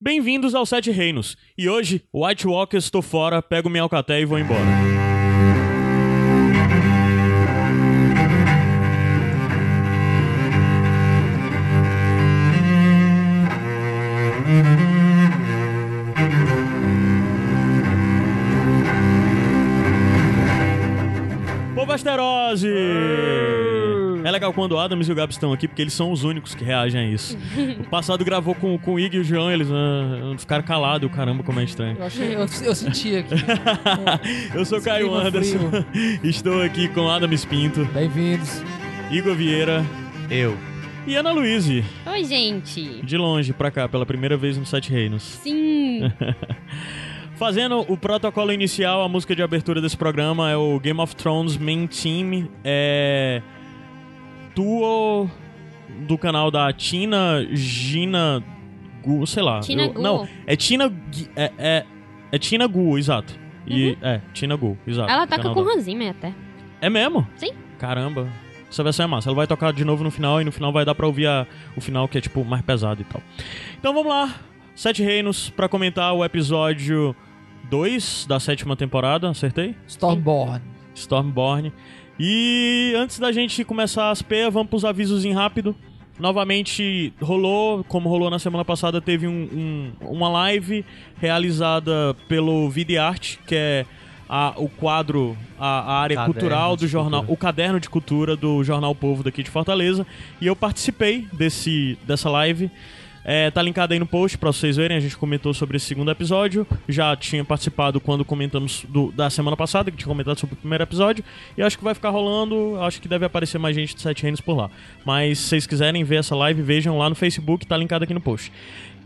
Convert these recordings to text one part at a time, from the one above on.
Bem-vindos ao Sete Reinos. E hoje, White Walkers estou fora, pego minha alcaté e vou embora. Povo Asterose! Legal quando o Adams e o Gabs estão aqui, porque eles são os únicos que reagem a isso. O passado gravou com, com o Ig e o João, eles ah, ficaram calados, caramba, como é estranho. Eu, achei, eu, eu senti aqui. Eu sou Caio Anderson, estou aqui com Adams Pinto, Bem-vindos. Igor Vieira Eu. e Ana Luiz, Oi, gente. de longe pra cá, pela primeira vez no Sete Reinos. Sim. Fazendo o protocolo inicial, a música de abertura desse programa é o Game of Thrones Main Team, é. Duo do canal da Tina Gina Gu, sei lá. Tina Eu- Gu. Não, é Tina. É, é, é Tina Gu, exato. E, É, Tina Gu, exato. Ela toca com Zimmer até. É mesmo? Sim. Caramba. Essa versão é massa. Ela vai tocar de novo no final e no final vai dar pra ouvir a- o final que é tipo mais pesado e tal. Então vamos lá. Sete Reinos pra comentar o episódio 2 da sétima temporada, acertei? Stormborn. Stormborn. E antes da gente começar as peias, vamos pros avisos em rápido. Novamente rolou, como rolou na semana passada, teve um- um- uma live realizada pelo Videarte, que é a- o quadro, a, a área Caderno cultural do jornal, cultura. o caderno de cultura do Jornal Povo daqui de Fortaleza. E eu participei desse, dessa live. É, tá linkado aí no post pra vocês verem. A gente comentou sobre esse segundo episódio. Já tinha participado quando comentamos do- da semana passada, que tinha comentado sobre o primeiro episódio. E acho que vai ficar rolando. Acho que deve aparecer mais gente de Sete Reinos por lá. Mas se vocês quiserem ver essa live, vejam lá no Facebook, tá linkado aqui no post.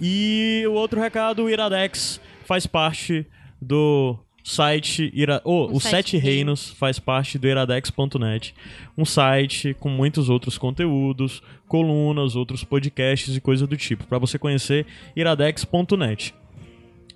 E o outro recado: o Iradex faz parte do site Ira... oh, o, O Sete Sete Reinos faz parte do iradex.net, um site com muitos outros conteúdos, colunas, outros podcasts e coisa do tipo, para você conhecer iradex.net.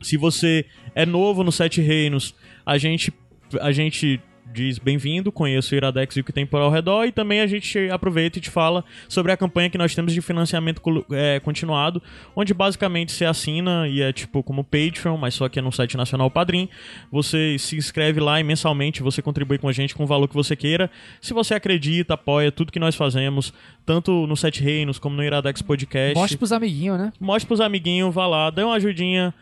Se você é novo no Sete Reinos, a gente a gente diz bem-vindo, conheça o Iradex e o que tem por ao redor, e também a gente aproveita e te fala sobre a campanha que nós temos de financiamento é, continuado, onde basicamente você assina e é tipo como Patreon, mas só que é no site nacional Padrim. Você se inscreve lá e mensalmente você contribui com a gente com o valor que você queira. Se você acredita, apoia tudo que nós fazemos, tanto no Sete Reinos como no Iradex Podcast. Mostre pros amiguinhos, né? Mostre pros amiguinhos, vá lá, dê uma ajudinha.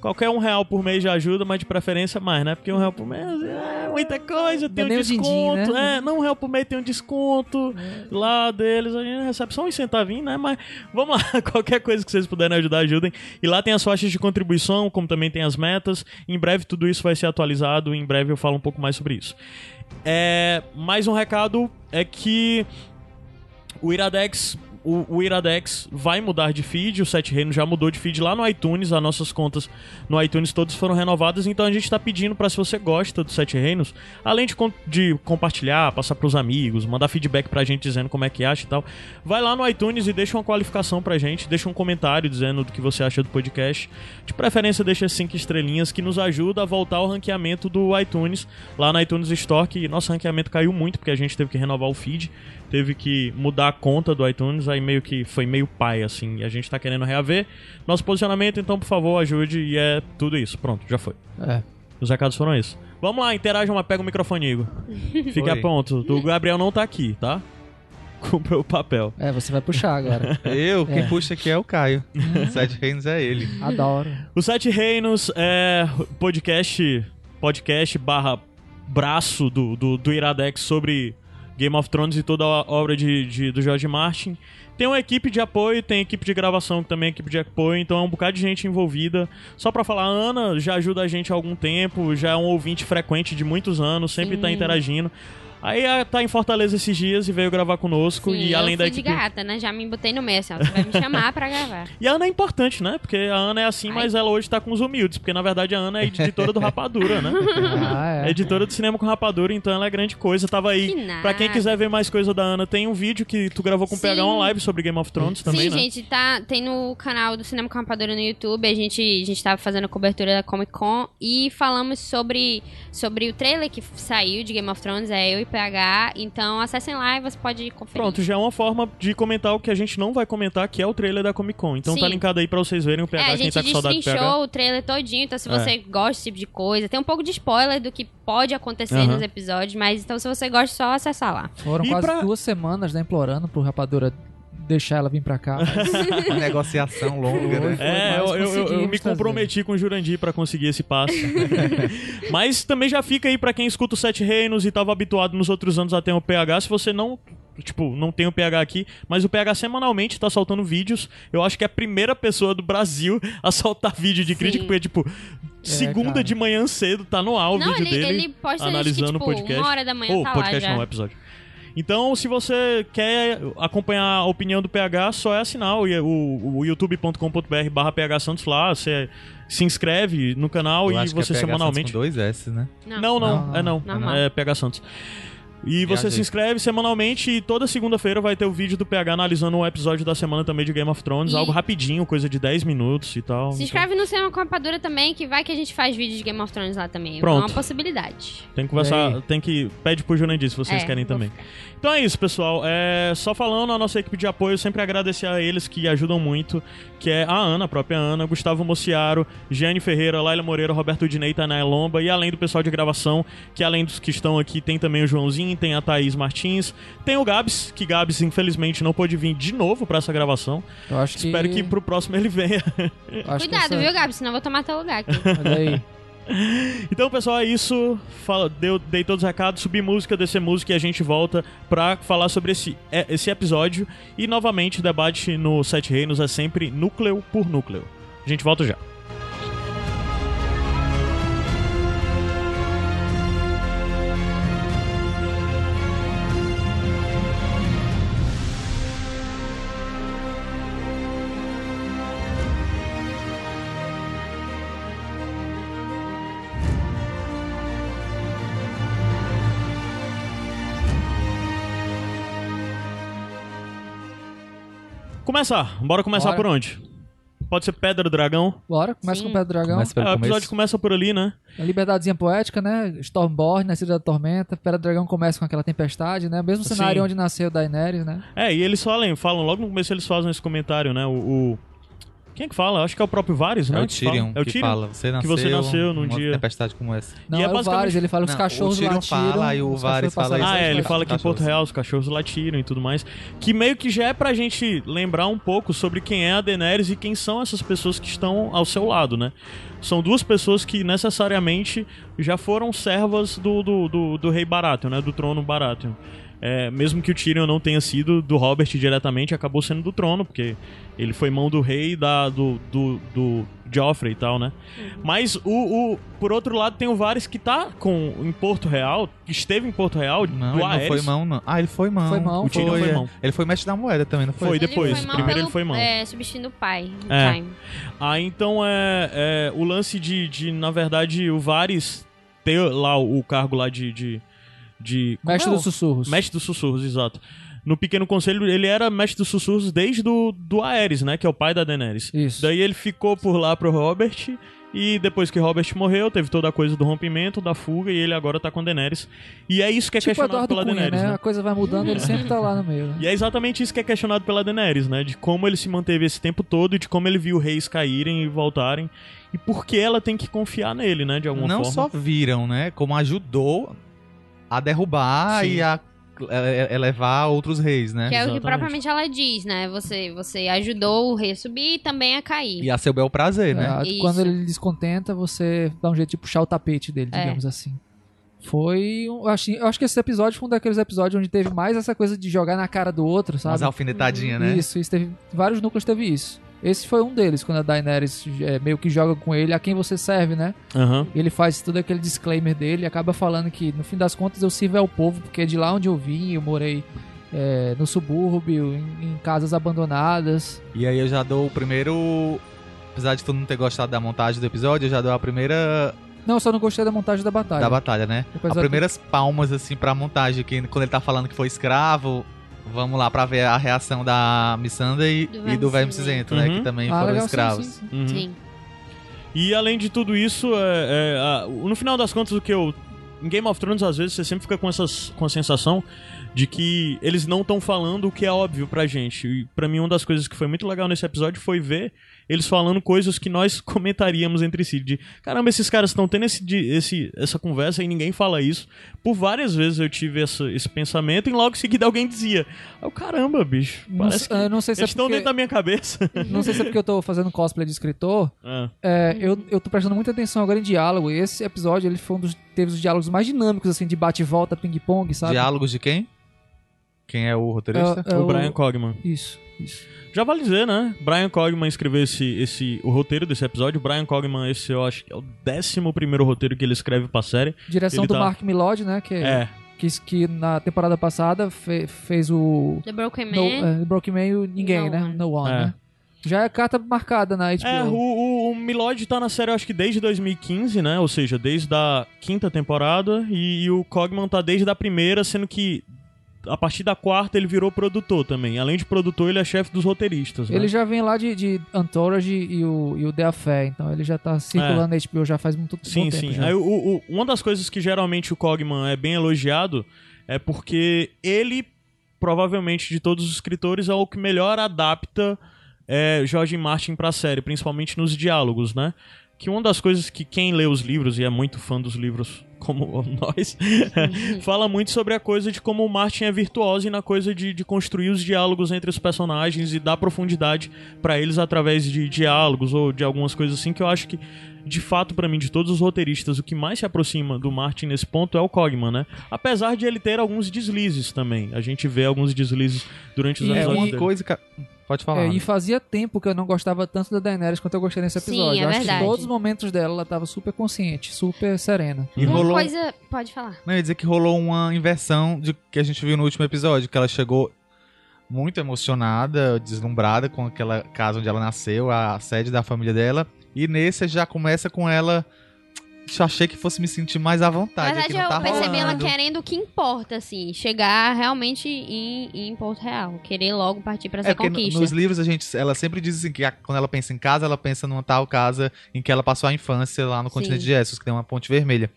Qualquer um real por mês já ajuda, mas de preferência mais, né? Porque um real por mês é muita coisa, tem um desconto. né? É, não um real por mês tem um desconto lá deles. A gente recebe só uns centavinhos, né? Mas vamos lá, qualquer coisa que vocês puderem ajudar, ajudem. E lá tem as faixas de contribuição, como também tem as metas. Em breve tudo isso vai ser atualizado, em breve eu falo um pouco mais sobre isso. É, mais um recado é que o Iradex, o, o Iradex vai mudar de feed, o Sete Reinos já mudou de feed lá no iTunes, as nossas contas no iTunes todas foram renovadas, então a gente está pedindo para se você gosta do Sete Reinos, além de, de compartilhar, passar pros amigos, mandar feedback pra gente dizendo como é que acha e tal, vai lá no iTunes e deixa uma qualificação pra gente, deixa um comentário dizendo do que você acha do podcast. De preferência deixa cinco estrelinhas que nos ajuda a voltar ao ranqueamento do iTunes, lá na iTunes Store, que nosso ranqueamento caiu muito porque a gente teve que renovar o feed, teve que mudar a conta do iTunes, aí meio que foi meio pai, assim, e a gente tá querendo reaver nosso posicionamento, então por favor ajude e é tudo isso. Pronto, já foi. É. Os recados foram esses. Vamos lá, interajam, mas pega o microfone, Igor. Fique a Oi. ponto. O Gabriel não tá aqui, tá? Comprou o papel. É, você vai puxar agora. Eu, quem É. puxa aqui é o Caio. Sete Reinos é ele. Adoro. O Sete Reinos é podcast podcast barra braço do, do, do Iradex sobre Game of Thrones e toda a obra de, de- do George Martin. Tem uma equipe de apoio, tem equipe de gravação que também é equipe de apoio, então é um bocado de gente envolvida. Só pra falar, a Ana já ajuda a gente há algum tempo, já é um ouvinte frequente de muitos anos, sempre Sim. tá interagindo. Aí ah, tá em Fortaleza esses dias e veio gravar conosco. Sim, e além eu da fui de equipe. gata, né? Já me botei no meio, assim, ó, Você vai me chamar pra gravar. E a Ana é importante, né? Porque a Ana é assim, Ai. mas ela hoje tá com os humildes. Porque na verdade a Ana é editora do Rapadura, né? Ah, é. Editora do cinema com rapadura, então ela é grande coisa. Tava aí. Que nada. Pra quem quiser ver mais coisa da Ana, tem um vídeo que tu gravou com o. PH uma live sobre Game of Thrones também, Sim, né? gente, tá, tem no canal do Cinema com Rapadura no YouTube. A gente, a gente tava fazendo a cobertura da Comic Con e falamos sobre, sobre o trailer que saiu de Game of Thrones, é eu e PH. Então acessem lá e você pode conferir. Pronto, já é uma forma de comentar o que a gente não vai comentar, que é o trailer da Comic Con. Então tá Sim. linkado aí pra vocês verem o PH, É, a quem gente tá com saudade do PH. o trailer todinho, então se É. você gosta desse tipo de coisa, tem um pouco de spoiler do que pode acontecer Aham. nos episódios, mas então se você gosta, só acessar lá. Foram E quase pra- duas semanas, né, implorando pro Rapadura deixar ela vir pra cá. mas Uma negociação longa, né? É, eu, eu- eu- me comprometi com o Jurandir pra conseguir esse passo. Mas também já fica aí pra quem escuta o Sete Reinos e tava habituado nos outros anos a ter o PH. Se você não, tipo, não tem o PH aqui, mas o PH semanalmente tá soltando vídeos. Eu acho que é a primeira pessoa do Brasil a soltar vídeo de crítica, Sim. porque, tipo, segunda cara. de manhã cedo tá no ar o não, vídeo ele, dele. ele posta analisando tipo, o podcast. uma hora da manhã Ou tá podcast lá já. não, episódio. Então, se você quer acompanhar a opinião do PH, só é assinar o, o, o youtube.com.br barra PH Santos lá, você se inscreve no canal Eu e acho que é você PH semanalmente... Santos Com dois S, né? Não, não, Não, é não, normal. é PH Santos. E você se inscreve semanalmente e toda segunda-feira vai ter o vídeo do PH analisando um episódio da semana também de Game of Thrones, E- algo rapidinho, coisa de 10 minutos e tal. Se Então, inscreve no Cinema com Rapadura também, que vai que a gente faz vídeo de Game of Thrones lá também. Pronto. É uma possibilidade. Tem que conversar, tem que. Pede pro Jurandir se vocês É, querem também. ficar. Então é isso, pessoal. É, só falando, a nossa equipe de apoio, sempre agradecer a eles que ajudam muito, que é a Ana, a própria Ana, Gustavo Mociaro, Giane Ferreira, Laila Moreira, Roberto Dinei, Tanaia Lomba, e além do pessoal de gravação, que além dos que estão aqui, tem também o Joãozinho, tem a Thaís Martins, tem o Gabs, que Gabs, infelizmente, não pôde vir de novo pra essa gravação. Eu acho que... Espero que pro próximo ele venha. Cuidado, essa- viu, Gabi? Senão eu vou tomar teu lugar aqui. Olha aí. Então, pessoal, é isso. Fala, deu, dei todos os recados, subi música, descer música e a gente volta pra falar sobre esse, é, esse episódio. E novamente, o debate no Sete Reinos é sempre núcleo por núcleo. A gente volta já. Começar. Bora começar Bora. por onde? Pode ser Pedra do Dragão. Bora, começa Sim. com o Pedro Dragão. Começa É, o episódio começo. começa por ali, né? A liberdadezinha poética, né? Stormborn, Nascida da Tormenta. Pedro Dragão começa com aquela tempestade, né? Mesmo cenário Sim. onde nasceu Daenerys, né? É, e eles falam, falam logo no começo eles fazem esse comentário, né? O. o- Quem é que fala? Acho que é o próprio Varys, né? É o que. Tyrion É o que Tyrion. fala. Você nasceu, você nasceu num dia- tempestade como essa. Não, E é é, o basicamente- Varys, ele fala os Não, cachorros o Tyrion latiram. fala e o os Varys cachorros fala isso. Ah, é, ele fala que em. Porto Real os cachorros latiram e tudo mais. Que meio que já é pra gente lembrar um pouco sobre quem é a Daenerys e quem são essas pessoas que estão ao seu lado, né? São duas pessoas que necessariamente já foram servas do, do, do, do rei Baratheon, né? Do trono Baratheon. É, mesmo que o Tyrion não tenha sido do Robert diretamente, acabou sendo do trono, porque ele foi mão do rei da, do, do, do Joffrey e tal, né? Mas o, o por outro lado tem o Varys que tá com, em Porto Real, que esteve em Porto Real, Não, do ele não foi mão, não. Ah, ele foi mão. Foi mão, O Tyrion foi é. mão. Ele foi mestre da moeda também, não foi? Foi depois. Ele foi Primeiro pelo, ele foi mão. É, substituindo o pai. no É. time. Ah, então é, é, o lance de, de, na verdade, o Varys ter lá o, o cargo lá de. de, de como Mestre é dos sussurros. Mestre dos sussurros, exato. No Pequeno Conselho, ele era mestre dos sussurros desde do, do Aerys, né? Que é o pai da Daenerys. Isso. Daí ele ficou por lá pro Robert. E depois que Robert morreu, teve toda a coisa do rompimento, da fuga, e ele agora tá com Daenerys. E é isso que é tipo questionado Eduardo pela Cunha, Daenerys, né? né? A coisa vai mudando, ele sempre tá lá no meio. né? E é exatamente isso que é questionado pela Daenerys, né? De como ele se manteve esse tempo todo e de como ele viu reis caírem e voltarem. E por que ela tem que confiar nele, né? De alguma não forma. só viram, né? Como ajudou a derrubar Sim. e a é, elevar outros reis, né? Que é o que Exatamente. propriamente ela diz, né? Você, você ajudou o rei a subir e também a cair. E a seu bel prazer, né? É, quando ele descontenta, você dá um jeito de puxar o tapete dele, É. digamos assim. Foi. um- Eu acho, eu acho que esse episódio foi um daqueles episódios onde teve mais essa coisa de jogar na cara do outro, Umas sabe? alfinetadinhas, né? Isso, isso teve. Vários núcleos teve isso. Esse foi um deles, quando a Daenerys é, meio que joga com ele a quem você serve, né? E ele faz todo aquele disclaimer dele e acaba falando que, no fim das contas, eu sirvo ao povo, porque é de lá onde eu vim, eu morei é, no subúrbio, em, em casas abandonadas. E aí eu já dou o primeiro. Apesar de tu não ter gostado da montagem do episódio, eu já dou a primeira Não, eu só não gostei da montagem da batalha. da batalha, né? As primeiras palmas, assim, pra montagem, que quando ele tá falando que foi escravo, Vamos lá pra ver a reação da Missandei Do e do Verme Cinzento. Cinzento, né? Uhum. Que também Ah, foram legal, escravos. sim, sim. Uhum. Sim. E além de tudo isso, é, é, a- no final das contas, o que eu. Em Game of Thrones, às vezes, você sempre fica com, essas, com a sensação de que eles não estão falando o que é óbvio pra gente. E pra mim, uma das coisas que foi muito legal nesse episódio foi ver eles falando coisas que nós comentaríamos entre si. De caramba, esses caras estão tendo esse, de- esse, essa conversa e ninguém fala isso. Por várias vezes eu tive essa- esse pensamento e logo em seguida alguém dizia: "Ah, Caramba, bicho, Não parece sei- que eu não sei se é eles estão porque- dentro da minha cabeça. Não sei se é porque eu tô fazendo cosplay de escritor. Ah. É, eu, eu tô prestando muita atenção agora em diálogo. E esse episódio ele foi um dos. Teve os diálogos mais dinâmicos, assim, de bate e volta, ping-pong, sabe? Diálogos de quem? Quem é o roteirista? É- é o Brian Cogman. Isso, isso. Já vale dizer, né? Brian Cogman escreveu esse, esse, o roteiro desse episódio. Brian Cogman, esse eu acho que é o décimo primeiro roteiro que ele escreve pra série. Direção Ele do tá- Mark Milod, né? Que, É. que, que na temporada passada fe- fez o. The Broken No, Man. é, Broken Man e o Ninguém, No né? One. No One, É. né? Já é carta marcada na HBO. É, o, o, o Milord tá na série, eu acho que desde 2015, né? Ou seja, desde a quinta temporada. E, e o Cogman tá desde a primeira, sendo que a partir da quarta ele virou produtor também. Além de produtor, ele é chefe dos roteiristas. né? Ele já vem lá de, de Anthology e o, e o The Affair, então ele já tá circulando na HBO já faz muito Sim, tempo. sim. o- uma das coisas que geralmente o Cogman é bem elogiado é porque ele, provavelmente de todos os escritores, é o que melhor adapta é, George Martin pra série, principalmente nos diálogos, né? Que uma das coisas que quem lê os livros e é muito fã dos livros, como nós, fala muito sobre a coisa de como o Martin é virtuoso e na coisa de, de construir os diálogos entre os personagens e dar profundidade pra eles através de diálogos ou de algumas coisas assim que eu acho que de fato, pra mim, de todos os roteiristas, o que mais se aproxima do Martin nesse ponto é o Cogman, né? Apesar de ele ter alguns deslizes também. A gente vê alguns deslizes durante os E- É episódios uma dele. coisa que. Pode falar. É, e fazia tempo que eu não gostava tanto da Daenerys quanto eu gostei nesse Sim, episódio. é eu acho verdade. que todos os momentos dela ela tava super consciente, super serena. E Uma rolou. coisa. Pode falar. Não, eu ia dizer que rolou uma inversão de que a gente viu no último episódio, que ela chegou muito emocionada, deslumbrada com aquela casa onde ela nasceu, a sede da família dela. E nesse já começa com ela. Eu achei que fosse me sentir mais à Na vontade. verdade, aqui não eu tá percebi ela rolando. querendo o que importa, assim. Chegar realmente em, em Porto Real. Querer logo partir pra essa É porque no- conquista. nos livros a gente, ela sempre diz assim que a- quando ela pensa em casa, ela pensa numa tal casa em que ela passou a infância lá no continente Sim. de Essos, que tem uma ponte vermelha.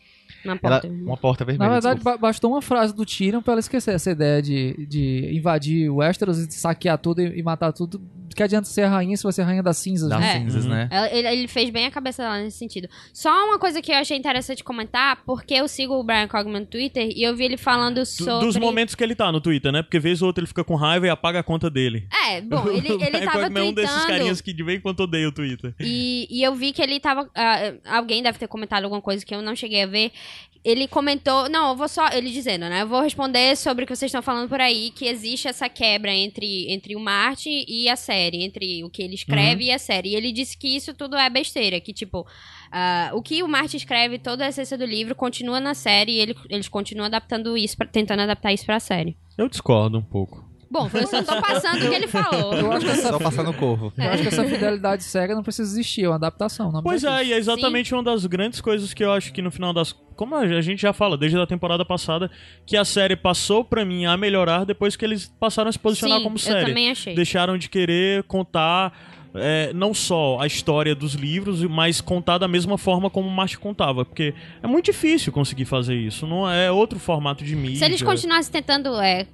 Na Ela, porta. uma porta vermelha. Na verdade, desculpa. ba- bastou uma frase do Tyrion pra ela esquecer essa ideia de, de invadir o Westeros e saquear tudo e, e matar tudo. Que adianta ser a rainha se você é a rainha das cinzas, das né? É. cinzas, Uhum. né? Ele, ele fez bem a cabeça dela nesse sentido. Só uma coisa que eu achei interessante comentar, porque eu sigo o Brian Cogman no Twitter e eu vi ele falando Do- sobre. Dos momentos que ele tá no Twitter, né? Porque vez ou outra ele fica com raiva e apaga a conta dele. É, bom, ele, O ele Brian tava Cogman é um desses tweetando. carinhas que de vez em quando odeia o Twitter. E, e eu vi que ele tava. ah, alguém deve ter comentado alguma coisa que eu não cheguei a ver. Ele comentou. Não, eu vou só. Ele dizendo, né? Eu vou responder sobre o que vocês estão falando por aí, que existe essa quebra entre, entre o Martin e a série, entre o que ele escreve e a série. E ele disse que isso tudo é besteira, que, tipo. ah, o que o Martin escreve, toda a essência do livro, continua na série e ele, eles continuam adaptando isso, pra- tentando adaptar isso pra série. Eu discordo um pouco. Bom, eu só tô passando o que ele falou. Eu acho que essa, Só passando o corvo. eu acho que essa fidelidade cega não precisa existir, é uma adaptação. o nome Pois é, e é exatamente uma das grandes coisas que eu acho que no final das. Como a gente já fala desde a temporada passada, que a série passou pra mim a melhorar depois que eles passaram a se posicionar Sim, como eu série. também achei. Deixaram de querer contar é, não só a história dos livros, mas contar da mesma forma como o Martin contava. Porque é muito difícil conseguir fazer isso. Não é outro formato de mídia. Se eles continuassem tentando é,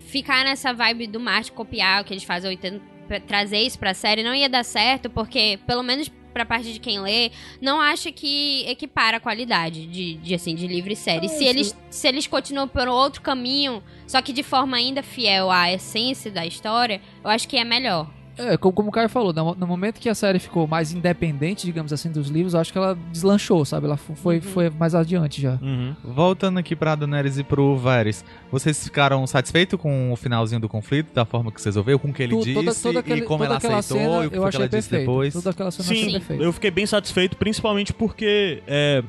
ficar nessa vibe do Marte, copiar o que eles fazem, ou tentando trazer isso pra série, não ia dar certo, porque, pelo menos pra parte de quem lê, não acha que equipara a qualidade de, de, assim, de livro e série. se, eles, se eles continuam por outro caminho, só que de forma ainda fiel à essência da história, eu acho que é melhor. É, como, como o Caio falou, no, no momento que a série ficou mais independente, digamos assim, dos livros, eu acho que ela deslanchou, sabe? Ela fo- foi, Uhum. foi mais adiante já. Uhum. Voltando aqui pra Daenerys e pro Varys, vocês ficaram satisfeitos com o finalzinho do conflito, da forma que se resolveu, com o que ele Tu- disse toda, toda aquele, e como ela aceitou cena e o que eu foi que achei ela disse perfeito. depois? Toda aquela cena eu achei Sim, perfeita. eu fiquei bem satisfeito, principalmente porque é,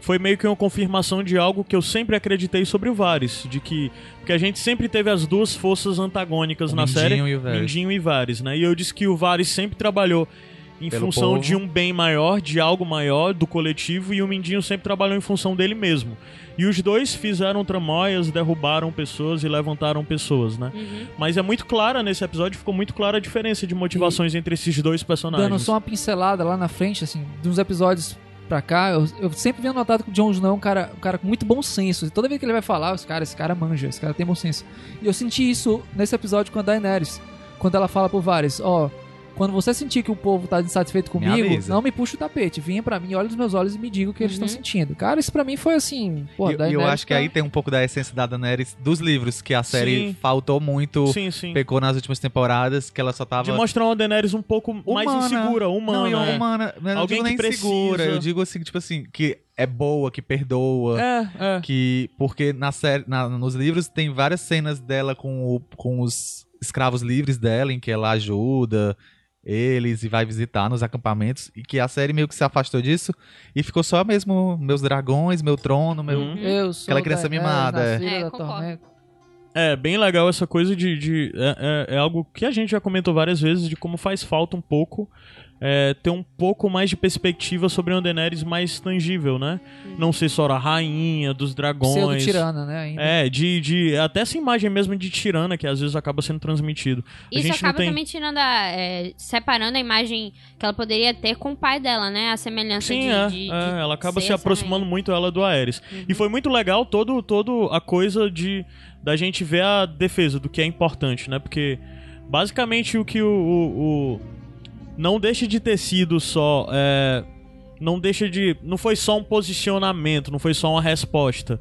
foi meio que uma confirmação de algo que eu sempre acreditei sobre o Varys, de que porque a gente sempre teve as duas forças antagônicas O na Mindinho série, e o Varys. Mindinho e Varys, né? E eu disse que o Varys sempre trabalhou em Pelo função povo. de um bem maior, de algo maior, do coletivo, e o Mindinho sempre trabalhou em função dele mesmo. E os dois fizeram tramóias, derrubaram pessoas e levantaram pessoas, né? Uhum. Mas é muito clara nesse episódio, ficou muito clara a diferença de motivações entre esses dois personagens. Dando só uma pincelada lá na frente, assim, de uns episódios pra cá, eu, eu sempre venho notado que o Jon Snow é um cara, um cara com muito bom senso. E toda vez que ele vai falar, os cara, esse cara manja, esse cara tem bom senso. E eu senti isso nesse episódio com a Daenerys. Quando ela fala pro Varys, ó, quando você sentir que o povo tá insatisfeito Me comigo, avisa. não me puxa o tapete. Venha pra mim, olha nos meus olhos e me diga o que eles estão Uhum. sentindo. Cara, isso pra mim foi assim, pô, E- eu acho que aí tem um pouco da essência da Daenerys dos livros, que a série Sim. faltou muito, Sim, sim. pecou nas últimas temporadas, que ela só tava... De mostrar uma Daenerys um pouco mais Humana. insegura, humana. Não, é. humana. Eu não Alguém digo nem que insegura, eu digo assim, tipo assim, que é boa, que perdoa. É, é. Que, porque na série, na- nos livros tem várias cenas dela com, o- com os escravos livres dela, em que ela ajuda eles e vai visitar nos acampamentos, e que a série meio que se afastou disso e ficou só mesmo meus dragões, meu trono, meu. Uhum. Eu sou Aquela criança Daenerys, mimada, é. É, concordo. É, bem legal essa coisa de. de- é, é- é algo que a gente já comentou várias vezes de como faz falta um pouco é, ter um pouco mais de perspectiva sobre uma Daenerys mais tangível, né? Não ser só a rainha dos dragões. Pseudo-tirana, né? Ainda. É, de, de. Até essa imagem mesmo de tirana que às vezes acaba sendo transmitido. Isso acaba tem. também tirando a, é, separando a imagem que ela poderia ter com o pai dela, né? A semelhança Sim, de, é, de- é, de ela acaba se aproximando muito ela do Aerys. Uhum. E foi muito legal todo, todo a coisa de da gente ver a defesa do que é importante, né? Porque basicamente o que o, o- o- não deixa de ter sido só é, não deixa de não foi só um posicionamento, não foi só uma resposta.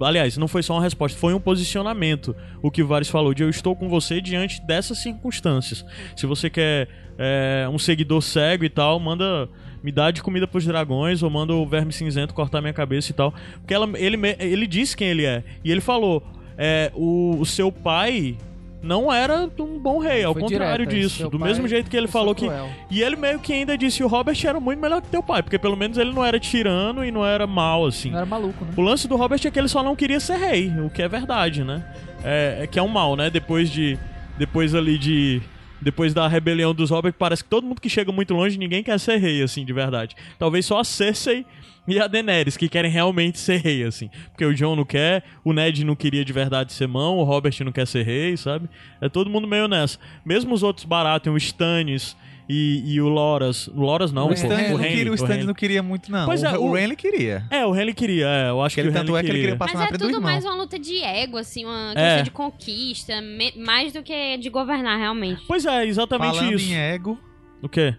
Aliás, não foi só uma resposta, foi um posicionamento. O que o Vares falou de eu estou com você diante dessas circunstâncias. Se você quer é, um seguidor cego e tal, manda me dá de comida pros dragões ou manda o verme cinzento cortar minha cabeça e tal. Porque ela, ele, ele disse quem ele é. E ele falou: é, o, o seu pai não era um bom rei, ao Foi contrário direto, disso. Do mesmo jeito que ele falou que. cruel. E ele meio que ainda disse: o Robert era muito melhor que teu pai, porque pelo menos ele não era tirano e não era mal, assim. Não era maluco, né? O lance do Robert é que ele só não queria ser rei, o que é verdade, né? É, é que é um mal, né? Depois de. Depois ali de. Depois da rebelião dos Robert, parece que todo mundo que chega muito longe, ninguém quer ser rei, assim, de verdade. Talvez só a Cersei e a Daenerys, que querem realmente ser rei, assim. Porque o John não quer, o Ned não queria de verdade ser mão, o Robert não quer ser rei, sabe? É todo mundo meio nessa. Mesmo os outros Baratheon, o Stannis e, e o Loras. O Loras não, O pô, não, Henry, queria, o Stannis Henry. não queria muito, não. Pois o, é, o o- Renly queria. É, o Henry queria, é, eu acho Que que, ele, o tanto Henry é que ele queria passar Mas na é frente tudo irmão. mais uma luta de ego, assim, uma É. questão de conquista, me- mais do que de governar, realmente. Pois é, exatamente Falando isso. em ego, O quê?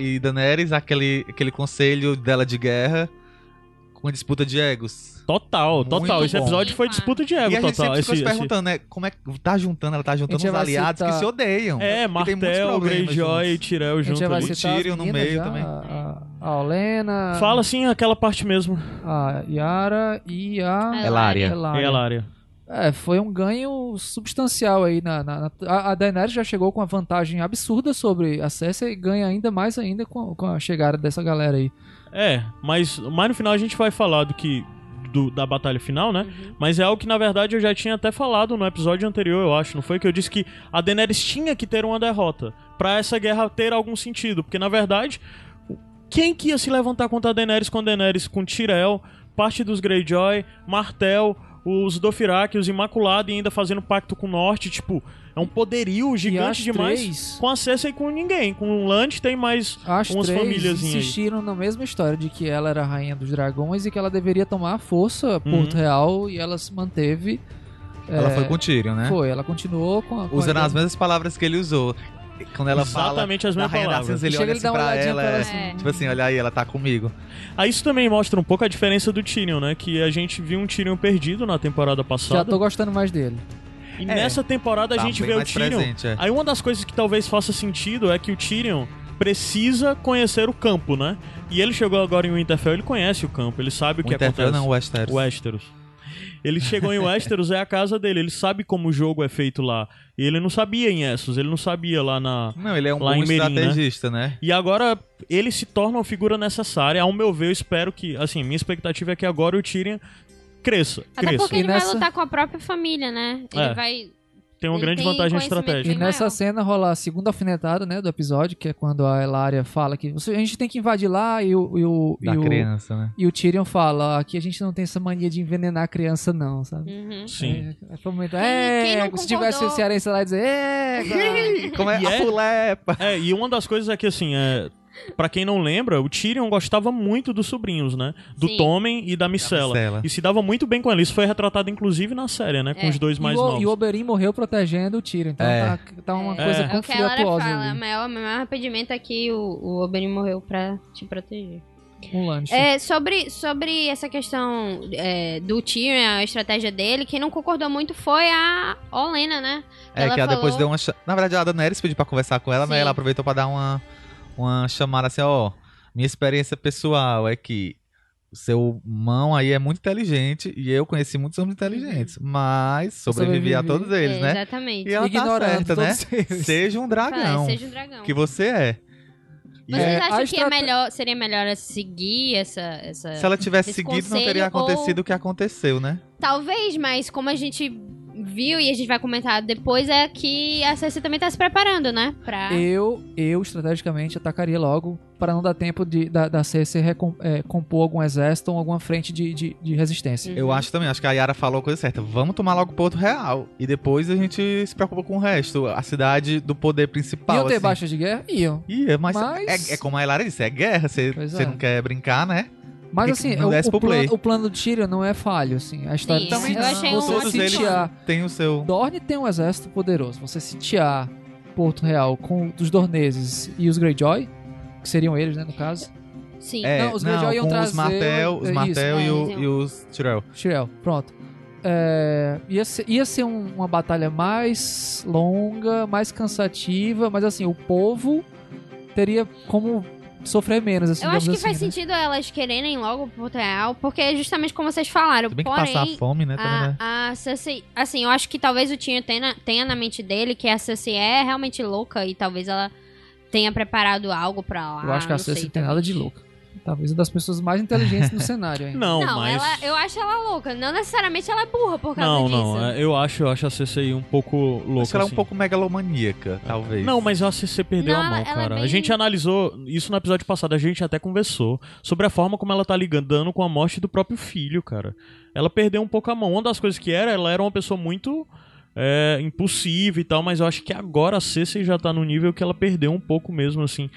e Daenerys, aquele, aquele conselho dela de guerra com a disputa de egos. Total, Muito total. Esse bom. episódio foi disputa de ego e a gente total. sempre ficou se esse- perguntando, né? Como é que tá juntando, ela tá juntando gente vai aliados citar- que se odeiam. É, Que tem muitos Martel, problemas Greyjoy e juntos. Gente junto ali. citar as Tyrion no meninas meio já, também. A, a Olena, Fala assim aquela parte mesmo. a Yara e a. É, Lária. É, foi um ganho substancial aí. Na, na- na- a, a Daenerys já chegou com uma vantagem absurda sobre a Cersei e ganha ainda mais ainda com, com a chegada dessa galera aí. É, mas, mas no final a gente vai falar do que. do- da batalha final, né? Uhum. Mas é algo que na verdade eu já tinha até falado no episódio anterior, eu acho. Não foi que eu disse que a Daenerys tinha que ter uma derrota pra essa guerra ter algum sentido, porque na verdade quem que ia se levantar contra a Daenerys com a Daenerys com Tyrell, parte dos Greyjoy, Martel, os Dothraki, os Imaculados e ainda fazendo pacto com o Norte, tipo, é um poderio gigante as demais. três, Com a Cersei e com ninguém. Com o Lannister tem mais as umas três famíliazinhas aí. insistiram na mesma história de que ela era a rainha dos dragões e que ela deveria tomar a força Porto Uhum. Real e ela se manteve. Ela é, foi com o Tyrion, né? Foi, ela continuou com a. com a Usando ideia- as mesmas palavras que ele usou. Quando ela Exatamente as fala da mesmas palavras. Cinzas, ele Chega, olha ele assim pra ela. pra ela é, assim. É. Tipo assim, olha aí, ela tá comigo. Aí isso também mostra um pouco a diferença do Tyrion, né? Que a gente viu um Tyrion perdido na temporada Já passada. tô gostando mais dele. E É. nessa temporada a Tá gente vê o Tyrion. presente, é. Aí uma das coisas que talvez faça sentido é que o Tyrion precisa conhecer o campo, né? E ele chegou agora em Winterfell, ele conhece o campo, ele sabe o que Winterfell acontece. não, Westeros. Westeros. Ele chegou em Westeros, é a casa dele, ele sabe como o jogo é feito lá. E ele não sabia em Essos, ele não sabia lá na... Não, ele é um Lá bom Meereen, né? estrategista, né? E agora ele se torna uma figura necessária. Ao meu ver, eu espero que, assim, minha expectativa é que agora o Tyrion cresça, Até cresça. porque E ele nessa- vai lutar com a própria família, né? Ele É. vai tem uma Ele grande tem vantagem estratégica. E nessa maior. cena rola a segunda alfinetada, né, do episódio, que é quando a Elaria fala que você- a gente tem que invadir lá e o, e o, Da e o, criança, né? e o Tyrion fala, "Ó, aqui a gente não tem essa mania de envenenar a criança não, sabe? Uhum. Sim. É, foi um momento, Quem- é, se tivesse o cearense lá e dizer, é, cara." Como é? E a é? fulepa! É, e uma das coisas é que, assim, é... Pra quem não lembra, o Tyrion gostava muito dos sobrinhos, né? Do Sim. Tommen e da Micela. Micela. E se dava muito bem com ela. Isso foi retratado, inclusive, na série, né? Com É. os dois mais e, o, novos. e o Oberyn morreu protegendo o Tyrion, então É. tá, tá uma É. coisa É. É o que a Lara conflituosa fala, o maior, maior arrependimento é que o, o Oberyn morreu pra te proteger. Um lanche. É, sobre, sobre essa questão é, do Tyrion, a estratégia dele, quem não concordou muito foi a Olena, né? É, Ela que ela depois falou- deu uma. Na verdade, a Daenerys pediu pra conversar com ela, né? Sim. Ela aproveitou pra dar uma, uma chamada assim, ó. Minha experiência pessoal é que o seu mão aí é muito inteligente e eu conheci muitos homens inteligentes, mas sobrevivi a Sobrevivi. todos eles, É, né? Exatamente. E ela Ignorando tá certa, né? eles. Seja um Fala, dragão, seja um dragão. que você é. E Vocês É, acham a que é melhor, seria melhor seguir essa, essa... se ela tivesse esse seguido, não teria conselho ou- acontecido o que aconteceu, né? Talvez, mas como a gente viu e a gente vai comentar depois, é que a Cersei também tá se preparando, né? Pra... Eu, eu estrategicamente atacaria logo para não dar tempo de, da, da Cersei recom- é, compor algum exército ou alguma frente de, de, de resistência. Uhum. Eu acho também, acho que a Yara falou a coisa certa. Vamos tomar logo Porto Real. E depois a gente se preocupa com o resto. A cidade do poder principal. Iam ter assim. baixas de guerra? Iam. Ia, mas, Mas- É, é como a Elara disse, é guerra. Você é. não quer brincar, né? Mas assim, não o, o, play. o plano do Tyrion não é falho, assim. A história Sim, de Também eu não. um você Todos eles sitiar. têm o seu... Dorne tem um exército poderoso. Você sitiar Porto Real com os Dorneses e os Greyjoy, que seriam eles, né, no caso. Sim. É, Não, os não, Greyjoy iam com os trazer- Martel, os é Martel isso. e, o- É, e os Tyrell. Shirel, pronto. É, ia ser, ia ser um- uma batalha mais longa, mais cansativa, mas assim, o povo teria como sofrer menos, assim, Eu acho que digamos faz assim, né? sentido elas quererem logo pro Real, porque justamente como vocês falaram, Se bem que porém... passar fome, né? Também, né? A, a Cersei, assim, eu acho que talvez o Tyrion tenha, tenha na mente dele que a Cersei é realmente louca e talvez ela tenha preparado algo pra lá. Eu acho que a Cersei tem nada de louca. Talvez uma das pessoas mais inteligentes no cenário ainda. Não, Não, mas... ela, eu acho ela louca. Não necessariamente ela é burra por causa Não, disso. não. é, Eu acho, eu acho a CCI um pouco louca. Acho que ela é um assim. pouco megalomaníaca, talvez. Não, mas a CC perdeu Não, a mão, é cara. A bem- gente analisou isso no episódio passado, a gente até conversou sobre a forma como ela tá ligando com a morte do próprio filho, cara. Ela perdeu um pouco a mão. Uma das coisas que era, ela era uma pessoa muito é, impulsiva e tal, mas eu acho que agora a Cersei já tá no nível que ela perdeu um pouco mesmo, assim.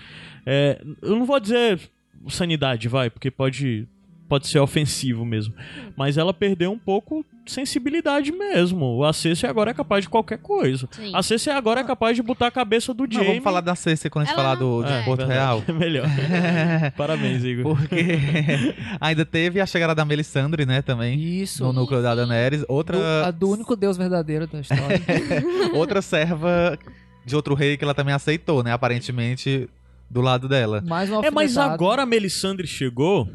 É, eu não vou dizer sanidade, vai, porque pode pode ser ofensivo mesmo. Mas ela perdeu um pouco sensibilidade mesmo. A Cersei agora é capaz de qualquer coisa. Sim. A Cersei agora é capaz de botar a cabeça do Não, Jaime. vamos falar da Cersei quando a gente Ela falar do, de É, Porto verdade. Real. Melhor. Parabéns, Igor. Porque ainda teve a chegada da Melisandre, né, também. Isso. No núcleo da Daenerys. Do, Outra, a do único deus verdadeiro da história. outra serva de outro rei que ela também aceitou, né? Aparentemente, do lado dela. Mais uma É, mas agora a Melisandre chegou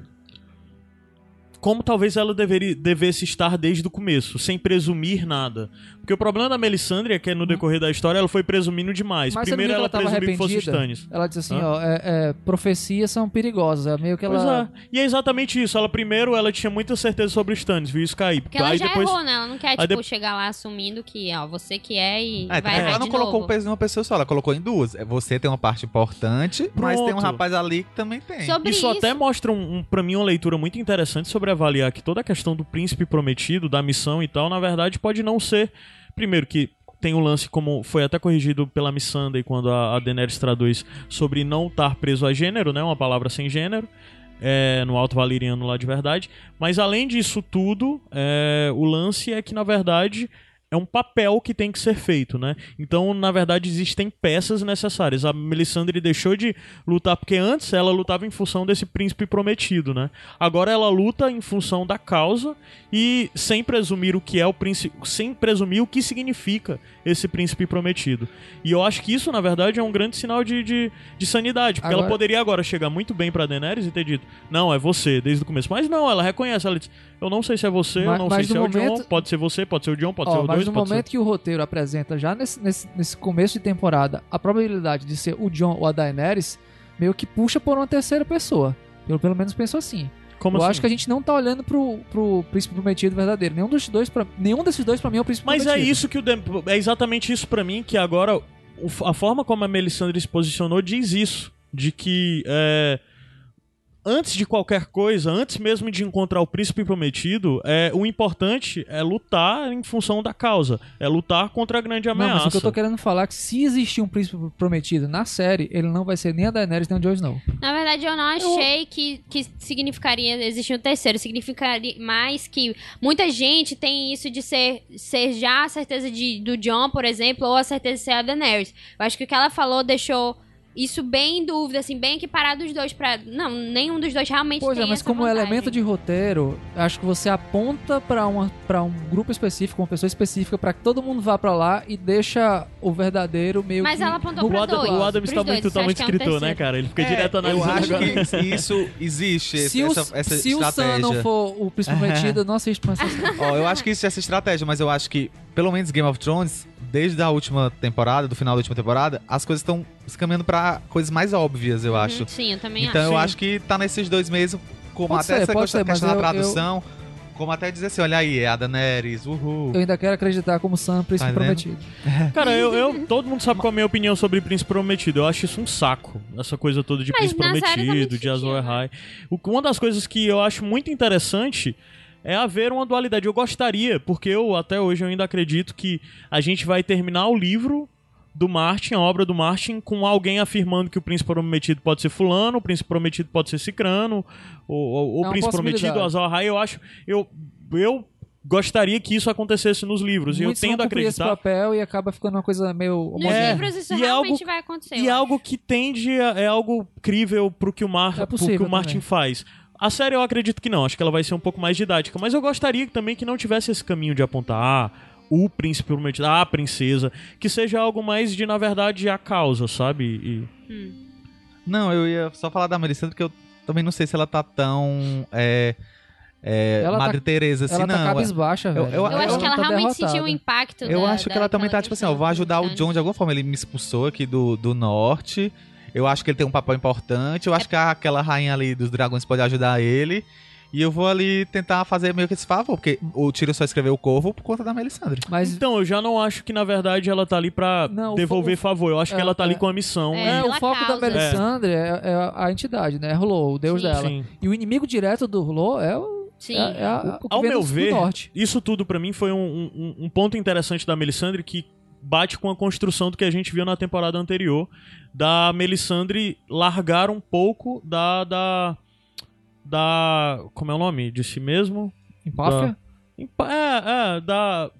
como talvez ela deveria, devesse estar desde o começo, sem presumir nada. Porque o problema da Melisandre é que no decorrer da história ela foi presumindo demais. Mas Primeiro ela ela tava presumiu que fosse? Stannis. Ela disse assim, Hã? ó, é, é, profecias são perigosas. É meio que Pois ela... é. E é exatamente isso. Ela primeiro ela tinha muita certeza sobre os Stannis, viu isso cair. Porque ela Aí já depois errou, né? Ela não quer, Aí tipo, de- chegar lá assumindo que, ó, você que é e É, vai ela não colocou novo. o peso em uma pessoa só, ela colocou em duas. É, Você tem uma parte importante, mas tem um Pronto. rapaz ali que também tem. Sobre Isso, até mostra, um, um, pra mim, uma leitura muito interessante sobre avaliar que toda a questão do príncipe prometido, da missão e tal, na verdade, pode não ser. Primeiro, que tem um lance, como foi até corrigido pela Missandei quando a, a Daenerys traduz, sobre não estar preso a gênero, né? Uma palavra sem gênero. é, no Alto Valeriano lá de verdade. Mas além disso tudo, é, o lance é que, na verdade, é um papel que tem que ser feito, né? Então, na verdade, existem peças necessárias. A Melisandre deixou de lutar porque antes ela lutava em função desse príncipe prometido, né? Agora ela luta em função da causa e sem presumir o que é o príncipe, sem presumir o que significa esse príncipe prometido. E eu acho que isso, na verdade, é um grande sinal de, de, de sanidade, porque ela Agora- poderia agora chegar muito bem pra Daenerys e ter dito: "Não, é você", desde o começo. Mas não, ela reconhece, ela diz: "Eu não sei se é você, eu Mas- não sei se é o John, pode ser você, pode ser o John, pode Ó, ser o mas no pode ser momento que o roteiro apresenta já nesse, nesse, nesse começo de temporada a probabilidade de ser o John ou a Daenerys, meio que puxa por uma terceira pessoa. Eu pelo menos penso assim. Como eu assim? acho que a gente não tá olhando pro, pro príncipe prometido verdadeiro. Nenhum dos dois, pra, nenhum desses dois pra mim é o príncipe Mas é prometido. isso que o é exatamente isso pra mim que agora a forma como a Melisandre se posicionou diz isso, de que é, antes de qualquer coisa, antes mesmo de encontrar o príncipe prometido, é o importante é lutar em função da causa, é lutar contra a grande Não, mas ameaça. o que eu tô querendo falar é que se existir um príncipe prometido na série, ele não vai ser nem a Daenerys nem o Jon Snow. Na verdade, eu não achei que, que significaria existir um terceiro. Significaria mais que muita gente tem isso de ser, ser já a certeza de, do John, por exemplo, ou a certeza de ser a Daenerys. Eu acho que o que ela falou deixou isso bem em dúvida, assim, bem equiparado os dois pra... Não, nenhum dos dois realmente Pois tem é, mas como vantagem. elemento de roteiro, acho que você aponta pra uma para um grupo específico, uma pessoa específica, pra que todo mundo vá pra lá e deixa o verdadeiro meio Mas que ela apontou O pra Adam, dois. o Adam está muito, tá muito que é um escritor, né, terceiro? cara? Ele fica É, direto eu analisando acho agora. que isso existe, se essa, o, essa se o Sam estratégia. não for o príncipe prometido, eu não assisto mais essa. Ó, eu acho que isso é essa estratégia, mas eu acho que, pelo menos Game of Thrones, desde a última temporada, do final da última temporada, as coisas estão se caminhando pra coisas mais óbvias, eu acho. Uhum, Sim, eu também Então acho. eu Sim. acho que tá nesses dois mesmo, como Pode até ser, essa pode questão, ser, questão da eu- tradução, como até dizer assim, olha aí, é a Daenerys, uhul. Eu ainda quero acreditar como Sam, príncipe Tá prometido. Cara, eu, eu- todo mundo sabe qual é a minha opinião sobre Príncipe Prometido. Eu acho isso um saco. Essa coisa toda de Mas Príncipe Prometido, de Azor né? Ahai. Uma das coisas que eu acho muito interessante é haver uma dualidade. Eu gostaria, porque eu até hoje eu ainda acredito que a gente vai terminar o livro do Martin, a obra do Martin, com alguém afirmando que o príncipe prometido pode ser fulano, o príncipe prometido pode ser cicrano, ou, ou- ou É o príncipe prometido. Azor Ahai. Eu acho... Eu, eu gostaria que isso acontecesse nos livros. e eu Muitos tendo a cumprir esse acreditar... papel e acaba ficando uma coisa meio Nos. É, livros isso e é realmente algo- vai acontecer. E algo que tende a, é algo crível pro que o, Mar, É pro que o Martin também. faz. A série eu acredito que não, acho que ela vai ser um pouco mais didática, mas eu gostaria também que não tivesse esse caminho de apontar ah, o príncipe prometido, ah, a princesa, que seja algo mais de, na verdade, a causa, sabe? E- Não, eu ia só falar da Melisandre, porque eu também não sei se ela tá tão. É, é, Ela tá- Madre Teresa assim, Ela tá não. cabisbaixa, velho. eu Eu acho que ela tá realmente derrotada. sentiu o impacto Eu da- acho que ela também tá, tipo assim, ó, vou ajudar o. John de alguma forma. Ele me expulsou aqui do, do norte. Eu acho que ele tem um papel importante. Eu acho que a- aquela rainha ali dos dragões pode ajudar ele. E eu vou ali tentar fazer meio que esse favor, porque o Tiro só escreveu o Corvo por conta da Melisandre. Mas Então, eu já não acho que, na verdade, ela tá ali pra Não, devolver fo- favor. Eu acho que é, ela tá ali é. com a missão. É, e- é, o foco causa. da Melisandre é, é a entidade, né? Rolou, o deus Sim. dela. Sim. E o inimigo direto do Rolou é o. Sim. É, é a- o que Ao meu ver, norte. isso tudo pra mim foi um, um- um ponto interessante da Melisandre que bate com a construção do que a gente viu na temporada anterior da Melisandre largar um pouco da da da como é o nome? De si mesmo? Empáfia, Empa- é é da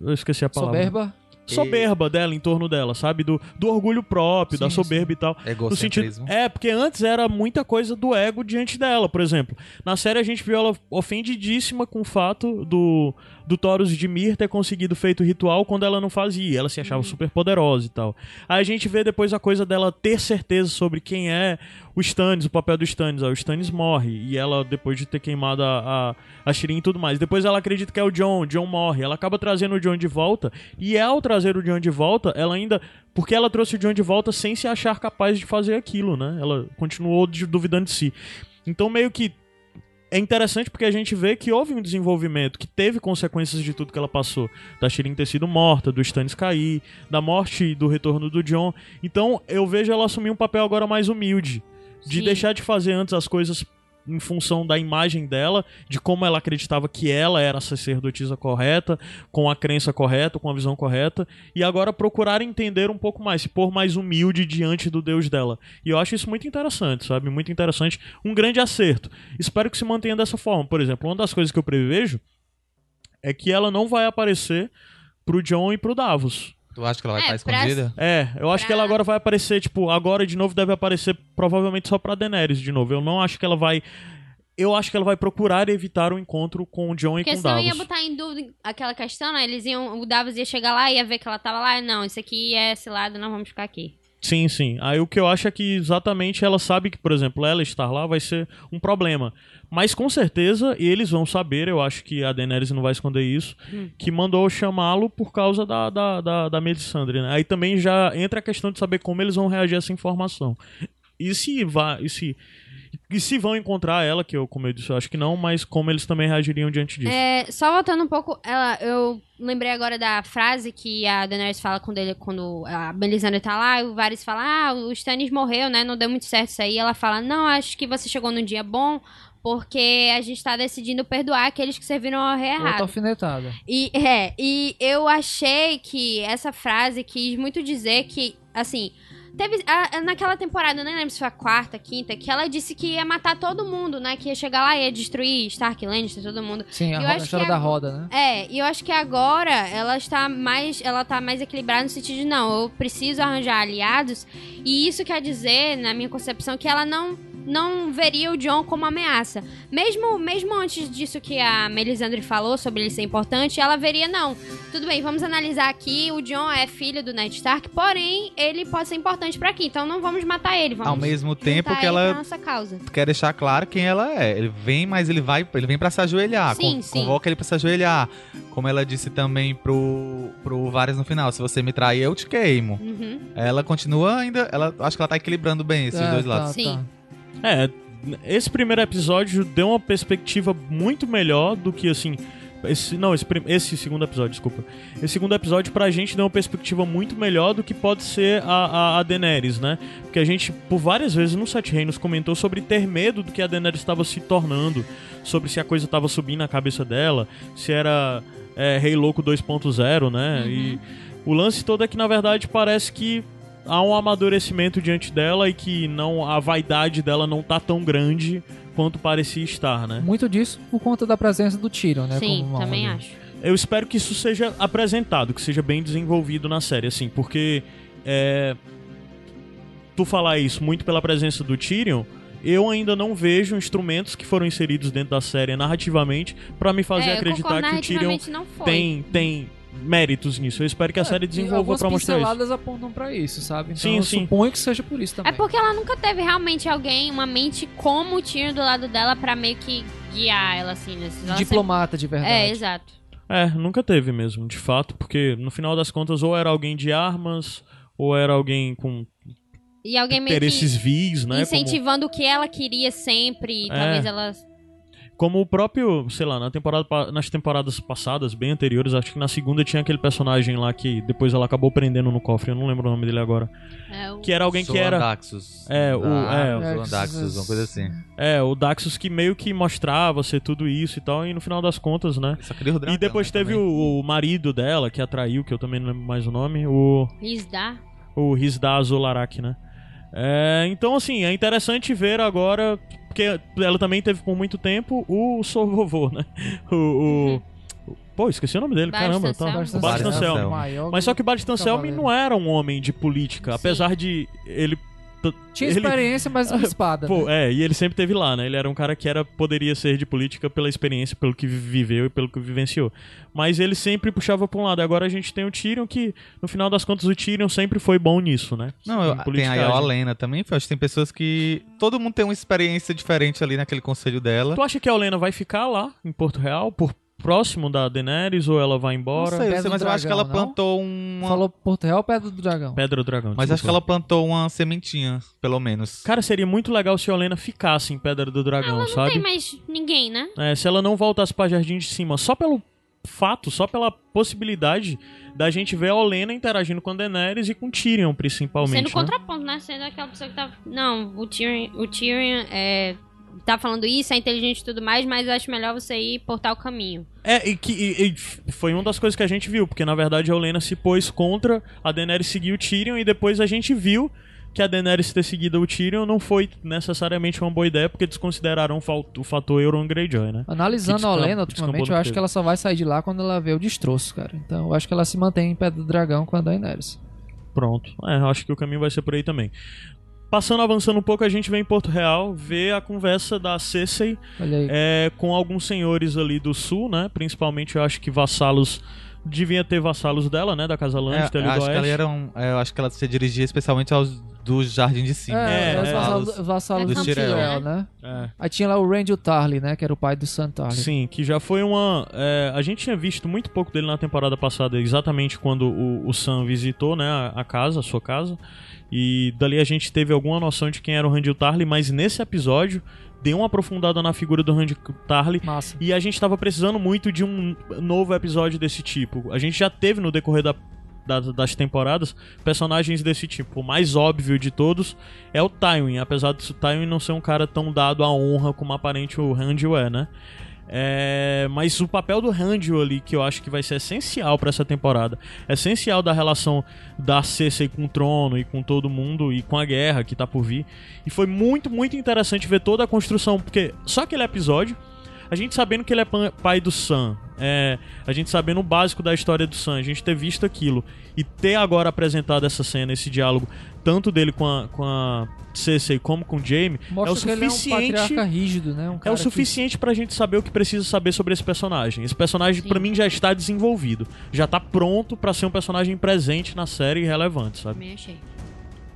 eu esqueci a palavra. Soberba. soberba dela em torno dela sabe? Do, do orgulho próprio da Sim, soberba e tal. No sentido, é, porque antes era muita coisa do ego diante dela, por exemplo. Na série a gente viu ela ofendidíssima com o fato do, do Taurus de Mir ter conseguido feito o ritual quando ela não fazia. Ela se achava super poderosa e tal. Aí a gente vê depois a coisa dela ter certeza sobre quem é o Stannis, o papel do Stannis. Aí o Stannis morre e ela, depois de ter queimado a, a, a Shirin e tudo mais, depois ela acredita que é o John, o John morre. Ela acaba trazendo o John de volta e ao trazer o John de volta, ela ainda porque ela trouxe o John de volta sem se achar capaz de fazer aquilo, né? Ela continuou duvidando de si. Então, meio que é interessante porque a gente vê que houve um desenvolvimento, que teve consequências de tudo que ela passou. Da Shirin ter sido morta, do Stannis cair, da morte e do retorno do John. Então, eu vejo ela assumir um papel agora mais humilde. De Sim. deixar de fazer antes as coisas em função da imagem dela, de como ela acreditava que ela era a sacerdotisa correta, com a crença correta, com a visão correta, e agora procurar entender um pouco mais, se pôr mais humilde diante do Deus dela. E eu acho isso muito interessante, sabe? Muito interessante. Um grande acerto. Espero que se mantenha dessa forma. Por exemplo, uma das coisas que eu prevejo é que ela não vai aparecer pro John e pro Davos. Tu acha que ela vai É, estar pra- escondida? É, eu acho Pra- que ela agora vai aparecer, tipo, agora de novo deve aparecer provavelmente só pra Daenerys de novo. Eu não acho que ela vai. Eu acho que ela vai procurar evitar o encontro com o John e Porque com o senão Davos. ia botar em dúvida aquela questão, né? Eles iam, o Davos ia chegar lá e ia ver que ela tava lá. Não, isso aqui é esse lado, não vamos ficar aqui. Sim, sim. Aí o que eu acho é que exatamente ela sabe que, por exemplo, ela estar lá vai ser um problema. Mas com certeza eles vão saber, eu acho que a Daenerys não vai esconder isso, que mandou chamá-lo por causa da, da, da, da Melisandre, né? Aí também já entra a questão de saber como eles vão reagir a essa informação. E se vai. E se. E se vão encontrar ela, que eu, como eu disse, eu acho que não, mas como eles também reagiriam diante disso. É, só voltando um pouco, ela, eu lembrei agora da frase que a Daenerys fala quando, ele, quando a Melisandre tá lá, e o Varys fala, ah, o Stannis morreu, né, não deu muito certo isso aí. Ela fala, não, acho que você chegou num dia bom, porque a gente tá decidindo perdoar aqueles que serviram ao rei errado. alfinetada. E, é, e eu achei que essa frase quis muito dizer que, assim, teve a- naquela temporada, eu nem lembro se foi a quarta, quinta, que ela disse que ia matar todo mundo, né? Que ia chegar lá e ia destruir Stark, Lannister, todo mundo. Sim, a, Eu roda- a acho história que da roda, né? É, e eu acho que agora ela está mais, ela tá mais equilibrada no sentido de não, eu preciso arranjar aliados, e isso quer dizer, na minha concepção, que ela não não veria o John como ameaça. Mesmo mesmo antes disso que a Melisandre falou sobre ele ser importante, ela veria não. Tudo bem, vamos analisar aqui, o John é filho do Ned Stark, porém ele pode ser importante pra aqui, então não vamos matar ele, vamos Ao mesmo tempo que ela nossa causa. quer deixar claro quem ela é. Ele vem, mas ele vai, ele vem pra se ajoelhar. Sim, Con- sim. Convoca ele pra se ajoelhar. Como ela disse também pro, pro Varys no final, se você me trair, eu te queimo. Uhum. Ela continua ainda, ela acho que ela tá equilibrando bem esses É, dois tá, lados. Sim. É, esse primeiro episódio deu uma perspectiva muito melhor do que assim. Esse, não, esse, esse segundo episódio, desculpa. Esse segundo episódio pra gente deu uma perspectiva muito melhor do que pode ser a, a, a Daenerys, né? Porque a gente, por várias vezes no Sete Reinos, comentou sobre ter medo do que a Daenerys estava se tornando, sobre se a coisa estava subindo na cabeça dela, se era é, Rei Louco 2.0, né? E o lance todo é que, na verdade, parece que há um amadurecimento diante dela e que não a vaidade dela não tá tão grande quanto parecia estar, né? Muito disso por conta da presença do Tyrion, né? Sim, como também acho. Eu espero que isso seja apresentado, que seja bem desenvolvido na série, assim, porque é, tu falar isso muito pela presença do Tyrion, eu ainda não vejo instrumentos que foram inseridos dentro da série narrativamente pra me fazer é, acreditar concordo, que o Tyrion tem, tem méritos nisso. Eu espero que a série É, e desenvolva algumas pra mostrar isso. pinceladas apontam pra isso, sabe? Então Sim, eu sim. suponho que seja por isso também. É porque ela nunca teve realmente alguém, uma mente como o Tyrion do lado dela pra meio que guiar ela assim, né? Ela Diplomata de sempre- verdade. É, exato. É, nunca teve mesmo, de fato, porque no final das contas ou era alguém de armas, ou era alguém com E alguém meio interesses que vis, né? Como, incentivando o que ela queria sempre, e É. talvez ela como o próprio, sei lá, na temporada, nas temporadas passadas, bem anteriores, acho que na segunda tinha aquele personagem lá que depois ela acabou prendendo no cofre, eu não lembro o nome dele agora. é, o- Que era alguém que era. Solandaxus. É, o- Ah, é. Solandaxus, uma coisa assim. É, o Daxus que meio que mostrava ser tudo isso e tal, e no final das contas, né? O dragão, E depois né, teve também. o, o marido dela, que atraiu, que eu também não lembro mais o nome, o. Isdar. o Rizda Azularak, né? É, então, assim, é interessante ver agora, porque ela também teve por muito tempo o Sorvovô, né? O, o- Pô, esqueci o nome dele, caramba. Tá. Bares O Bares Anselmo. Anselmo. Maior Mas só que Anselmo Cavaleiro. não era um homem de política, Sim. apesar de ele... Tinha ele- experiência, mas uma espada. Pô, né? é, e ele sempre teve lá, né? Ele era um cara que era poderia ser de política pela experiência, pelo que viveu e pelo que vivenciou. Mas ele sempre puxava pra um lado. Agora a gente tem o Tyrion que, no final das contas, o Tyrion sempre foi bom nisso, né? Não, eu, Em tem a. Helena também. Eu acho que tem pessoas que. Todo mundo tem uma experiência diferente ali naquele conselho dela. Tu acha que a Helena vai ficar lá, em Porto Real, por próximo da Daenerys, ou ela vai Não embora? sei, Pedra mas do eu acho que ela Dragão, não? plantou uma. Falou Porto Real, Pedra do Dragão. Pedra do Dragão. Mas acho que ela desculpa. plantou uma sementinha, pelo menos. Cara, seria muito legal se a Helena ficasse em Pedra do Dragão, Ela não sabe? tem mais ninguém, né? É, se ela não voltasse pra Jardim de Cima, só pelo fato, só pela possibilidade da gente ver a Helena interagindo com a Daenerys e com Tyrion, principalmente. Sendo né? contraponto, né? Sendo aquela pessoa que tá. Não, o Tyrion, o Tyrion é, tá falando isso, é inteligente e tudo mais, mas eu acho melhor você ir portar o caminho. É, e que e- e foi uma das coisas que a gente viu, porque na verdade a Helena se pôs contra a Daenerys seguir o Tyrion e depois a gente viu que a Daenerys ter seguido o Tyrion não foi necessariamente uma boa ideia, porque desconsideraram o fator Euron Greyjoy, né? Analisando a Olena, ultimamente, eu acho peso. que ela só vai sair de lá quando ela vê o destroço, cara. Então eu acho que ela se mantém em Pedra do Dragão com a Daenerys. Pronto. É, acho que o caminho vai ser por aí também. Passando, avançando um pouco, a gente vem em Porto Real, vê a conversa da aí. é, com alguns senhores ali do sul, né? Principalmente, eu acho que vassalos... Devia ter vassalos dela, né? Da Casa É, do acho que ela era um, é, eu acho que ela se dirigia especialmente aos do Jardim de Cima. É, é, os é. vassalos, os vassalos Do do. Tyrell, né? É. Aí tinha lá o Randy Tarly, né? Que era o pai do Sam Tarly. Sim, que já foi uma. é, a gente tinha visto muito pouco dele na temporada passada, exatamente quando o, o Sam visitou, né, a, a casa, a sua casa. E dali a gente teve alguma noção de quem era o Randall Tarly, mas nesse episódio deu uma aprofundada na figura do Randall Tarly Massa. e a gente tava precisando muito de um novo episódio desse tipo. A gente já teve no decorrer da, da- das temporadas personagens desse tipo. O mais óbvio de todos é o Tywin, apesar do Tywin não ser um cara tão dado à honra como aparente o Randall é, né? É, mas o papel do Randall ali, que eu acho que vai ser essencial pra essa temporada, essencial da relação da Cersei com o trono e com todo mundo e com a guerra que tá por vir. E foi muito, muito interessante ver toda a construção, porque só aquele episódio, a gente sabendo que ele é pa- pai do Sam, é, a gente sabendo o básico da história do Sam, a gente ter visto aquilo e ter agora apresentado essa cena, esse diálogo, tanto dele com a, com a Cersei como com o Jaime, Mostra é o que ele é um suficiente. patriarca rígido, né? Um É o suficiente pra gente saber o que precisa saber sobre esse personagem. Esse personagem, pra mim, já está desenvolvido. Já tá pronto pra ser um personagem presente na série e relevante, sabe? Também achei.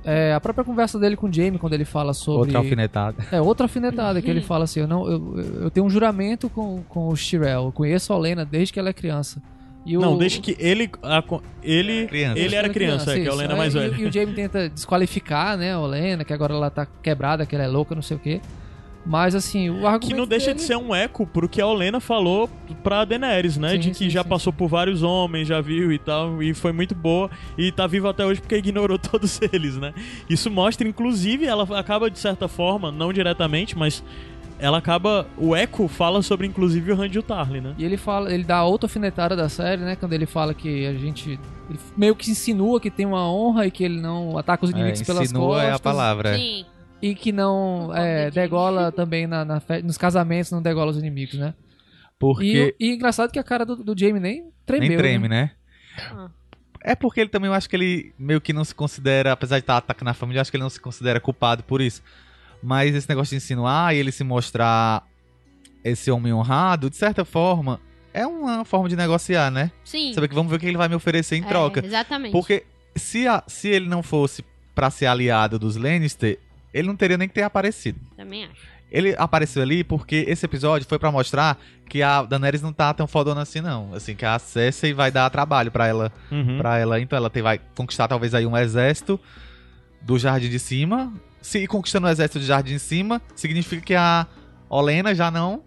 É, a própria conversa dele com o Jamie, quando ele fala sobre... Outra alfinetada. É, outra alfinetada, que ele fala assim, eu, não, eu, eu tenho um juramento com, com o Shirel, eu conheço a Olena desde que ela é criança. E o- Não, desde que ele. a ele, Criança. ele era criança, é, que a isso. Helena é mais e- velha. E, o Jamie tenta desqualificar, né, a Olena, que agora ela tá quebrada, que ela é louca, não sei o quê. Mas assim, o argumento Que não deixa dele... de ser um eco pro que a Olena falou pra Daenerys, né? Sim, de que sim, já sim, passou por vários homens, já viu e tal, e foi muito boa. E tá viva até hoje porque ignorou todos eles, né? Isso mostra, inclusive, ela acaba de certa forma, não diretamente, mas ela acaba. O eco fala sobre, inclusive, o Randall Tarly, né? E ele fala, ele dá outra alfinetada da série, né? Quando ele fala que a gente. Ele meio que insinua que tem uma honra e que ele não ataca os inimigos É, pelas insinua costas. é a palavra. Sim. E que não é, degola também na, na fe- nos casamentos, não degola os inimigos, né? Porque E, e engraçado que a cara do, do Jamie nem tremeu. nem treme, né? né? É porque ele também, eu acho que ele meio que não se considera, apesar de estar atacando a família, eu acho que ele não se considera culpado por isso. Mas esse negócio de insinuar e ele se mostrar esse homem honrado, de certa forma, é uma forma de negociar, né? Sim. Saber que vamos ver o que ele vai me oferecer em É, troca. exatamente. Porque se, a- se ele não fosse pra ser aliado dos Lannister, ele não teria nem que ter aparecido. Também acho. Ele apareceu ali porque esse episódio foi pra mostrar que a Daenerys não tá tão fodona assim, não. Assim, que a Cersei vai dar trabalho pra ela Uhum. Pra ela. Então ela tem- vai conquistar talvez aí um exército do Jardim de Cima. Se ir conquistando o exército do Jardim de Cima, significa que a Olena já não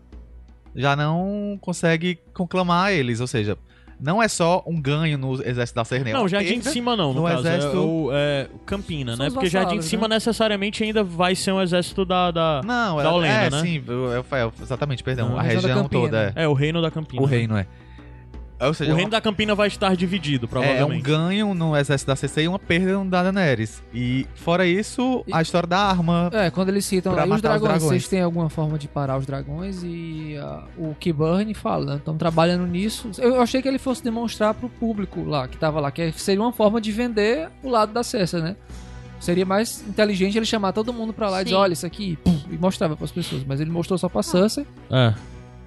já não consegue conclamar eles, ou seja, não é só um ganho no exército da Cersei. Não, é Jardim de. Cima não, no, no caso. exército- É o é, o Campina, São né? Porque Jardim de Cima né? necessariamente ainda vai ser um exército da. da... Não, da é, Olena, é né? sim, eu- eu- é, exatamente, perdão, Ah, a região toda é. É, o reino da Campina. O reino é. Ou seja, O é reino uma- da Campina vai estar dividido, É, é um provavelmente. ganho no exército da Cersei e uma perda no da Daenerys. E fora isso, a história da arma. É, quando eles citam e os matar os dragões, dragões. vocês têm alguma forma de parar os dragões? E ah, o Kiburn fala, né? Estão trabalhando nisso. Eu achei que ele fosse demonstrar pro público lá, que tava lá, que seria uma forma de vender o lado da Cersei, né? Seria mais inteligente ele chamar todo mundo pra lá e dizer, Sim. olha, isso aqui, pum, e mostrava pras pessoas. Mas ele mostrou só pra Cersei. É.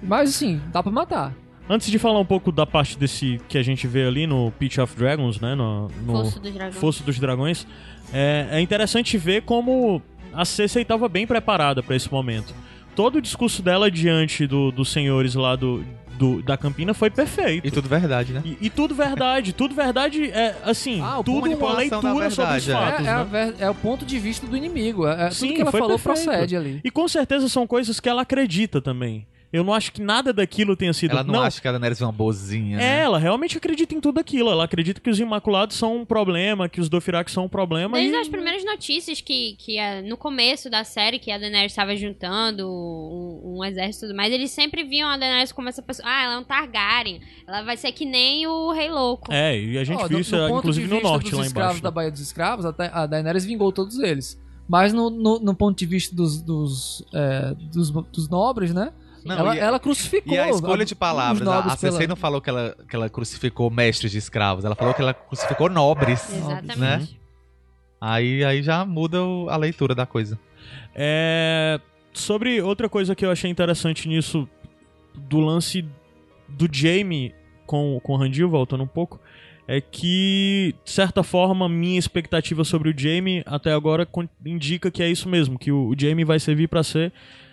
Mas assim, dá pra matar. Antes de falar um pouco da parte desse que a gente vê ali no Pitch of Dragons, né? No, no Fosso dos dragões. Fosso dos Dragões, é, é interessante ver como a Cersei estava bem preparada para esse momento. Todo o discurso dela diante do- dos senhores lá do, do- da Campina foi perfeito. E tudo verdade, né? E, e tudo verdade, tudo verdade é assim, Ah, o tudo uma leitura sobre os verdade, é. fatos, é, é né? ver- é o ponto de vista do inimigo. É, é Sim, tudo que ela falou perfeito. procede ali. E com certeza são coisas que ela acredita também. Eu não acho que nada daquilo tenha sido. Ela não, acha que a Daenerys é uma boazinha, É, né? ela realmente acredita em tudo aquilo. Ela acredita que os Imaculados são um problema, que os Dothraki são um problema. Desde e... as primeiras notícias que, que no começo da série, que a Daenerys estava juntando um, um exército e tudo mais, eles sempre viam a Daenerys como essa pessoa. Ah, ela é um Targaryen. Ela vai ser que nem o Rei Louco. É, e a gente Ó, viu no- isso, inclusive, de no vista norte, dos lá escravos embaixo. da Baía dos Escravos, até a Daenerys vingou todos eles. Mas no, no, no ponto de vista dos, dos, é, dos, dos nobres, né? Não, ela, e- ela crucificou E a escolha de palavras, a, a pela- não falou que ela, que ela crucificou mestres de escravos, ela falou que ela crucificou nobres. Exatamente. Né? Aí, aí já muda o- a leitura da coisa. É, sobre outra coisa que eu achei interessante nisso, do lance do Jaime com, com o Randil, voltando um pouco, é que, de certa forma, minha expectativa sobre o Jaime até agora indica que é isso mesmo, que o, o Jaime vai servir pra ser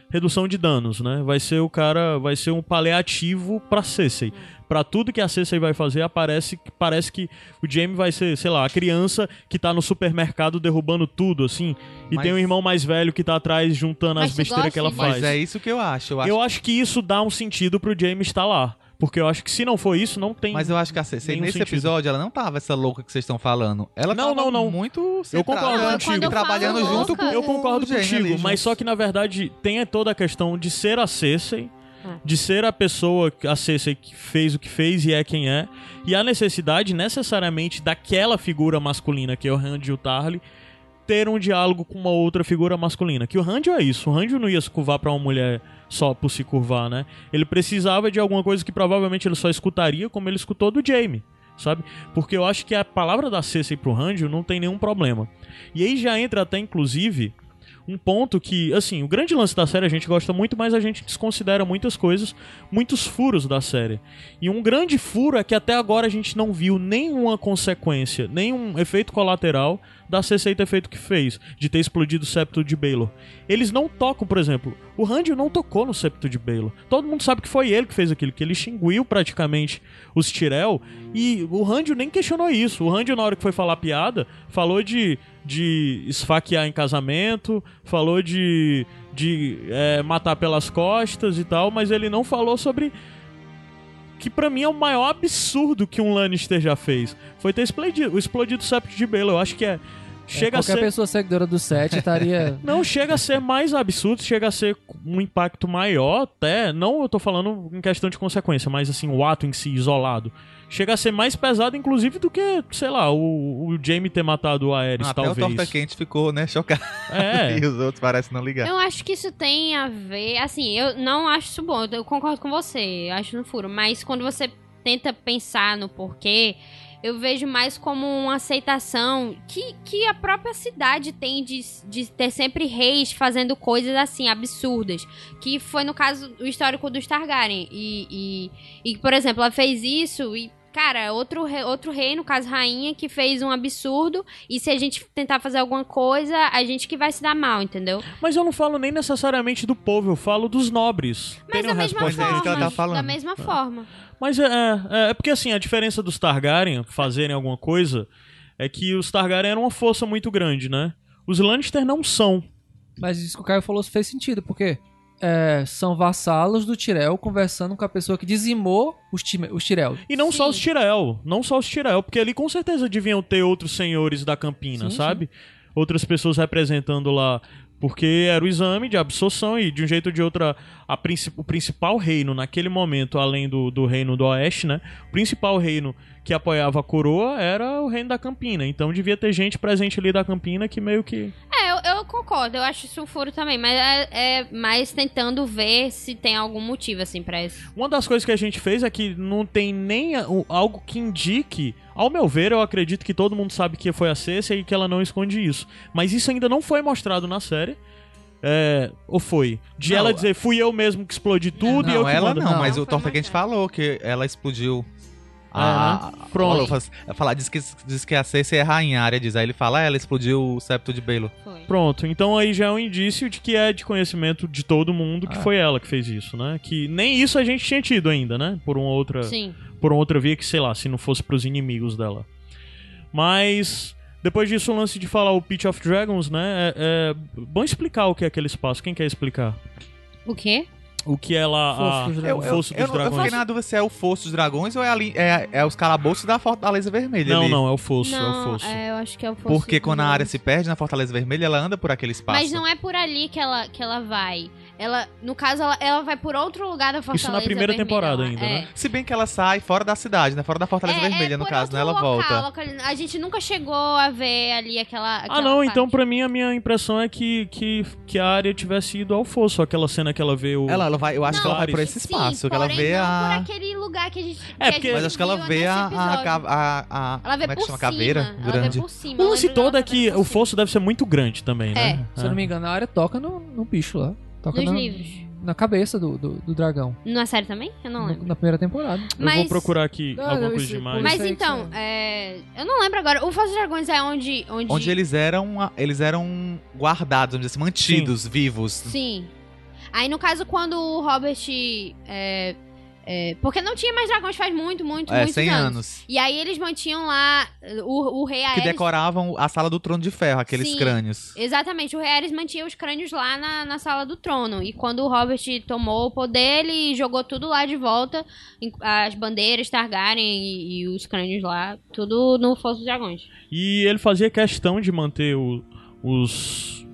redução de danos, né? Vai ser o cara, vai ser um paliativo pra Cersei. Pra tudo que a Cersei vai fazer, aparece, parece que o Jaime vai ser, sei lá, a criança que tá no supermercado derrubando tudo, assim. E Mas- tem um irmão mais velho que tá atrás juntando Mas as besteiras que ela faz. Mas é isso que eu acho. Eu acho Eu acho que isso dá um sentido pro Jaime estar lá. Porque eu acho que se não for isso, não tem. Mas eu acho que a Cersei, nenhum nesse sentido. episódio, ela não tava essa louca que vocês estão falando. Ela Não, tava não, não. muito centrada concordo e contigo. Eu trabalhando falo junto louca, com Eu concordo o Jaime contigo, ali, mas só que na verdade tem toda a questão de ser a Cersei, É. de ser a pessoa, a Cersei que fez o que fez e é quem é, e a necessidade necessariamente daquela figura masculina que é o Randy e o Tarly ter um diálogo com uma outra figura masculina. Que o Randy é isso, o Randy não ia se curvar pra uma mulher só por se curvar, né? Ele precisava de alguma coisa que provavelmente ele só escutaria como ele escutou do Jaime. Sabe? Porque eu acho que a palavra da Cersei pro Randy não tem nenhum problema. E aí já entra até, inclusive, um ponto que, assim, o grande lance da série a gente gosta muito, mas a gente desconsidera muitas coisas, muitos furos da série. E um grande furo é que até agora a gente não viu nenhuma consequência, nenhum efeito colateral da Cersei ter feito o que fez, de ter explodido o septo de Baelor. Eles não tocam, por exemplo, o Randy não tocou no septo de Baelor. Todo mundo sabe que foi ele que fez aquilo, que ele extinguiu praticamente os Tyrell, e o Randy nem questionou isso. O Randy, na hora que foi falar piada, falou de, de esfaquear em casamento, falou de, de é, matar pelas costas e tal, mas ele não falou sobre que pra mim é o maior absurdo que um Lannister já fez. Foi ter explodido, explodido o septo de Baelor. Eu acho que é chega a Qualquer ser pessoa seguidora do set estaria. não, chega a ser mais absurdo, chega a ser um impacto maior até. Não eu tô falando em questão de consequência, mas assim, o ato em si isolado. Chega a ser mais pesado, inclusive, do que, sei lá, o, o Jaime ter matado o Aerys, Até talvez. o Torta Quente ficou, né, chocado. É. e os outros parecem não ligar. Eu acho que isso tem a ver. Assim, eu não acho isso bom. Eu concordo com você. Eu acho no furo. Mas quando você tenta pensar no porquê, eu vejo mais como uma aceitação que, que a própria cidade tem de, de ter sempre reis fazendo coisas assim, absurdas. Que foi no caso o histórico dos Targaryen. E, e, e, por exemplo, ela fez isso e. Cara, outro, re- outro rei, no caso rainha, que fez um absurdo. E se a gente tentar fazer alguma coisa, a gente que vai se dar mal, entendeu? Mas eu não falo nem necessariamente do povo, eu falo dos nobres. Mas Terem da mesma é forma. que ela tá falando. Da mesma forma. Mas é, é, é porque assim, a diferença dos Targaryen fazerem alguma coisa é que os Targaryen eram uma força muito grande, né? Os Lannister não são. Mas isso que o Caio falou fez sentido, porque é, são vassalos do Tyrell conversando com a pessoa que dizimou os, os Tyrell. E não só Sim. os Tyrell, não só os Tyrell, porque ali com certeza deviam ter outros senhores da Campina, Sim, sabe? Outras pessoas representando lá, porque era o exame de absorção e de um jeito ou de outra, a princi- o principal reino naquele momento, além do, do reino do Oeste, né? O principal reino que apoiava a coroa era o reino da Campina. Então devia ter gente presente ali da Campina que meio que. É, eu, eu concordo, eu acho isso um furo também, mas é, é mais tentando ver se tem algum motivo, assim, pra isso. Uma das coisas que a gente fez é que não tem nem a- algo que indique. Ao meu ver, eu acredito que todo mundo sabe que foi a Cersei e que ela não esconde isso. Mas isso ainda não foi mostrado na série. É, ou foi? De Não, ela dizer, fui eu mesmo que explodi tudo e eu não, que ela mando. não, Não, mas não o Torta Quente mostrado. falou que ela explodiu. Ah, A, faz- falar, diz que, diz que a Cersei é rainha, a área diz. Aí ele fala, ah, ela explodiu o septo de Baelor. Foi. Pronto, então aí já é um indício de que é de conhecimento de todo mundo que Ah. foi ela que fez isso, né? Que nem isso a gente tinha tido ainda, né? Por uma outra. Sim. por uma outra via que, sei lá, se não fosse pros inimigos dela. Mas, depois disso, o lance de falar o Pitch of Dragons, né? É, é bom explicar o que é aquele espaço. Quem quer explicar? O quê? O que é lá Fosso dos o Dragões. Fosso eu, dos eu, eu fiquei Dragões? na dúvida se é o Fosso dos Dragões ou é, ali, é, é os calabouços da Fortaleza Vermelha Não, ali. não, é o Fosso, é o Não, Fosso. é, eu acho que é o fosso Porque quando a área dragões. se perde na Fortaleza Vermelha, ela anda por aquele espaço. Mas não é por ali que ela, que ela vai. Ela, no caso, ela, ela vai por outro lugar da Fortaleza Isso na primeira Vermelha temporada lá. ainda, é. né? Se bem que ela sai fora da cidade, né? Fora da Fortaleza É, Vermelha, é no caso, né? Ela local, volta. locali- A gente nunca chegou a ver ali aquela. Ah, aquela não, parte. então pra mim a minha impressão é que, que, que a área tivesse ido ao Fosso, aquela cena que ela vê o... Ela, ela vai, eu acho que ela vai Não, por esse Sim, espaço, que ela vê não a. por aquele lugar que a gente. É, porque- Mas acho que ela vê a, a, a, a- Ela vê como é que chama? cima. Caveira Ela grande. vê por cima. O lance todo é que o. Fosso deve ser muito grande também, né? Se eu não me engano, a área toca no, no bicho lá. Toca Nos na, livros. na cabeça do, do, do dragão. Na série também? Eu não lembro. na primeira temporada. Eu Mas- vou procurar aqui Ah, alguma coisa demais. Mas então, é... eu não lembro agora. O Fosso dos Dragões é onde. Onde, Onde eles eram, eles eram guardados, vamos dizer assim, mantidos, vivos. Sim. Aí, no caso, quando o Robert. é, é, porque não tinha mais dragões faz muito, muito, É, muitos 100 anos. anos. E aí eles mantinham lá o, o rei Que Aerys. decoravam a sala do trono de ferro, aqueles Sim. crânios. Exatamente, o rei Aerys mantinha os crânios lá na, na sala do trono. E quando o Robert tomou o poder, ele jogou tudo lá de volta. As bandeiras Targaryen e, e os crânios lá, tudo no Fosso dos Dragões. E ele fazia questão de manter o- os.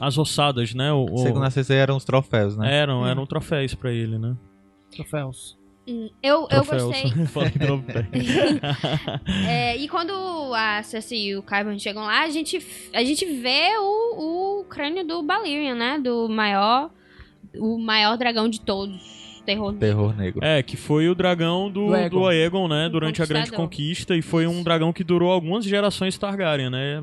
as ossadas, né? O, o- Segundo a CC, eram os troféus, né? eram, eram troféus pra ele, né? Troféus. Hum, Eu, eu gostei. É, e quando a Cersei e o Qyburn chegam lá, a gente, a gente vê o, o crânio do Balerion, né? Do maior, o maior dragão de todos. Terror. Terror negro. É, que foi o dragão do, Do do Aegon. Aegon, né? O Durante a Grande. Conquista. E foi um dragão que durou algumas gerações Targaryen, né?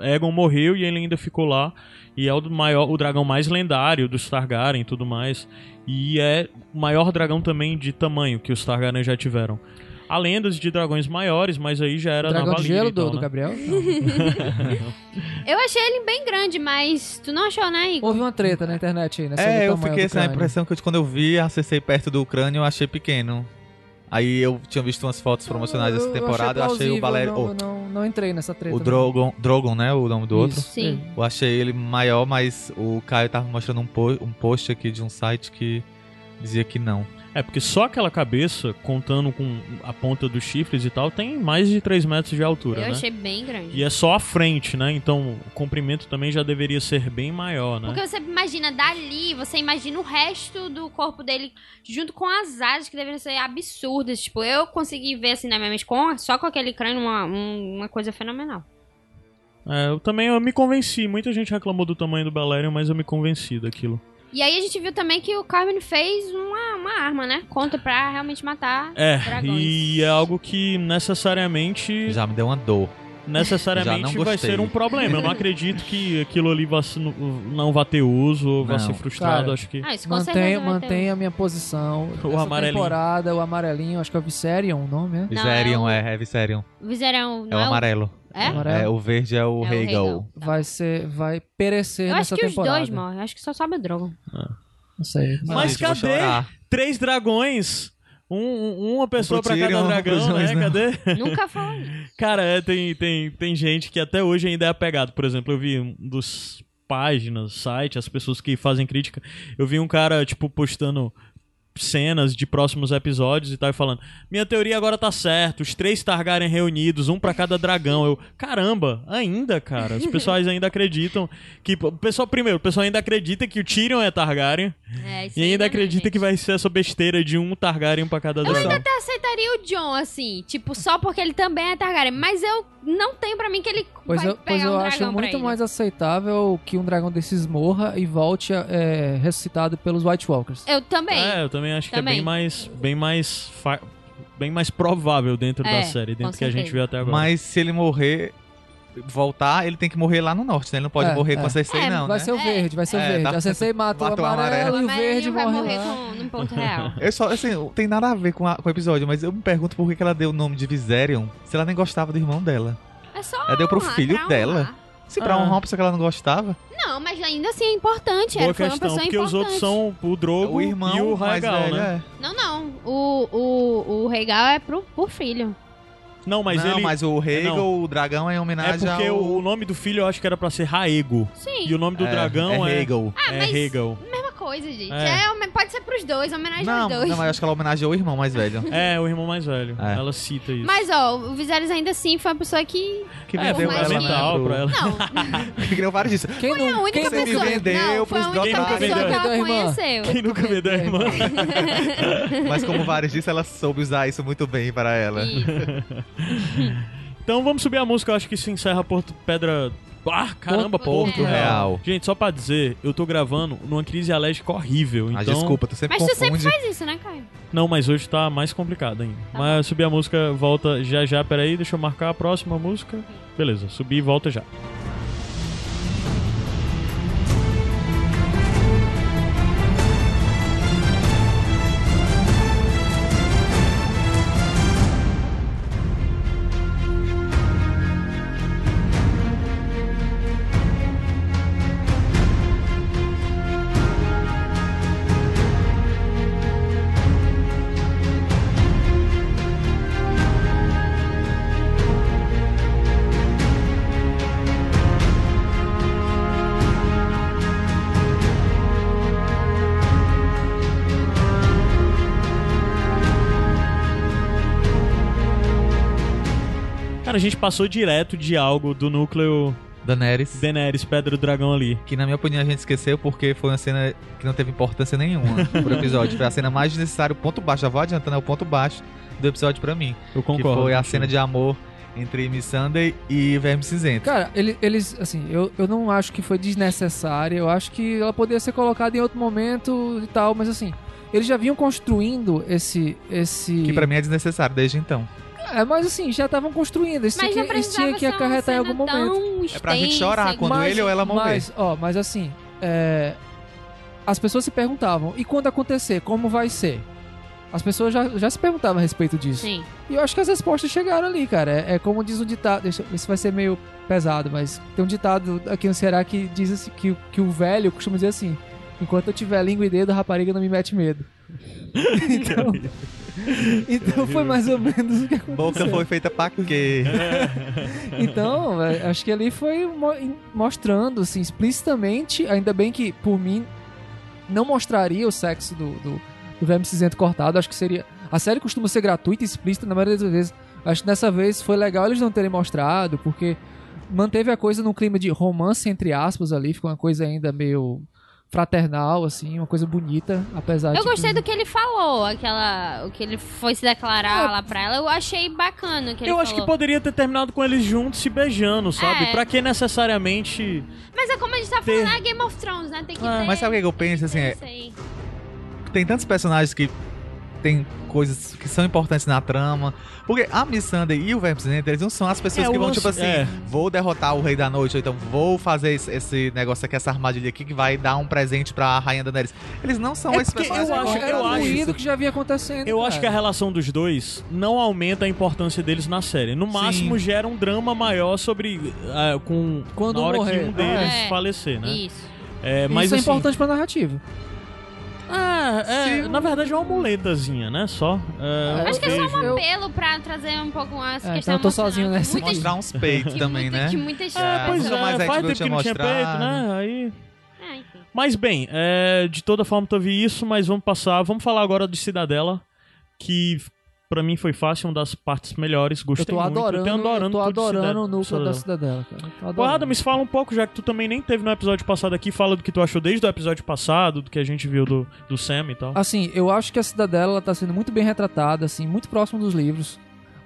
É, Aegon morreu e ele ainda ficou lá. E é o, maior, o dragão mais lendário dos Targaryen e tudo mais. E é o maior dragão também de tamanho que os Targaryen já tiveram. Há lendas de dragões maiores, mas aí já era Dragão na de Valíria gelo e tal, do, do né? Gabriel? Não. Eu achei ele bem grande, mas tu não achou, né, Igor? Houve uma treta na internet aí, né? É, o eu fiquei do sem a crânio. impressão que quando eu vi a CC perto do crânio, eu achei pequeno. Aí eu tinha visto umas fotos promocionais dessa Eu- temporada, eu achei o plausível, Valério. Não, oh, não, não entrei nessa treta. o não. Drogon, Drogon, né? O nome do outro. Isso, Sim. Eu achei ele maior, mas o Caio tava mostrando um, po- um post aqui de um site que dizia que não. É, porque só aquela cabeça, contando com a ponta dos chifres e tal, tem mais de 3 metros de altura, Eu né? achei bem grande. E é só a frente, né? Então o comprimento também já deveria ser bem maior, né? Porque você imagina dali, você imagina o resto do corpo dele junto com as asas que deveriam ser absurdas. Tipo, eu consegui ver assim na minha mente, com, só com aquele crânio, uma, um- uma coisa fenomenal. É, eu também eu me convenci. Muita gente reclamou do tamanho do Balerion, mas eu me convenci daquilo. E aí a gente viu também que o Carmen fez uma, uma arma, né? Contra pra realmente matar É, dragões. e é algo que necessariamente Já me deu uma dor. Necessariamente não vai ser um problema. Eu não acredito que aquilo ali vá, se- não vá ter uso ou vá Não. ser frustrado. Cara, acho que. Ah, isso com a minha posição. O Essa amarelinho. temporada, o amarelinho, acho que é o Viserion o nome, né? Não, Viserion, é é, é Viserion. O Viserion É não o amarelo. É? Amarelo. É, o verde é o É Rhaegal. Rhaegal. Vai ser, vai perecer Eu nessa acho que temporada. os dois morrem. Acho que só sobe o Drogon. Não sei. Não, Mas vou cadê? Três dragões. Um, um- uma pessoa pro pra cada um dragão, né? Snow. Cadê? Nunca falou isso. Cara, é, tem, tem, tem gente que até hoje ainda é apegado. Por exemplo, eu vi um dos páginas, site, as pessoas que fazem crítica, eu vi um cara, tipo, postando cenas de próximos episódios e tal, e falando: Minha teoria agora tá certa, os três Targaryen reunidos, um pra cada dragão. Eu, caramba, ainda, cara. Os pessoais ainda acreditam que. O pessoal, primeiro, o pessoal ainda acredita que o Tyrion é Targaryen É, isso e ainda acredita gente. que vai ser essa besteira de um Targaryen pra cada dragão. até aceitaria o John, assim, tipo, só porque ele também é Targaryen. Mas eu não tenho pra mim que ele Pois vai eu, pegar pois eu um acho dragão pra muito ele. mais aceitável que um dragão desses morra e volte é, ressuscitado pelos White Walkers. Eu também. É, eu também acho que é Também. bem mais, bem mais, bem mais provável dentro É, da série, dentro que a gente vê até agora. Mas se ele morrer, voltar, ele tem que morrer lá no norte, né? Ele não pode É, morrer é. com a Cersei, É, não, vai né? ser o É. verde, vai ser o É, verde. tá- A Cersei mata o amarelo, amarelo. e o verde vai morre morrer com, num ponto real. Eu só, assim, não tem nada a ver com, a- com o episódio, mas eu me pergunto por que ela deu o nome de Viserion se ela nem gostava do irmão dela. É só Ela deu pro honrar, filho pra dela. honrar. Se pra Ah. honrar uma pessoa que ela não gostava, Não, mas ainda assim é importante. Boa Ela foi uma questão, pessoa porque importante. os outros são o Drogo o irmão e o Rhaegal, velho, né? é. Não, não. O, o, o Regal é pro, pro filho. Não, mas não, ele... mas o Rhaegal, não. o dragão é em É homenagem porque ao... o, nome do filho eu acho que era pra ser Raego. Sim. E o nome do é, dragão é é... Rhaegal. Ah, é mas Rhaegal. mesma coisa, gente. É. É, pode ser pros dois, homenagem Não, aos dois. não, mas acho que ela homenageou o irmão mais velho. É, o irmão mais velho. É. Ela cita isso. Mas, ó, o Viserys ainda assim foi uma pessoa que... Que é, vendeu mais né, pra ela. Não, Que criou vários disso. Quem foi a não, única quem você me pessoa... vendeu não, foi a única pessoa que Vendeu ela a conheceu. Quem nunca me deu a irmã? Mas como vários disse, ela soube usar isso muito bem para ela. Então vamos subir a música, eu acho que se encerra Porto Pedra. Ah, caramba, Porto Porto, Real. Real. Gente, só pra dizer, eu tô gravando numa crise alérgica horrível. Então... Mas desculpa, tu sempre Mas tu confunde. sempre faz isso, né, Caio? Não, mas hoje tá mais complicado ainda. Tá mas subir a música, volta já já. Peraí, deixa eu marcar a próxima música. Beleza, subir e volta já. Cara, a gente passou direto de algo do núcleo Daenerys. Daenerys, Pedra do Dragão ali. Que na minha opinião a gente esqueceu porque foi uma cena que não teve importância nenhuma pro episódio. Foi a cena mais desnecessária, o ponto baixo. Já vou adiantando, é o ponto baixo do episódio pra mim. Eu Que concordo. foi a cena de amor entre Miss Sunday e Verme Cinzento. Cara, ele- eles, assim, eu, eu não acho que foi desnecessária. Eu acho que ela poderia ser colocada em outro momento e tal, mas assim, eles já vinham construindo esse. esse... Que pra mim é desnecessário desde então. É, mas assim, já estavam construindo. Eles Mas eles precisava tinham que acarretar em algum momento. tão É pra gente extensa, chorar quando igual- ele ou ela morrer. Mas, ó, mas assim, é, as pessoas se perguntavam, e quando acontecer, como vai ser? As pessoas já, já se perguntavam a respeito disso. Sim. E eu acho que as respostas chegaram ali, cara. É, é como diz um ditado. Deixa, isso vai ser meio pesado, mas tem um ditado aqui no Ceará que diz assim, que, que o velho costuma dizer assim: enquanto eu tiver língua e dedo, a rapariga não me mete medo. então, então foi mais ou menos o que aconteceu. Boca foi feita pra quê? Então, é, acho que ali foi mostrando, assim, explicitamente, ainda bem que, por mim, não mostraria o sexo do, do, do Verme Cinzento cortado. Acho que seria. A série costuma ser gratuita e explícita na maioria das vezes. Acho que dessa vez foi legal eles não terem mostrado, porque manteve a coisa num clima de romance, entre aspas, ali. Ficou uma coisa ainda meio fraternal, assim, uma coisa bonita, apesar de. Eu gostei do que ele falou, aquela. O que ele foi se declarar É. lá pra ela. Eu achei bacana o que ele Eu falou. acho que poderia ter terminado com eles juntos se beijando, sabe? É. Pra que necessariamente. Mas é como a gente tá ter- falando, é Game of Thrones, né? Tem que Ah, ter. Mas sabe o que eu penso, assim, é, tem tantos personagens que tem coisas que são importantes na trama. Porque a Miss Sunday e o Verme Cinzento, eles não são as pessoas É, que vão, tipo assim, é. vou derrotar o Rei da Noite, ou então vou fazer esse, esse negócio aqui, essa armadilha aqui, que vai dar um presente pra Rainha Daenerys. Eles não são É esses porque eu personagens. acho- eu acho que já vinha acontecendo. Eu cara. acho que a relação dos dois não aumenta a importância deles na série. No máximo Sim. gera um drama maior sobre. ah, com, Quando na hora morrer. que um deles É. falecer, né? Isso. É, mas Isso é assim, importante pra narrativa. Ah, é, Sim. na verdade é uma muletazinha, né? Só. É, É, Acho que é só um apelo pra trazer um pouco mais É, questão então eu tô sozinho nessa muita. Mostrar uns peitos também, muita- né? Que muitas É, pois é, mais a faz tempo que não tinha peito, mostrado. né? Aí... É, enfim. Mas bem, é, de toda forma teve isso, mas vamos passar. Vamos falar agora de Cidadela, que pra mim foi fácil, uma das partes melhores. Eu Gostei tô muito. adorando, eu tenho adorando eu tô adorando o núcleo Cidadela. da Cidadela, cara. Eu tô Pô. Adams, fala um pouco, já que tu também nem teve no episódio passado aqui, fala do que tu achou desde o episódio passado, do que a gente viu do, do Sam e tal. Assim, eu acho que a Cidadela ela tá sendo muito bem retratada, assim, muito próximo dos livros.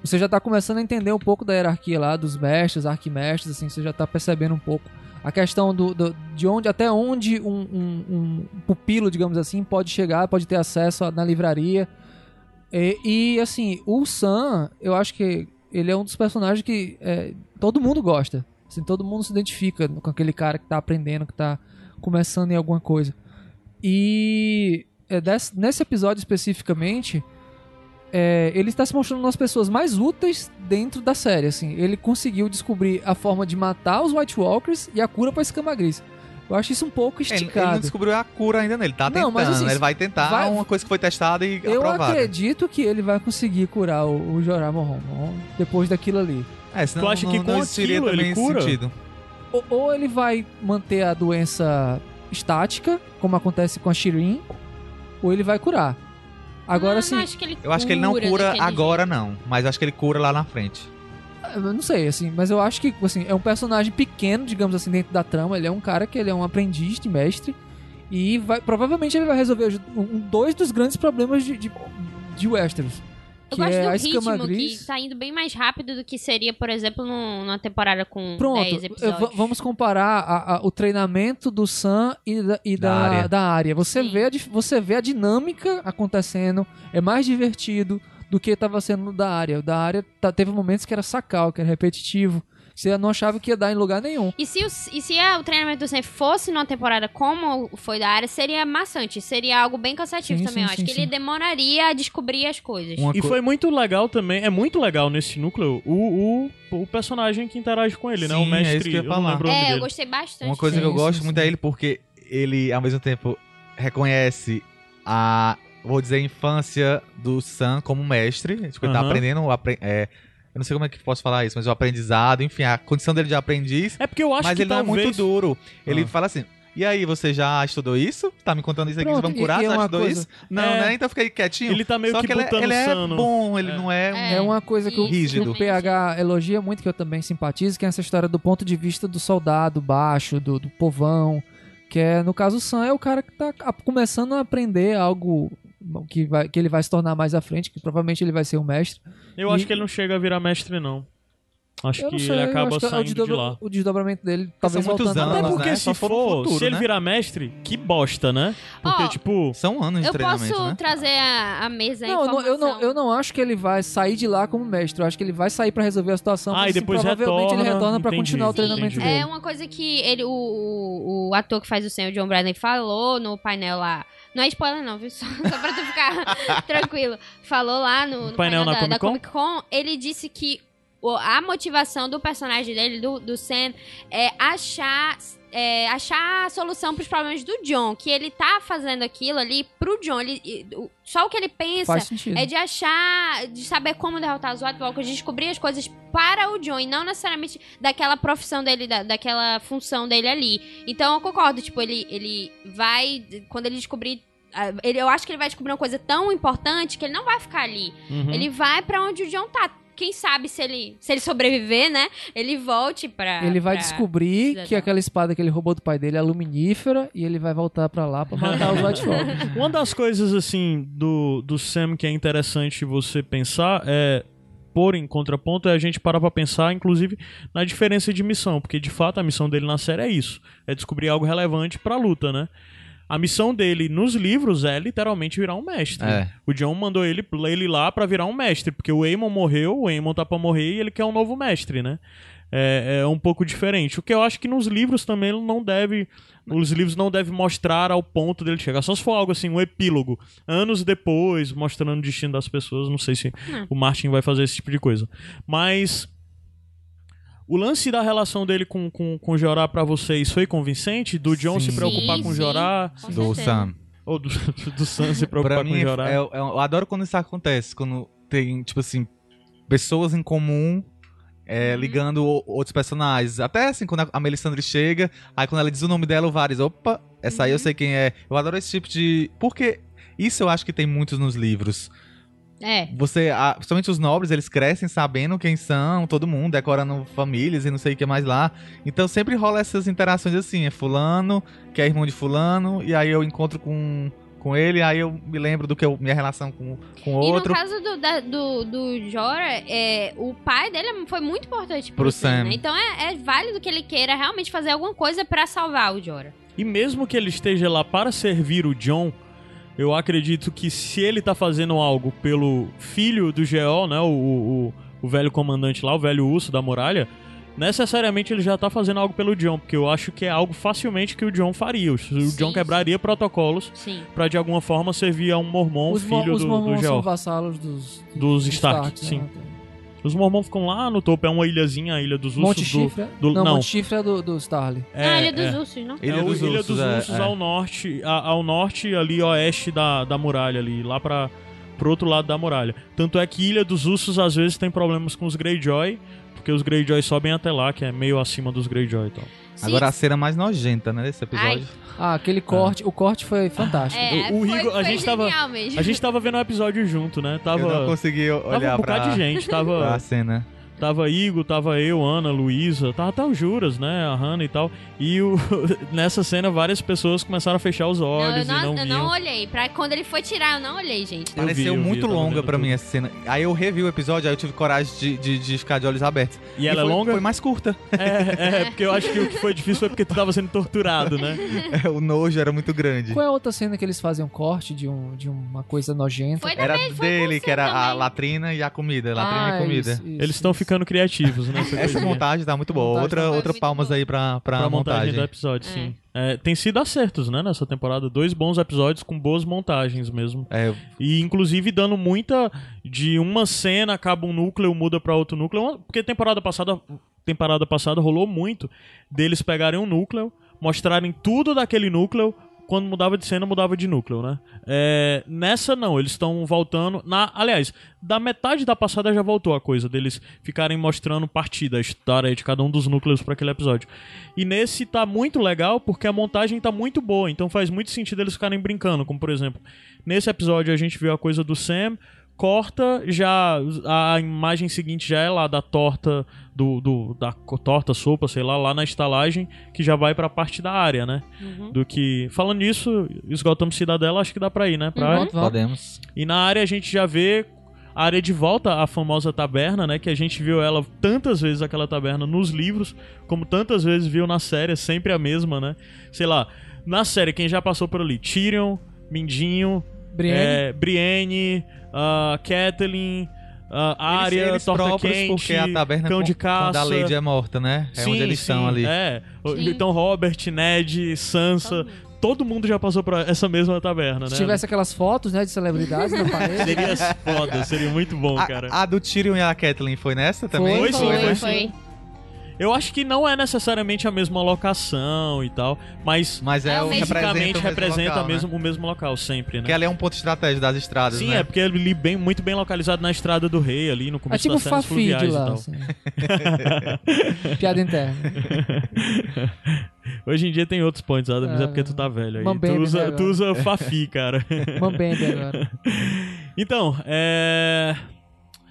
Você já tá começando a entender um pouco da hierarquia lá, dos mestres, arquimestres, assim, você já tá percebendo um pouco. A questão do, do- de onde, até onde um, um- um pupilo, digamos assim, pode chegar, pode ter acesso a- na livraria. E, e, assim, o Sam, eu acho que ele é um dos personagens que é, todo mundo gosta. Assim, todo mundo se identifica com aquele cara que tá aprendendo, que tá começando em alguma coisa. E é, desse- nesse episódio especificamente, é, ele está se mostrando uma das pessoas mais úteis dentro da série. Assim, ele conseguiu descobrir a forma de matar os White Walkers e a cura para Escama Gris. Eu acho isso um pouco Ele, ele esticado. não descobriu a cura ainda nele, tá Não, tentando. mas assim, ele vai tentar vai- uma coisa que foi testada e Eu aprovada. acredito que ele vai conseguir curar o, o Jorah depois daquilo ali. É, senão Tu acha não, que não com existiria aquilo ele cura? sentido. Ou, ou ele vai manter a doença estática, como acontece com a Shirin, ou ele vai curar. Agora não, sim, não acho que ele Eu acho que ele não cura agora, jeito. não. Mas eu acho que ele cura lá na frente. Eu não sei, assim, mas eu acho que, assim, é um personagem pequeno, digamos assim, dentro da trama. Ele é um cara que ele é um aprendiz de mestre. E vai, provavelmente ele vai resolver um, dois dos grandes problemas de, de, de Westeros. Eu que gosto é do ritmo gris. que tá indo bem mais rápido do que seria, por exemplo, num- numa temporada com Pronto, 10 eu- episódios. va- vamos comparar a- a- o treinamento do Sam e da, e Da da, área. da área. Você Sim. vê, a, você vê a dinâmica acontecendo, é mais divertido do que estava sendo da área. O da área tá- teve momentos que era sacal, que era repetitivo. Você não achava que ia dar em lugar nenhum. E se, o, e se a- o treinamento do Sam fosse numa temporada como foi da área, seria maçante. Seria algo bem cansativo Sim, também. sim, eu acho sim, que sim. ele demoraria a descobrir as coisas. Uma E co- foi muito legal também, é muito legal nesse núcleo o, o, o personagem que interage com ele, né? O Sim, é isso mestre, que eu ia falar. lembro o nome É, eu gostei bastante. Uma coisa Sim, que eu gosto sim, muito sim. é ele porque ele, ao mesmo tempo, reconhece a, vou dizer, infância do Sam como mestre. Tipo, ele tá Aham. aprendendo, o apre- é, eu não sei como é que posso falar isso, mas o aprendizado, enfim, a condição dele de aprendiz. É porque eu acho mas que ele talvez... não é muito duro. Ele Ah. fala assim, E aí, você já estudou isso? Tá me contando isso aqui, Pronto, vamos e- curar? e é Você já uma estudou coisa- isso? Não, É. né? Então fica aí quietinho. Ele tá meio Só que que ele, botando ele é sano. bom, ele É. não é... É uma coisa que o, Rígido. o PH elogia muito, que eu também simpatizo, que é essa história do ponto de vista do soldado baixo, do, do povão. Que é, no caso, o Sam é o cara que tá a- começando a aprender algo que, vai, que ele vai se tornar mais à frente, que provavelmente ele vai ser o mestre. Eu E- acho que ele não chega a virar mestre, não. Acho Eu que não sei, ele eu acaba é saindo de desdobra- lá. O desdobramento dele, talvez muitos voltando anos, Até atrás. porque né? se for futuro, se ele né? virar mestre, que bosta, né? Porque, Ó, tipo, São anos de Eu treinamento, posso né? trazer a, a mesa a Não, eu não, eu, não, eu não acho que ele vai sair de lá como mestre. Eu acho que ele vai sair pra resolver a situação. Ah, mas, e assim, depois provavelmente ele retorna, retorna pra entendi, continuar o treinamento entendi. dele. É uma coisa que ele, o, o, o ator que faz o o John Bradley, falou no painel lá. Não é spoiler, não, viu? Só, só pra tu ficar tranquilo. Falou lá no, no painel na da, da Comic Con? Comic Con. Ele disse que a motivação do personagem dele, do, do Sam, é achar. É, achar a solução pros problemas do John. Que ele tá fazendo aquilo ali pro John. Ele, só o que ele pensa é de achar, de saber como derrotar os White de descobrir as coisas para o John e não necessariamente daquela profissão dele, da, daquela função dele ali. Então eu concordo, tipo, ele, ele vai, quando ele descobrir. ah, Ele, eu acho que ele vai descobrir uma coisa tão importante que ele não vai ficar ali. uhum. Ele vai pra onde o John tá. Quem sabe se ele, se ele sobreviver, né? Ele volte pra. Ele vai pra- descobrir Exato. que aquela espada que ele roubou do pai dele é luminífera e ele vai voltar pra lá pra matar os White Walkers. Uma das coisas, assim, do, do Sam que é interessante você pensar é. Pôr em contraponto é a gente parar pra pensar, inclusive, na diferença de missão, porque de fato a missão dele na série é isso: é descobrir algo relevante pra luta, né? A missão dele nos livros é literalmente virar um mestre. É. O John mandou ele, ele lá pra virar um mestre, porque o Aemon morreu, o Aemon tá pra morrer e ele quer um novo mestre, né? É, é um pouco diferente. O que eu acho que nos livros também ele não deve. Os livros não devem mostrar ao ponto dele chegar. Só se for algo assim, um epílogo. Anos depois, mostrando o destino das pessoas. Não sei se o Martin vai fazer esse tipo de coisa. Mas. O lance da relação dele com, com, com Jorah pra vocês foi convincente? Do John Sim. se preocupar Sim, com sim. Jorah? Com Do certeza. Sam. Ou do, do Sam se preocupar Pra com mim, Jorah? é- é- eu adoro quando isso acontece. Quando tem, tipo assim, pessoas em comum é, Uhum. ligando o- outros personagens. Até assim, quando a- a Melisandre chega, aí quando ela diz o nome dela, o Varys, opa, essa aí eu Uhum. sei quem é. Eu adoro esse tipo de... Porque isso eu acho que tem muitos nos livros. É. Você, a- principalmente os nobres, eles crescem sabendo quem são, todo mundo, decorando famílias e não sei o que mais lá. Então sempre rola essas interações assim, é fulano, que é irmão de fulano, e aí eu encontro com, com ele, aí eu me lembro do que eu, minha relação com, com E no outro. caso do, da- do, do Jorah, é, o pai dele foi muito importante pro, Pro Sam. Sam. né? Então é, é válido que ele queira realmente fazer alguma coisa pra salvar o Jorah. E mesmo que ele esteja lá para servir o John, eu acredito que se ele tá fazendo algo pelo filho do Geol, né, o, o, o velho comandante lá, o velho urso da muralha, necessariamente ele já tá fazendo algo pelo John, porque eu acho que é algo facilmente que o John faria. O Sim, John sim. quebraria protocolos Sim. pra de alguma forma servir a um mormon, os mo- filho os do, mormons do são Geol. vassalos dos, Dos Stark, sim. né? Os mormons ficam lá no topo, é uma ilhazinha, a ilha dos ursos Monte do... Chifre. do- não, não. Monte Chifre é do, do Starly. não, ele é dos é. ursos, não? Ilha é dos Ilha Ursos, dos é, Ursos é. ao norte, a- ao norte ali oeste da, da muralha ali, lá para pro outro lado da muralha. Tanto é que Ilha dos Ursos às vezes tem problemas com os Greyjoy, porque os Greyjoy sobem até lá, que é meio acima dos Greyjoy, então. Sim. Agora a cena mais nojenta, né, desse episódio. Ah, aquele corte. O corte foi fantástico. É, O- o foi, Rigo- a foi gente tava- mesmo. A gente tava vendo o episódio junto, né? Tava Eu não consegui tava olhar um bocado pra, de gente, pra tava cena. Tava Igor, tava eu, Ana, Luísa, tava até o Juras, né? A Hannah e tal. E o, nessa cena várias pessoas começaram a fechar os Não, eu olhos não, e não eu viam. não olhei. Pra quando ele foi tirar, eu não olhei, gente. Eu vi, Pareceu eu vi, muito tava longa pra tudo. mim essa cena. Aí eu revi o episódio, aí eu tive coragem de, de, de ficar de olhos abertos. E ela é foi, longa? Foi mais curta. É, é, porque eu acho que o que foi difícil foi porque tu tava sendo torturado, né? o nojo era muito grande. Qual é a outra cena que eles fazem um corte de, um, de uma coisa nojenta? Foi Era também, foi dele, que era a também. latrina e a comida. Latrina Ah, e comida. isso, isso, Eles estão isso. Ficando criativos, né? Essa montagem tá muito boa. Montagem Outra, tá outra palmas boa. aí pra, pra, pra montagem, montagem. do episódio, sim. É, tem sido acertos, né, nessa temporada. Dois bons episódios com boas montagens mesmo. É, E inclusive dando muita de uma cena, acaba um núcleo, muda pra outro núcleo. Porque temporada passada, temporada passada rolou muito deles pegarem um núcleo, mostrarem tudo daquele núcleo quando mudava de cena, mudava de núcleo, né? É, nessa não, eles estão voltando. Na, aliás, da metade da passada já voltou a coisa deles ficarem mostrando partida, a história de cada um dos núcleos para aquele episódio. E nesse tá muito legal porque a montagem tá muito boa, então faz muito sentido eles ficarem brincando. Como por exemplo, nesse episódio a gente viu a coisa do Sam, corta, já a imagem seguinte já é lá da torta do, do da torta sopa, sei lá, lá na estalagem, que já vai pra parte da área, né? Uhum. Do que falando nisso, esgotamos cidadela, acho que dá pra ir, né? Pra vamos. Podemos. E na área a gente já vê a área de volta à famosa taberna, né? Que a gente viu ela tantas vezes aquela taberna nos livros, como tantas vezes viu na série, é sempre a mesma, né? Sei lá, na série quem já passou por ali? Tyrion, Mindinho, Brienne. é, Brienne, ah, Catelyn, ah, Arya, eles, eles Torta Quente, porque a taberna Cão de quando- quando Caça. a Lady é morta, né? É Sim, onde eles sim, estão ali. É. Sim. Então Robert, Ned, Sansa, todo mundo já passou por essa mesma taberna, Se né? tivesse aquelas fotos, né, de celebridades na parede. Seria foda, seria muito bom, cara. A, a do Tyrion e a Catelyn foi nessa também? Foi, sim, Foi, foi foi. Eu acho que não é necessariamente a mesma locação e tal, mas Mas é, É, o fisicamente representa, o mesmo representa local, né? o mesmo local sempre, Porque né? ali é um ponto de estratégia das estradas, Sim, né? é porque ele ali bem, muito bem localizado na estrada do rei ali no É começo tipo das de fluviais e lá. tal. Assim. Piada interna. Hoje em dia tem outros pontos, Adam, mas é Ah, porque tu tá velho aí. Mambembe, Tu né, usa, agora? tu usa Fafi, cara. Mambembe agora. Então, é...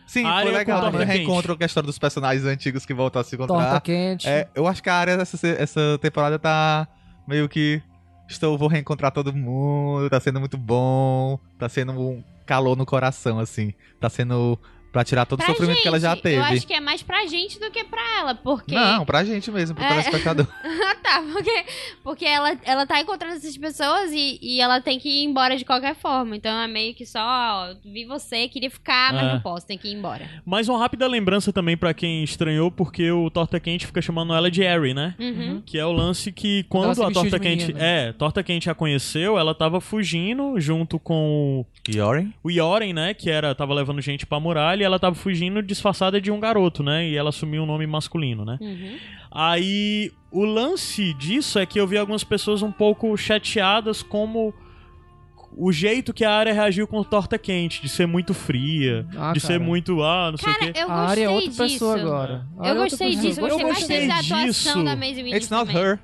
Sim, A foi legal. com Também torta reencontro com a história dos personagens antigos que voltam a se Torta encontrar. quente. É, eu acho que a área essa, essa temporada tá meio que. Estou, vou reencontrar todo mundo, tá sendo muito bom, tá sendo um calor no coração, assim. Tá sendo pra tirar todo o Pra sofrimento gente, que ela já teve. Eu acho que é mais pra gente do que pra ela, porque... Não, pra gente mesmo, pro É. telespectador. Ah, tá, porque, porque ela, ela tá encontrando essas pessoas e, e ela tem que ir embora de qualquer forma. Então é meio que só, ó, vi você, queria ficar, mas É. não posso, tem que ir embora. Mais uma rápida lembrança também pra quem estranhou, porque o Torta Quente fica chamando ela de Harry, né? Uhum. Que é o lance que quando a Torta Quente. É, Torta Quente a conheceu, ela tava fugindo junto com Yoren? o Yoren, né? Que era, tava levando gente pra muralha ela tava fugindo disfarçada de um garoto, né? E ela assumiu um nome masculino, né? Uhum. Aí o lance disso é que eu vi algumas pessoas um pouco chateadas como o jeito que a área reagiu com torta quente, de ser muito fria, Ah, de cara. ser muito, ah, não sei o Cara, quê. eu A área é outra disso. pessoa agora. Eu é gostei disso, eu Eu gostei bastante da atuação disso. da Maisie Williams It's not também. her.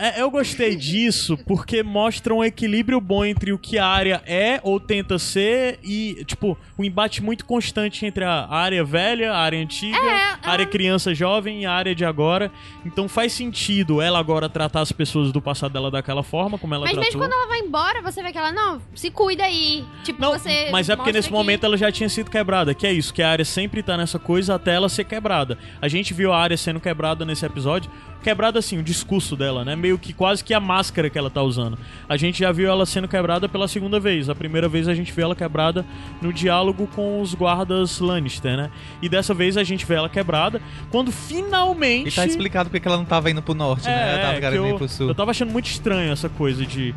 É, eu gostei disso porque mostra um equilíbrio bom entre o que a área é ou tenta ser e, tipo, um embate muito constante entre a área velha, a área antiga, É, a área criança jovem e a área de agora. Então faz sentido ela agora tratar as pessoas do passado dela daquela forma, como ela Mas tratou. mesmo quando ela vai embora, você vê que ela, não, se cuida aí. Tipo, Não, você. mas é porque nesse que- momento ela já tinha sido quebrada, que é isso, que a área sempre tá nessa coisa até ela ser quebrada. A gente viu a área sendo quebrada nesse episódio, quebrada assim, o discurso dela, né? Meio que quase que a máscara que ela tá usando. A gente já viu ela sendo quebrada pela segunda vez. A primeira vez a gente viu ela quebrada no diálogo com os guardas Lannister, né? E dessa vez a gente vê ela quebrada quando finalmente E tá explicado porque que ela não tava indo pro norte, né? Ela tava que querendo ir eu, pro sul. eu tava achando muito estranho essa coisa de.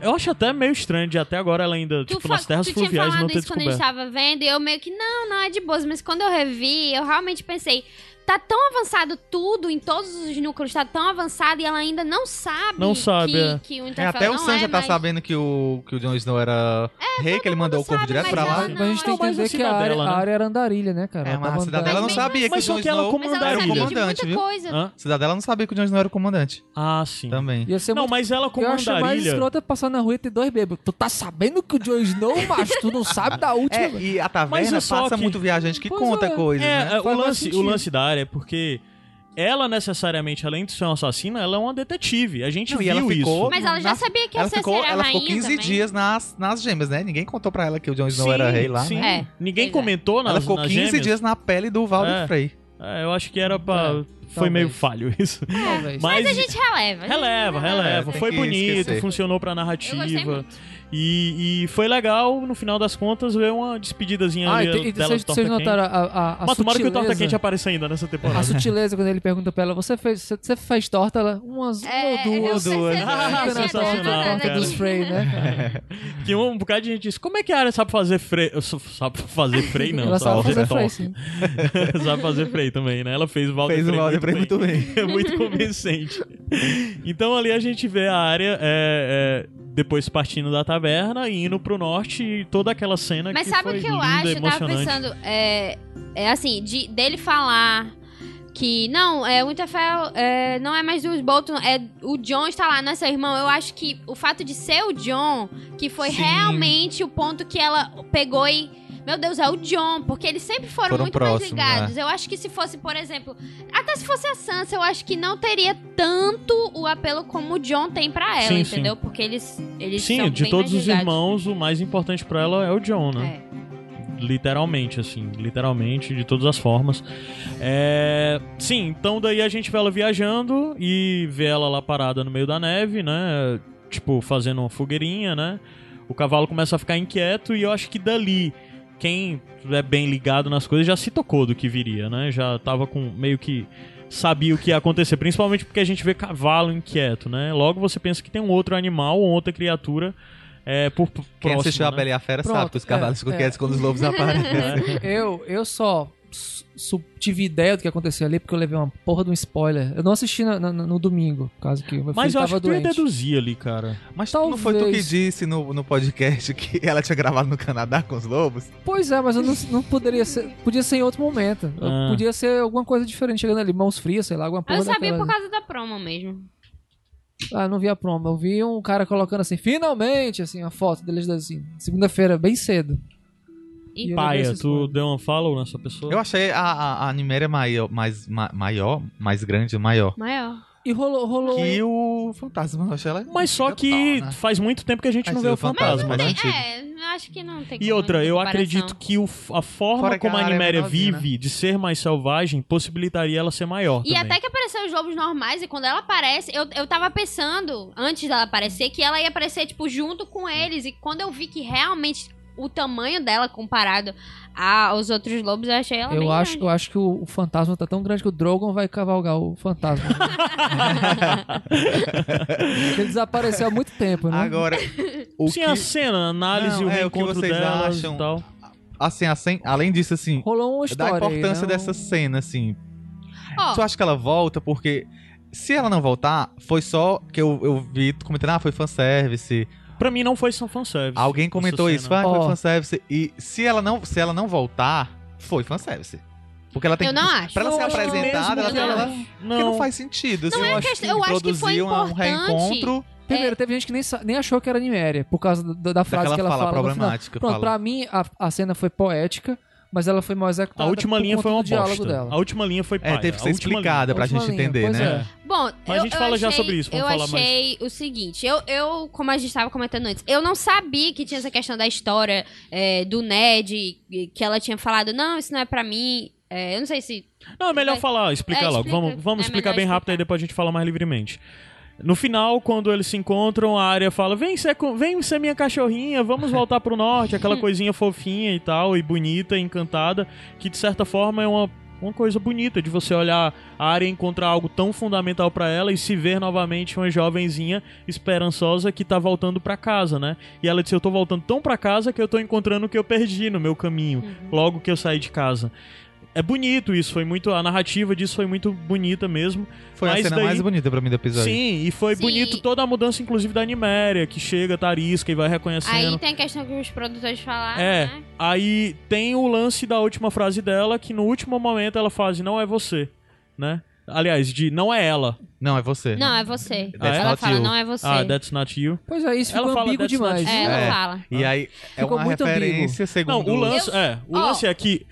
Eu acho até meio estranho de até agora ela ainda, Tu, tipo, nas terras tu tinha fluviais não falado ter isso quando a gente descoberto. tava vendo e eu meio que, não, não é de boas. Mas quando eu revi, eu realmente pensei, tá tão avançado tudo em todos os núcleos, tá tão avançado e ela ainda não sabe, Não sabe, que, é. que o É, Winterfell até o Sam é já tá mais- sabendo que o, que o Jon Snow era rei, que ele mandou o corpo direto mas pra lá. Mas a gente tem que mas entender que a área, cidadela, né? a área era andarilha, né, cara? É, Ela mas a cidadela não Mas sabia que Mas o só Jon que ela Snow Mas ela era o comandante, viu? coisa. Cidadela não sabia que o Jon Snow era o comandante. Ah, sim. Também. Não, mas ela como Eu acho mais andarilha. escrota passar na rua e ter dois bêbados. Tu tá sabendo que o Jon Snow, macho, tu não sabe da última. É, velho. e a Mas taverna é passa muito viajante que conta é. coisas, É, né? é, o, lance da área é porque ela necessariamente, além de ser uma assassina, ela é uma detetive. A gente Não, e viu ela ficou- isso. Mas ela já sabia que a Ela Cersei ficou, era ela ficou rainha 15 também. dias nas, nas gêmeas, né? Ninguém contou pra ela que o Jon Snow Sim, era rei lá, sim. né? É. Ninguém é. comentou nas, Ela ficou nas 15 gêmeas. dias na pele do Valdo É. Frey. É, eu acho que era pra. Foi talvez. meio falho isso. Mas, Mas a gente releva. a gente releva, releva. É, foi bonito, esquecer. funcionou pra Eu gostei narrativa. muito. E, e foi legal, no final das contas, ver uma despedidazinha Ah, ali e, tem- e dela vocês, de torta vocês quente. notaram a, a, a Mas tomara que o torta quente apareça ainda nessa temporada. A sutileza quando ele pergunta pra ela, você fez, você, fez torta? Ela, umas É, uma ou duas. percebi, duas, né? Ah, dúvida sensacional, torta cara. dos Frey, né? cara? Que um bocado de gente disse, como é que a área sabe fazer freio? Sabe fazer freio, não. ela sabe fazer torta. Frey, sim. sabe fazer freio também, né? Ela fez o Valder Fez o Valdo Frey muito bem. É muito convincente. Então ali a gente vê a área é, é, depois partindo da taverna e indo pro norte e toda aquela cena Mas que sabe foi o que eu linda, acho? Eu tava pensando, é, é assim, de, dele falar que não, é, o Winterfell é, não é mais dos Bolton, é o John está lá, não é seu irmão. Eu acho que o fato de ser o John, que foi Sim. realmente o ponto que ela pegou e. Meu Deus, é o John, porque eles sempre foram, Foram muito mais próximos, né? ligados. Eu acho que se fosse, por exemplo, até se fosse a Sansa, eu acho que não teria tanto o apelo como o John tem pra ela, Sim, sim. entendeu? Porque eles, eles Sim, são de bem todos mais os irmãos, o mais importante pra ela é o John, né? É. Literalmente, assim, literalmente, de todas as formas. É... Sim, então daí a gente vê ela viajando e vê ela lá parada no meio da neve, né? Tipo, fazendo uma fogueirinha, né? O cavalo começa a ficar inquieto e eu acho que dali, quem é bem ligado nas coisas já se tocou do que viria, né? Já tava com meio que sabia o que ia acontecer, principalmente porque a gente vê cavalo inquieto, né? Logo você pensa que tem um outro animal ou outra criatura é, por por Quem próximo, assistiu a né? Bela e a Fera Pronto, sabe que os cavalos é, ficam é. quietos quando os lobos aparecem. Eu, eu só tive ideia do que aconteceu ali porque eu levei uma porra de um spoiler. Eu não assisti na- na- no domingo, por causa que meu Mas filho eu acho que tu ia doente. deduzir ali, cara. Mas não foi tu que Talvez. disse no, no podcast que ela tinha gravado no Canadá com os lobos? Pois é, mas eu não, não poderia ser. Podia ser em outro momento. Ah. Podia ser alguma coisa diferente, chegando ali, mãos frias, sei lá, alguma porra Eu sabia daquela. por causa da promo mesmo. Ah, não vi a promo. Eu vi um cara colocando assim, finalmente, assim, uma foto deles assim, segunda-feira, bem cedo. E Paia, esse tu deu um follow nessa pessoa? Eu achei a, a, a Niméria maior, mais, ma- maior, mais grande, maior. Maior. E rolou, rolou. Que o fantasma, eu achei ela. Mas só que Total, né? faz muito tempo que a gente Mas não vê o fantasma, né? né? Tem- é, eu acho que não tem E outra, eu acredito que o, a forma Fora como a a área é Niméria menorzinha, vive de ser mais selvagem possibilitaria ela ser maior E também. até que apareceu os lobos normais, e quando ela aparece, eu, eu tava pensando, antes dela aparecer, que ela ia aparecer, tipo, junto com eles. E quando eu vi que realmente o tamanho dela comparado a- aos outros lobos, eu achei ela bem Eu acho, grande. eu acho que o, o fantasma tá tão grande que o Drogon vai cavalgar o fantasma. Ele desapareceu há muito tempo, né? Agora, o Sim, que, a cena, a análise, Não, o é, o que vocês delas acham? e tal. assim, assim, além disso, assim, Rolou uma da história. aí, importância né? dessa cena, assim. Ó, Tu acha que ela volta? Porque se ela não voltar, foi só que eu, eu vi comentando, ah, foi fanservice. Pra mim não foi só fanservice. Alguém comentou isso, ah, Ó. foi fanservice. E se ela não, se ela não voltar, foi fanservice. Porque ela tem Eu que- não acho. Pra ela Eu ser que apresentada, ela que ela. Porque não faz sentido. Assim, Não é eu acho questão- que eu acho que foi um reencontro Primeiro, teve gente que nem, nem achou que era Niméria, por causa da, da frase daquela que ela fala fala. final. problemática. Pronto, fala. pra mim, a, a cena foi poética, mas ela foi mal executada. A última linha foi uma bosta. dela. A última linha foi paia. É, teve que A ser última explicada pra Última gente linha, entender, pois né? é. Bom, Mas a eu, gente eu fala já sobre isso, vamos eu falar mais. achei o seguinte, eu, eu, como a gente estava comentando antes, eu não sabia que tinha essa questão da história é, do Ned, que ela tinha falado, não, isso não é pra mim. É, eu não sei se. Não, é melhor Vai. falar, explicar É, logo. explica. Vamos, vamos É explicar bem rápido explicar. aí depois a gente fala mais livremente. No final, quando eles se encontram, a área fala: vem ser, vem ser minha cachorrinha, vamos voltar pro norte. Aquela coisinha fofinha e tal, e bonita, e encantada, que de certa forma é uma, uma coisa bonita de você olhar a área e encontrar algo tão fundamental pra ela e se ver novamente uma jovenzinha esperançosa que tá voltando pra casa, né? E ela disse: Eu tô voltando tão pra casa que eu tô encontrando o que eu perdi no meu caminho, logo que eu saí de casa. É bonito isso, foi muito. A narrativa disso foi muito bonita mesmo. Foi a cena daí- mais bonita pra mim do episódio. Sim, e foi Sim. bonito toda a mudança, inclusive, da Niméria, que chega, tarisca e vai reconhecendo. Aí tem a questão que os produtores falaram, É, né? aí tem o lance da última frase dela, que no último momento ela faz, não é você, né? Aliás, de não é ela. Não, é você. Não, é você. That's ela fala, you. não é você. Ah, that's not you. Pois é, isso Ela ficou ambíguo demais. É, ela É. fala. E aí é Ficou uma ambíguo. referência, Não, segundo o lance, Eu- é, o Ó. lance é que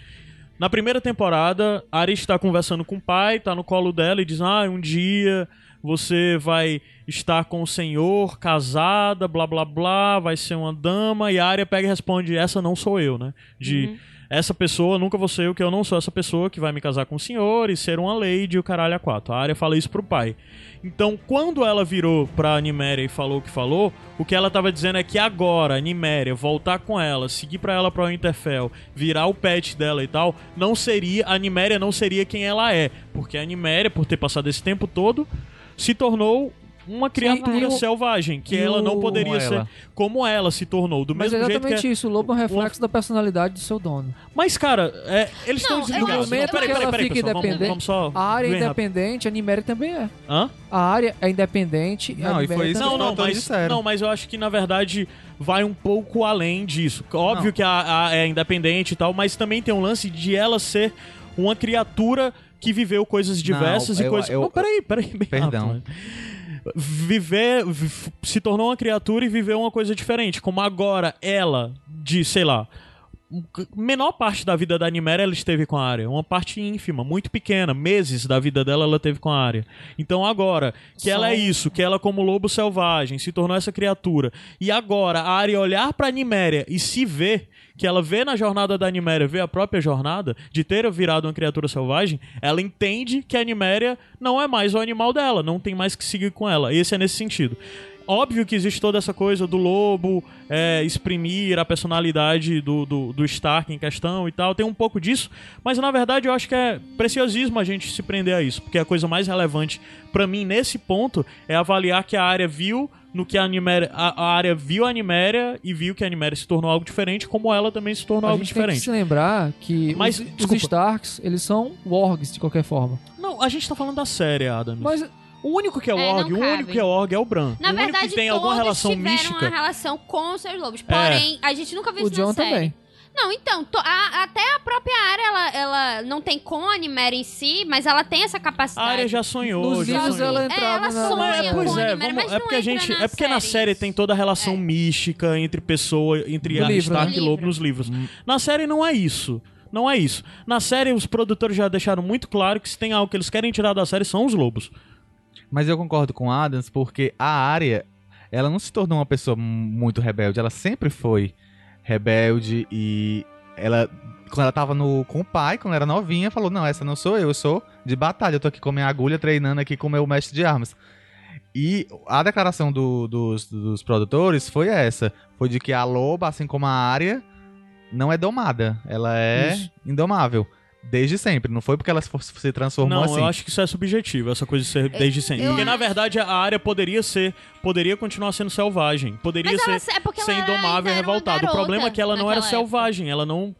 na primeira temporada, a Arya está conversando com o pai, tá no colo dela e diz: "Ah, um dia você vai estar com o senhor, casada, blá blá blá, vai ser uma dama". E a Arya pega e responde: "Essa não sou eu", né? De Uhum. essa pessoa nunca vou ser eu, que eu não sou essa pessoa que vai me casar com o senhor e ser uma lady e o caralho a quatro. A Arya fala isso pro pai. Então, quando ela virou pra Niméria e falou o que falou, o que ela tava dizendo é que agora, a Niméria, voltar com ela, seguir pra ela pra Winterfell, virar o pet dela e tal, não seria, a Niméria não seria quem ela é. Porque a Niméria, por ter passado esse tempo todo, se tornou uma criatura o- selvagem, que ela não o- poderia Como ser ela. como ela se tornou, do Mas é mesmo jeito que exatamente é- isso, o lobo é um reflexo da personalidade do seu dono. Mas cara, é, eles estão Não, eu desligados. No momento Não, peraí, que peraí, ela peraí, fica pessoal, vamos- independente, Vamos, só A área é bem rápido. independente, a Niméria também é. Hã? A área é independente. Não, a e foi isso também. Não, não, mas, não, mas eu acho que na verdade vai um pouco além disso. Óbvio Não. que a, a é independente e tal, mas também tem um lance de ela ser uma criatura que viveu coisas diversas e eu- coisas. eu- não, peraí, peraí, bem Perdão. rápido, mas- Viver. vi- se tornou uma criatura e viveu uma coisa diferente. Como agora ela, de, sei lá. Menor parte da vida da Niméria ela esteve com a área. Uma parte ínfima, muito pequena. Meses da vida dela ela teve com a área. Então agora, que Só- ela é isso, que ela como lobo selvagem se tornou essa criatura. E agora a área olhar pra Niméria e se ver, que ela vê na jornada da Niméria, vê a própria jornada de ter virado uma criatura selvagem, ela entende que a Niméria não é mais o animal dela, não tem mais que seguir com ela. Esse é nesse sentido. Óbvio que existe toda essa coisa do lobo é, exprimir a personalidade do, do, do Stark em questão e tal. Tem um pouco disso, mas na verdade eu acho que é preciosismo a gente se prender a isso, porque a coisa mais relevante pra mim nesse ponto é avaliar que a área viu no que a Niméria, a, a área viu a Niméria e viu que a Niméria se tornou algo diferente, como ela também se tornou A algo gente tem que diferente. se lembrar que Mas, os, os. Starks, eles são wargs de qualquer forma. Não, a gente tá falando da série, Adams. Mas O único que é É, Org, o único que é Org é o Bran. Na o único verdade, que tem todos alguma relação tiveram mística. É. uma relação com os seus lobos. Porém, a gente nunca viu o isso John na série. também. Não, então, to- a- até a própria área, ela, ela não tem com a Animera em si, mas ela tem essa A capacidade. área já sonhou, Nos já livros sonhou. ela É, entrava ela na... sonha Mas, na- é, pois a é, vamos- mas é não porque a gente, na é porque na série série isso. tem toda a relação É. mística entre pessoa, entre a Stark né? e Lobo nos livros. Na série não é isso. Não é isso. Na série os produtores já deixaram muito claro que se tem algo que eles querem tirar da série são os lobos. Mas eu concordo com Adams porque a área, ela não se tornou uma pessoa mu- muito rebelde, ela sempre foi rebelde e ela quando ela tava no, com o pai, quando era novinha, falou: "Não, essa não sou eu, eu sou de batalha, eu tô aqui com minha agulha treinando aqui com o meu mestre de armas". E a declaração do- dos, dos produtores foi essa, foi de que a loba, assim como a área, não é domada, ela é Isso. indomável. Desde sempre, não foi porque ela se transformou não, assim. eu acho que isso é subjetivo, essa coisa de ser desde sempre. eu Porque na acho- verdade a área poderia ser, poderia continuar sendo selvagem, poderia Mas ser ela, é porque ser indomável e uma revoltada. O problema é que ela não era época. selvagem, ela não.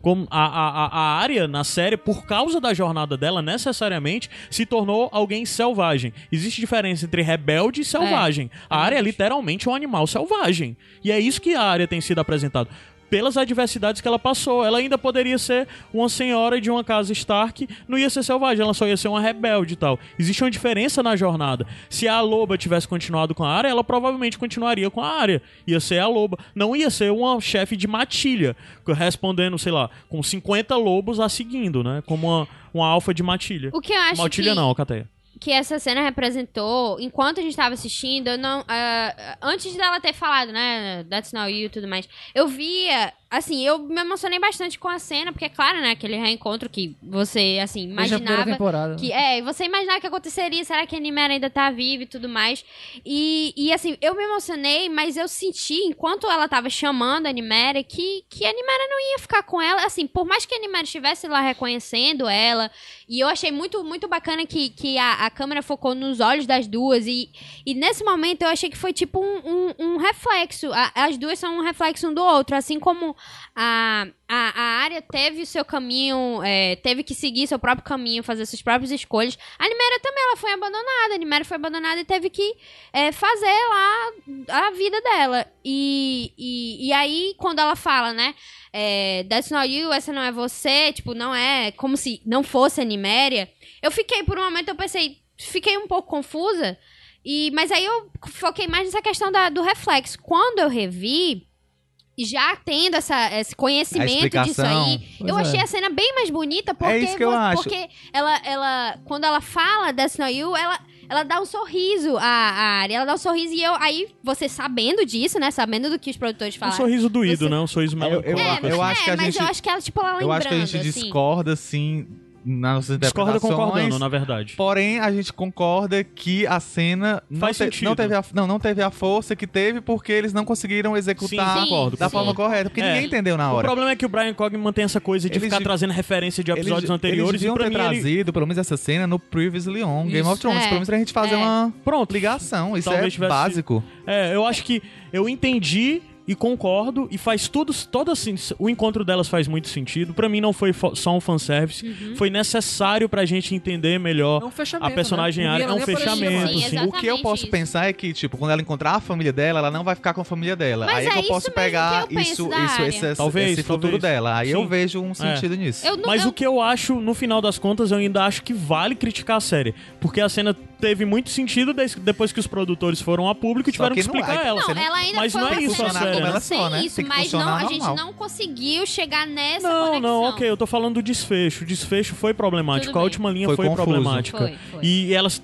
Como a, a, a- a área na série, por causa da jornada dela, necessariamente se tornou alguém selvagem. Existe diferença entre rebelde e selvagem. a área é literalmente um animal selvagem. E é isso que a área tem sido apresentado. Pelas adversidades que ela passou. Ela ainda poderia ser uma senhora de uma casa Stark, não ia ser selvagem, ela só ia ser uma rebelde e tal. Existe uma diferença na jornada. Se a loba tivesse continuado com a área, ela provavelmente continuaria com a área. Ia ser a loba. Não ia ser uma chefe de matilha, respondendo, sei lá, com 50 lobos a seguindo, né? Como uma, uma alfa de matilha. O que eu acho Matilha que, não, Alcateia. Que essa cena representou, enquanto a gente tava assistindo, eu não. ah, antes dela ter falado, né? That's not you e tudo mais. Eu via. Assim, eu me emocionei bastante com a cena, porque, é claro, né? Aquele reencontro que você, assim, imaginava. temporada. Que, é, você imaginava que aconteceria, será que a Nimera ainda tá viva e tudo mais. E, e assim, eu me emocionei, mas eu senti, enquanto ela tava chamando a Nimera, que, que a Nimera não ia ficar com ela. Assim, por mais que a Nimera estivesse lá reconhecendo ela, e eu achei muito, muito bacana que, que a, a câmera focou nos olhos das duas, e, e nesse momento eu achei que foi tipo um, um, um reflexo. A- as duas são um reflexo um do outro, assim como a, a, a área teve o seu caminho, é, teve que seguir seu próprio caminho, fazer suas próprias escolhas. A Nimera também, ela foi abandonada. A Nimera foi abandonada e teve que é, fazer lá a vida dela. E, e, e aí, quando ela fala, né? É, That's not you, essa não é você, tipo, não é como se não fosse a Niméria. Eu fiquei, por um momento, eu pensei, fiquei um pouco confusa. E, mas aí eu foquei mais nessa questão da- do reflexo. Quando eu revi, já tendo essa, esse conhecimento disso aí, Pois eu é. achei a cena bem mais bonita porque, É isso que eu vo- acho. porque ela, ela, quando ela fala That's Not You, ela, ela dá um sorriso à, à área, ela dá um sorriso e eu, aí você sabendo disso, né, sabendo do que os produtores Um falaram. sorriso doído, Você- né? Um sorriso eu- melancólico. eu- é, eu acho é, que a mas gente- eu acho que ela, tipo, ela lembrando, Eu acho que a gente assim. discorda, assim, nas nossas Discorda interpretações. concordando, na verdade. Porém, a gente concorda que a cena não, Faz te- sentido. não teve a, não, não teve a força que teve porque eles não conseguiram executar Sim, concordo, da sim. forma correta. Porque É. ninguém entendeu na O hora. problema é que o Brian Cogman mantém essa coisa de Eles ficar de- trazendo referência de episódios eles, anteriores eles e deviam ter mim ele... trazido, pelo menos essa cena, no Previously On Game Isso. of Thrones. É. Pelo menos pra gente fazer É. uma Pronto. ligação. Isso Talvez é básico. É, eu acho que eu entendi e concordo e faz tudo, todo assim, o encontro delas faz muito sentido. Pra mim não foi fo- só um fanservice, Uhum. foi necessário pra gente entender melhor É um a personagem né? é um fechamento, sim. Sim, O que eu posso Exatamente pensar é que, tipo, quando ela encontrar a família dela, ela não vai ficar com a família dela. Mas aí é é que eu isso posso pegar eu isso, isso, esse, Talvez, esse futuro talvez. dela. Aí Sim. eu vejo um sentido nisso. Eu não, Mas eu- o que eu acho, no final das contas, eu ainda acho que vale criticar a série. Porque a cena teve muito sentido depois que os produtores foram a público e tiveram que, que não explicar é- ela. Não, Você não- ela ainda mas não é isso a cena série, como ela sem só, né? isso, mas não, a gente não conseguiu chegar nessa Não, conexão. não, ok, eu tô falando do desfecho. O desfecho foi problemático, a última linha Foi foi, problemática. Foi, foi. E elas.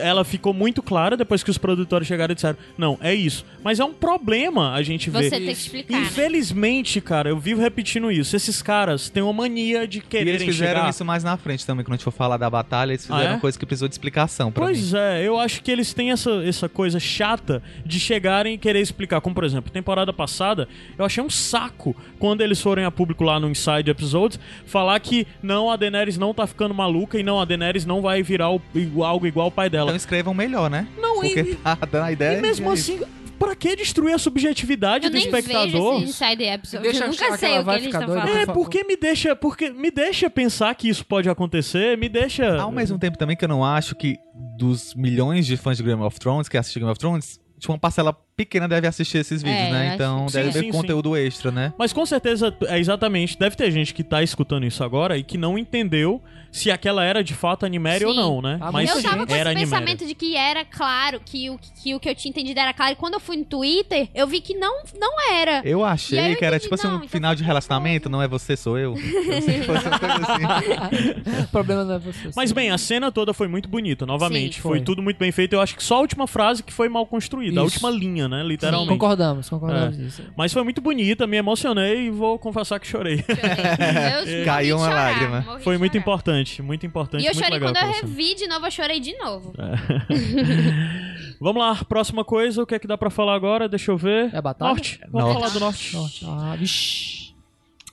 Ela ficou muito clara depois que os produtores chegaram e disseram: Não, é isso. Mas é um problema a gente ver. Você tem que explicar? Infelizmente, cara, eu vivo repetindo isso. Esses caras têm uma mania de E quererem eles fizeram chegar... isso mais na frente também, quando a gente for falar da batalha, eles Ah, fizeram é? coisa que precisou de explicação pra mim. Pois é, eu acho que eles têm essa, essa coisa chata de chegarem e querer explicar. Como, por exemplo, temporada passada, eu achei um saco quando eles forem a público lá no Inside Episodes falar que não, a Daenerys não tá ficando maluca e não, a Daenerys não vai virar o- algo igual ao pai dela. Então escrevam melhor, né? não, Porque e, tá dando a ideia. e mesmo é isso. assim, pra que destruir a subjetividade Eu do nem espectador? vejo esse Inside Episode. Deixa eu nunca sei ela o que eles estão falando. É, porque me deixa, porque me deixa pensar que isso pode acontecer, me deixa. Ao mesmo tempo também que eu não acho que dos milhões de fãs de Game of Thrones que assistem Game of Thrones, tipo, uma parcela pequena deve assistir esses vídeos, É, né? Então deve sim. ver Sim, conteúdo extra, né? Mas com certeza, é exatamente, deve ter gente que tá escutando isso agora e que não entendeu se aquela era de fato Animéria ou Sim. não, né? Ah, Mas eu tava com esse era Animéria. pensamento de que era claro, que o que, o que eu tinha entendido era claro. E quando eu fui no Twitter, eu vi que não, não era. Eu achei eu que era entendi, tipo assim, um então final de relacionamento, não é você, sou eu. Eu sei que fosse uma coisa assim. o problema não é você. Mas sim. bem, a cena toda foi muito bonita, novamente. Sim, foi. foi. tudo muito bem feito. Eu acho que só a última frase que foi mal construída, a Isso. última linha, né? Literalmente. Concordamos, concordamos É. nisso. Mas foi muito bonita, me emocionei e vou confessar que chorei. Caiu uma chorar, lágrima. foi muito chorar. importante, muito importante. E eu muito chorei legal quando eu revi de novo, eu chorei de novo. Vamos lá, próxima coisa, o que é que dá pra falar agora? Deixa eu ver. É batalha? Norte. Vamos Norte. falar do norte. Nossa, ah, vixi.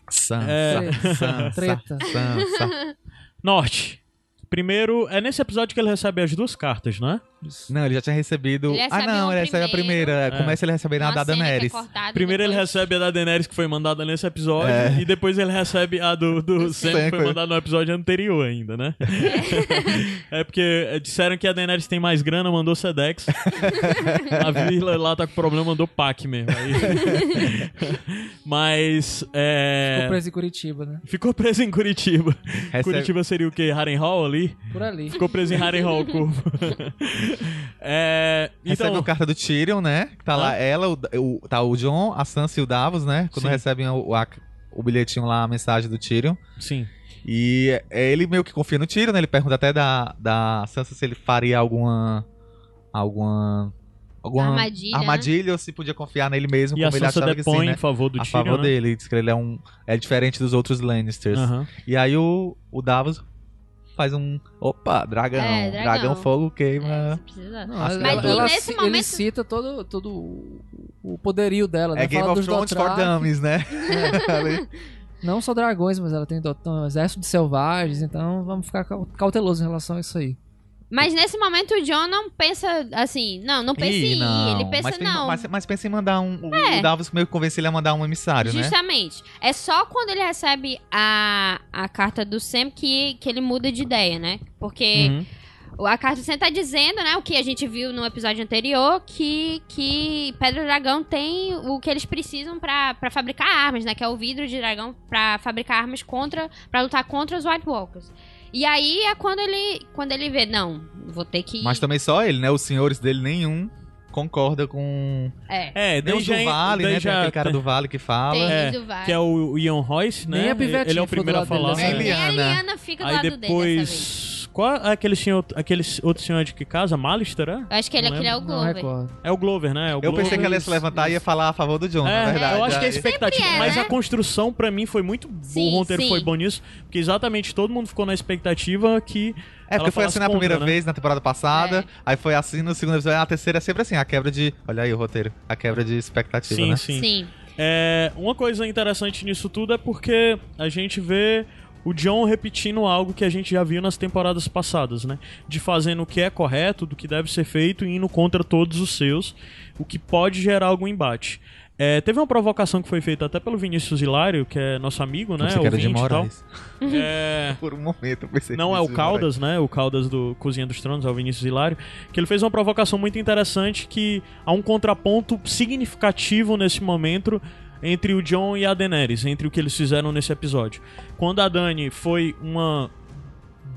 Sansa, É. Sansa, Treta. Sansa. Norte. Primeiro, é nesse episódio que ele recebe as duas cartas, não é? Não, ele já tinha recebido. Ele ah, não, uma ele recebe a primeira. Começa ele a receber na Uma da é Daenerys. e Primeiro ele depois- recebe a da Daenerys que foi mandada nesse episódio É. e depois ele recebe a do, do Sam que foi mandada no episódio anterior ainda, né? é porque disseram que a Daenerys tem mais grana, mandou Sedex. a vila lá tá com problema, mandou Pac mesmo. Aí- Mas é... Ficou preso em Curitiba, né? Ficou preso em Curitiba. Recebe- Curitiba seria o quê? Harrenhal ali? Por ali. Ficou preso em Harrenhal, o corvo. É... Recebe Então... a carta do Tyrion, né? Que tá lá ela, o, o- tá o John, a Sansa e o Davos, né? Quando Sim. recebem o, a- o bilhetinho lá, a mensagem do Tyrion. Sim. E é, ele meio que confia no Tyrion, né? Ele pergunta até da, da Sansa se ele faria alguma. alguma. alguma Armadilha, né? armadilha ou se podia confiar nele mesmo, E a como ele Sansa achava que sim, depõe né? em favor do a Tyrion, favor né? dele. Diz que ele é um. É diferente dos outros Lannisters. E aí o, o Davos faz um. Opa, dragão. É, dragão. fogo É, queima. Não, Mas ela- e ela nesse momento- Ele cita todo, todo o- poderio dela, né? É Game Fala of Thrones for. Dummies, né? Ali. Não só dragões, mas ela tem um exército de selvagens, então vamos ficar cau- cautelosos em relação a isso aí. Mas nesse momento o John não pensa assim, não, não pensa Ih, em ir, ele pensa mas, pensa- não. Mas, mas pensa em mandar um. o- É. O Davos meio que convence ele a mandar um emissário, né? Justamente. É só quando ele recebe a, a carta do Sam que, que ele muda de ideia, né? Porque Uhum. a carta do Sam tá dizendo, né, o que a gente viu no episódio anterior, que, que Pedra Dragão tem o que eles precisam pra fabricar armas, né? Que é o vidro de dragão pra fabricar armas contra. para lutar contra os White Walkers. E aí é quando ele, quando ele vê, não, vou ter que. Mas também só ele, né? Os senhores dele nenhum concorda com. É. É, já, do Vale, né? Tem já aquele cara do Vale que fala. Tem é, do Vale. que é o Ian Royce, né? Nem a Ele é o primeiro a dele falar. Nem a Liana. Liana fica do Aí lado dele dessa vez. depois, Qual é aquele senhor, aquele outro senhor de que casa? Malister, é? Eu acho que ele, Não aquele é o Não Glover. recordo. É o Glover, né? É o Eu Glover. pensei que ela ia se levantar e ia falar a favor do John, É, na verdade. eu acho que é a expectativa. Sempre é, mas né? a construção, pra mim, foi muito. Sim, o roteiro foi bom nisso, porque exatamente todo mundo ficou na expectativa que. É, porque ela foi assim na contra, primeira né? vez, na temporada passada, É. aí foi assim no segundo episódio, a terceira é sempre assim, a quebra de. Olha aí o roteiro, a quebra de expectativa, Sim, né? sim. Sim. É, uma coisa interessante nisso tudo é porque a gente vê o John repetindo algo que a gente já viu nas temporadas passadas, né? De fazendo o que é correto, do que deve ser feito e indo contra todos os seus, o que pode gerar algum embate. É, teve uma provocação que foi feita até pelo Vinícius Hilário, que é nosso amigo, né? Você que era de. Moraes. É, Por um momento eu pensei Não é o. Caldas, né? O Caldas do Cozinha dos Tronos, é o Vinícius Hilário. Que ele fez uma provocação muito interessante que há um contraponto significativo nesse momento entre o John e a Daenerys, entre o que eles fizeram nesse episódio. Quando a Dani foi uma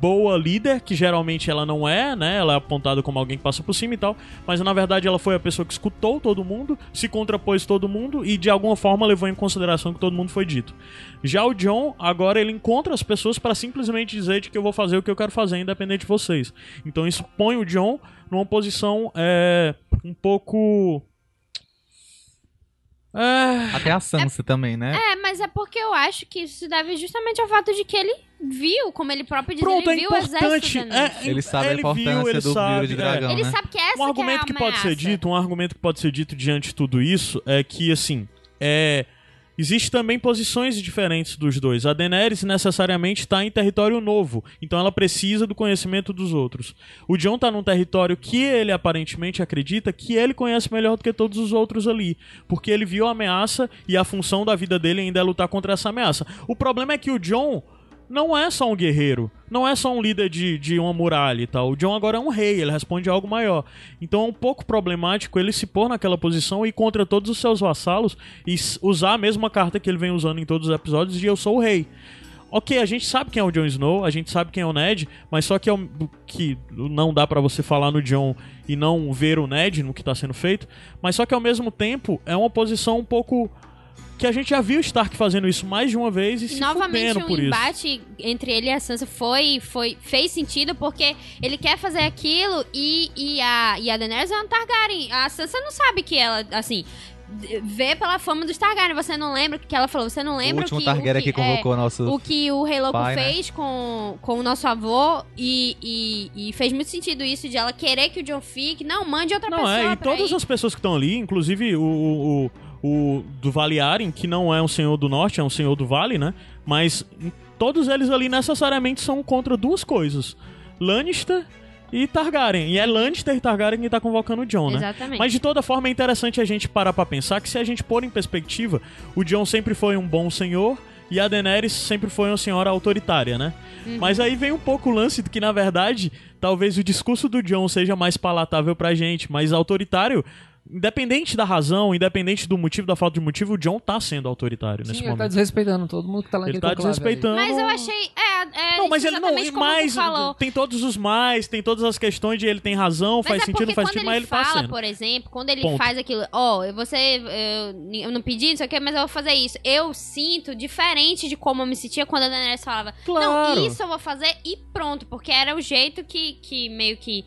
boa líder, que geralmente ela não é, né? Ela é apontada como alguém que passa por cima e tal, mas na verdade ela foi a pessoa que escutou todo mundo, se contrapôs todo mundo e de alguma forma levou em consideração o que todo mundo foi dito. Já o John, agora ele encontra as pessoas para simplesmente dizer de que eu vou fazer o que eu quero fazer, independente de vocês. Então isso põe o John numa posição é, um pouco. É, Até a Sansa também, né? É, mas é porque eu acho que isso se deve justamente ao fato de que ele viu, como ele próprio diz, pronto, ele é viu o exército importante. Nancy. É, Ele sabe a ele importância viu, ele do sabe, de é. dragão, Ele né? sabe que essa um argumento que, que, é a pode ser dito, um argumento que pode ser dito diante de tudo isso é que assim, é Existe também posições diferentes dos dois. A Daenerys necessariamente está em território novo, então ela precisa do conhecimento dos outros. O Jon está num território que ele aparentemente acredita que ele conhece melhor do que todos os outros ali, porque ele viu a ameaça e a função da vida dele ainda é lutar contra essa ameaça. O problema é que o Jon não é só um guerreiro, não é só um líder de, de uma muralha e tal. O John agora é um rei, ele responde a algo maior. Então é um pouco problemático ele se pôr naquela posição e contra todos os seus vassalos e usar a mesma carta que ele vem usando em todos os episódios de eu sou o rei. Ok, a gente sabe quem é o Jon Snow, a gente sabe quem é o Ned, mas só que, é um- que não dá pra você falar no Jon e não ver o Ned no que tá sendo feito, mas só que ao mesmo tempo é uma posição um pouco que a gente já viu o Stark fazendo isso mais de uma vez e se Novamente, um por isso. embate entre ele e a Sansa foi, foi, fez sentido porque ele quer fazer aquilo e, e, a, e a Daenerys é uma Targaryen. A Sansa não sabe que ela, assim, vê pela fama dos Targaryen. Você não lembra o que ela falou? Você não O lembra último que, Targaryen o que, que convocou o nosso. o que o Rei Louco pai, né? fez com, com o nosso avô e, e, e fez muito sentido isso de ela querer que o John fique. Não, mande outra Não, pessoa é, e pra todas ir. as pessoas que estão ali, inclusive o, o, o, do Valiaren, que não é um senhor do norte, é um senhor do vale, né? Mas todos eles ali necessariamente são contra duas coisas: Lannister e Targaryen. E é Lannister e Targaryen que tá convocando o Jon, né? Exatamente. Mas de toda forma é interessante a gente parar pra pensar que se a gente pôr em perspectiva, o Jon sempre foi um bom senhor e a Daenerys sempre foi uma senhora autoritária, né? Uhum. Mas aí vem um pouco o lance de que, na verdade, talvez o discurso do Jon seja mais palatável pra gente, mas autoritário, independente da razão, independente do motivo, da falta de motivo, o Jon tá sendo autoritário nesse Sim, ele tá momento. desrespeitando todo mundo que tá lá Ele tá desrespeitando. Mas eu achei. É, é Não, mas ele não. E mais. Tem todos os mais, tem todas as questões de ele tem razão, Mas faz é sentido, não faz sentido, ele mas ele tá fala, sendo. por exemplo, quando ele Ponto. faz aquilo, ó, você, eu, eu não pedi, não sei o que, mas eu vou fazer isso. Eu sinto diferente de como eu me sentia quando a Daenerys falava, Claro. não, isso eu vou fazer e pronto, porque era o jeito que, que meio que,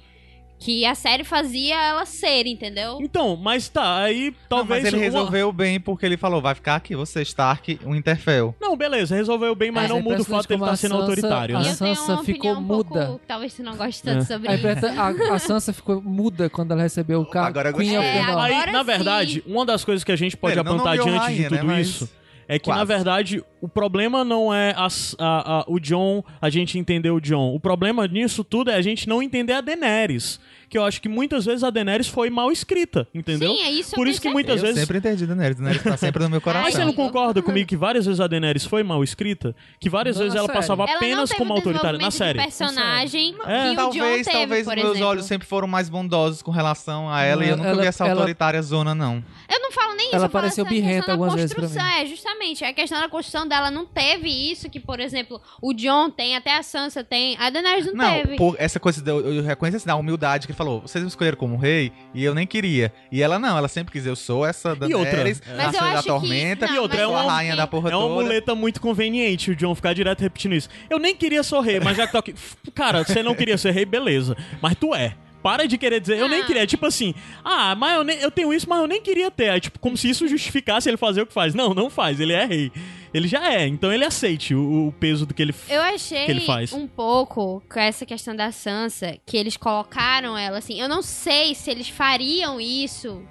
que a série fazia ela ser, entendeu? Então, mas tá, aí Não, talvez. mas ele uma- resolveu bem porque ele falou: vai ficar aqui, você, Stark, um Interfell. Não, beleza, resolveu bem, mas Mas não é muda o fato de ele estar a sendo Sansa- autoritário, a né? Sansa uma ficou um pouco, muda. que talvez tu não goste tanto É. sobre A, isso. a- a Sansa ficou muda quando ela recebeu o cargo. Agora eu Queen gostei. of the É, North. agora Aí, na sim. verdade, uma das coisas que a gente pode não apontar diante rainha, de tudo né, mas isso é que, quase. na verdade, o problema não é as- a- a- o John, a gente entender o John. O problema nisso tudo é a gente não entender a Daenerys. Que eu acho que muitas vezes a Daenerys foi mal escrita, entendeu? Sim, é isso Por isso que muitas eu vezes. sempre entendi Daenerys. Daenerys tá sempre no meu coração. Mas você não concorda comigo que várias vezes a Daenerys foi mal escrita? Que várias Não vezes ela passava Ela não apenas como autoritária na série. personagem É. que o John Talvez, teve, talvez por meus exemplo. olhos sempre foram mais bondosos com relação a ela e eu Não, nunca ela- vi essa ela- autoritária zona, não. Eu não falo nem isso, Ela pareceu essa birrenta algumas vezes pra construção, É, justamente. É a questão da construção ela não teve isso que, por exemplo, o John tem, até a Sansa tem, a Daenerys não, Não, teve. por essa coisa, eu, eu reconheço assim, da humildade que falou, vocês me escolheram como rei e eu nem queria. E ela não, ela sempre quis, eu sou essa E outra, Daenerys, é. Mas a eu filha da que- tormenta, não, E outra, é sou uma- a rainha da porra É uma toda. muleta muito conveniente o John ficar direto repetindo isso. Eu nem queria ser rei, mas já que tô aqui. Cara, você não queria ser rei, beleza. Mas tu é. Para de querer dizer, eu nem Ah. queria. Tipo assim, ah, mas eu, nem- eu tenho isso, mas eu nem queria ter. Aí, tipo, como se isso justificasse ele fazer o que faz. Não, não faz. Ele é rei. Ele já é. Então ele aceite o, o peso do que ele. Eu achei que ele faz. um pouco com essa questão da Sansa, que eles colocaram ela assim. Eu não sei se eles fariam isso.